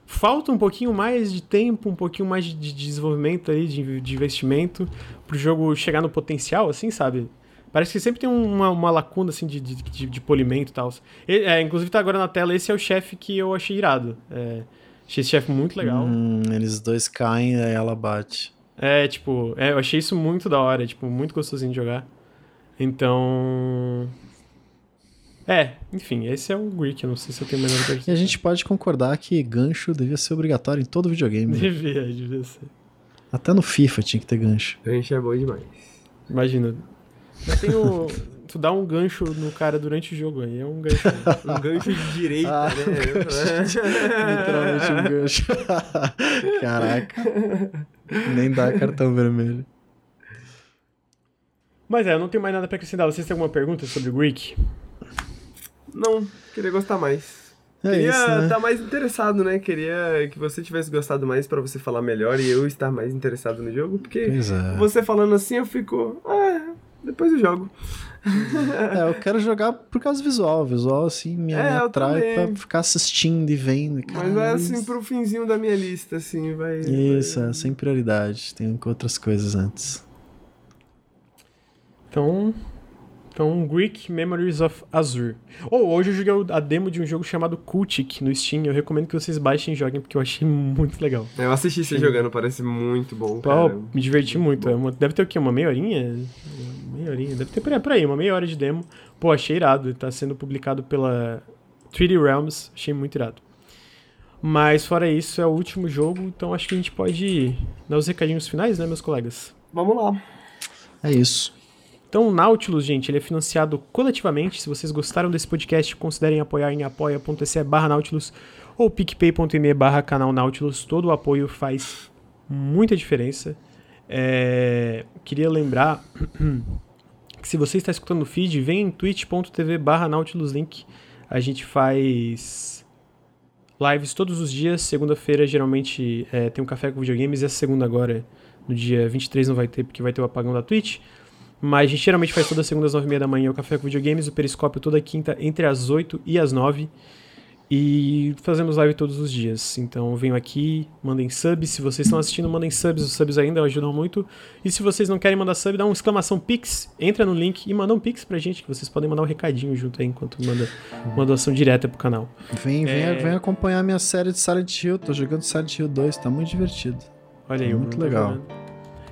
falta um pouquinho mais de tempo, um pouquinho mais de, de desenvolvimento aí, de, de investimento, pro jogo chegar no potencial, assim, sabe? Parece que sempre tem uma, uma lacuna, assim, de, de, de, de polimento e tal. É, inclusive tá agora na tela, esse é o chefe que eu achei irado. É, achei esse chefe muito legal. Hum, eles dois caem, aí ela bate. É, tipo, é, eu achei isso muito da hora, tipo, muito gostosinho de jogar. Então. É, enfim, esse é o Greek, eu não sei se eu tenho melhor coisa. E a gente pode concordar que gancho devia ser obrigatório em todo videogame. Devia, né? devia ser. Até no FIFA tinha que ter gancho. Gancho é bom demais. Imagina. Eu tenho. [laughs] tu dá um gancho no cara durante o jogo aí, é um gancho. [laughs] um gancho de direita, ah, né? [laughs] Literalmente um gancho. Caraca. Nem dá cartão vermelho. Mas é, eu não tenho mais nada pra acrescentar. Vocês têm alguma pergunta sobre o Greek? Não, queria gostar mais. É queria estar né? Tá mais interessado, né? Queria que você tivesse gostado mais para você falar melhor e eu estar mais interessado no jogo, porque é. você falando assim eu fico, ah, depois eu jogo. [laughs] é, eu quero jogar por causa do visual. O visual, assim, me, é, atrai pra ficar assistindo e vendo. Cara, Mas é assim pro finzinho da minha lista, assim, vai. Isso, vai... É, sem prioridade. Tenho outras coisas antes. Então, então, Greek Memories of Azure. Ou oh, hoje eu joguei a demo de um jogo chamado Kultik no Steam. Eu recomendo que vocês baixem e joguem, porque eu achei muito legal. É, eu assisti você jogando, parece muito bom. Pô, me diverti muito. É uma, deve ter o quê? Uma meia horinha? Meia horinha. Deve ter por aí, uma meia hora de demo. Pô, achei irado. Tá sendo publicado pela 3D Realms. Achei muito irado. Mas fora isso, é o último jogo, então acho que a gente pode dar os recadinhos finais, né, meus colegas? Vamos lá. É isso. Então, o Nautilus, gente, ele é financiado coletivamente. Se vocês gostaram desse podcast, considerem apoiar em apoia.se barra Nautilus ou picpay.me barra canal Nautilus. Todo o apoio faz muita diferença. É... Queria lembrar [clears throat] que se você está escutando o feed, vem em twitch.tv barra Nautiluslink. A gente faz lives todos os dias. Segunda-feira, geralmente, é, tem um café com videogames. E essa segunda agora, no dia 23, não vai ter, porque vai ter o apagão da Twitch. Mas a gente geralmente faz todas as segundas, nove e meia da manhã, o Café com Videogames, o Periscópio toda quinta, entre as 8 e as 9. E fazemos live todos os dias. Então venham aqui, mandem subs. Se vocês estão assistindo, mandem subs. Os subs ainda ajudam muito. E se vocês não querem mandar sub, dá uma exclamação Pix. Entra no link e manda um Pix pra gente, que vocês podem mandar um recadinho junto aí enquanto manda uma doação direta pro canal. Vem, vem, é... vem acompanhar a minha série de Silent Hill. Tô jogando Silent Hill 2, tá muito divertido. Olha aí, muito tá legal. Tá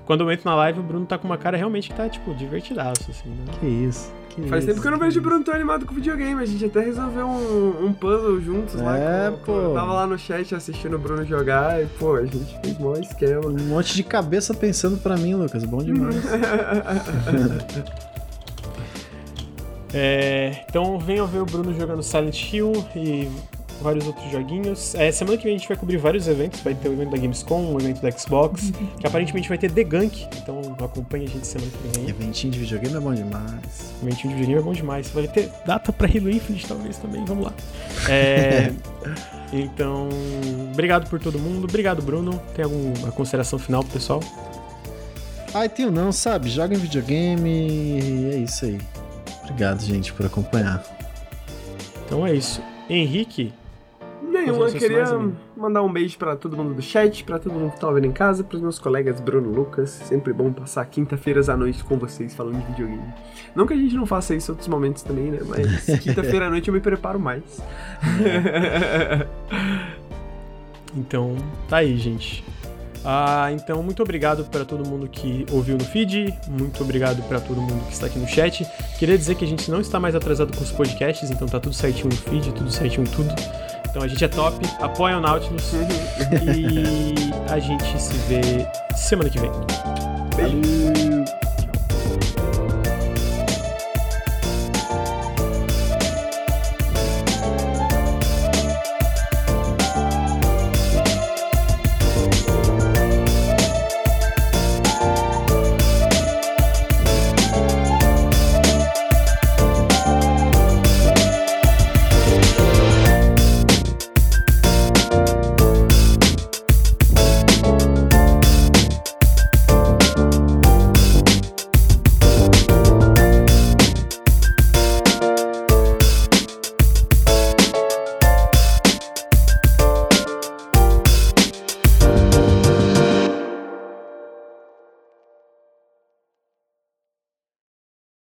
quando eu entro na live, o Bruno tá com uma cara realmente que tá, tipo, divertidaço, assim, né? Que isso. Que Faz isso, tempo que eu não vejo o Bruno tão animado com videogame. A gente até resolveu um, um puzzle juntos é, lá. É, pô. Eu tava lá no chat assistindo o Bruno jogar e, pô, a gente fez mó esquema. Um monte de cabeça pensando pra mim, Lucas. Bom demais. [laughs] [laughs] é, então venham ver o Bruno jogando Silent Hill e vários outros joguinhos. É, semana que vem a gente vai cobrir vários eventos. Vai ter o evento da Gamescom, o evento da Xbox, [laughs] que aparentemente vai ter The Gunk. Então acompanha a gente semana que vem. Eventinho de videogame é bom demais. Eventinho de videogame é bom demais. Vai ter data pra Halo Infinite talvez também. Vamos lá. É, [laughs] então, obrigado por todo mundo. Obrigado, Bruno. Tem alguma consideração final pro pessoal? Ai, tenho não, sabe? Joga em videogame e é isso aí. Obrigado, gente, por acompanhar. Então é isso. Henrique, nenhuma. Queria mandar um beijo para todo mundo do chat, para todo mundo que tá ouvindo em casa, pros meus colegas Bruno Lucas. Sempre bom passar quinta-feiras à noite com vocês falando de videogame. Não que a gente não faça isso em outros momentos também, né? Mas [laughs] quinta-feira à noite eu me preparo mais. então, tá aí, gente. Ah, então, muito obrigado para todo mundo que ouviu no feed, muito obrigado para todo mundo que está aqui no chat. Queria dizer que a gente não está mais atrasado com os podcasts, então tá tudo certinho no feed, tudo certinho em tudo. Então a gente é top, apoia o Nautilus e a gente se vê semana que vem. Beijo!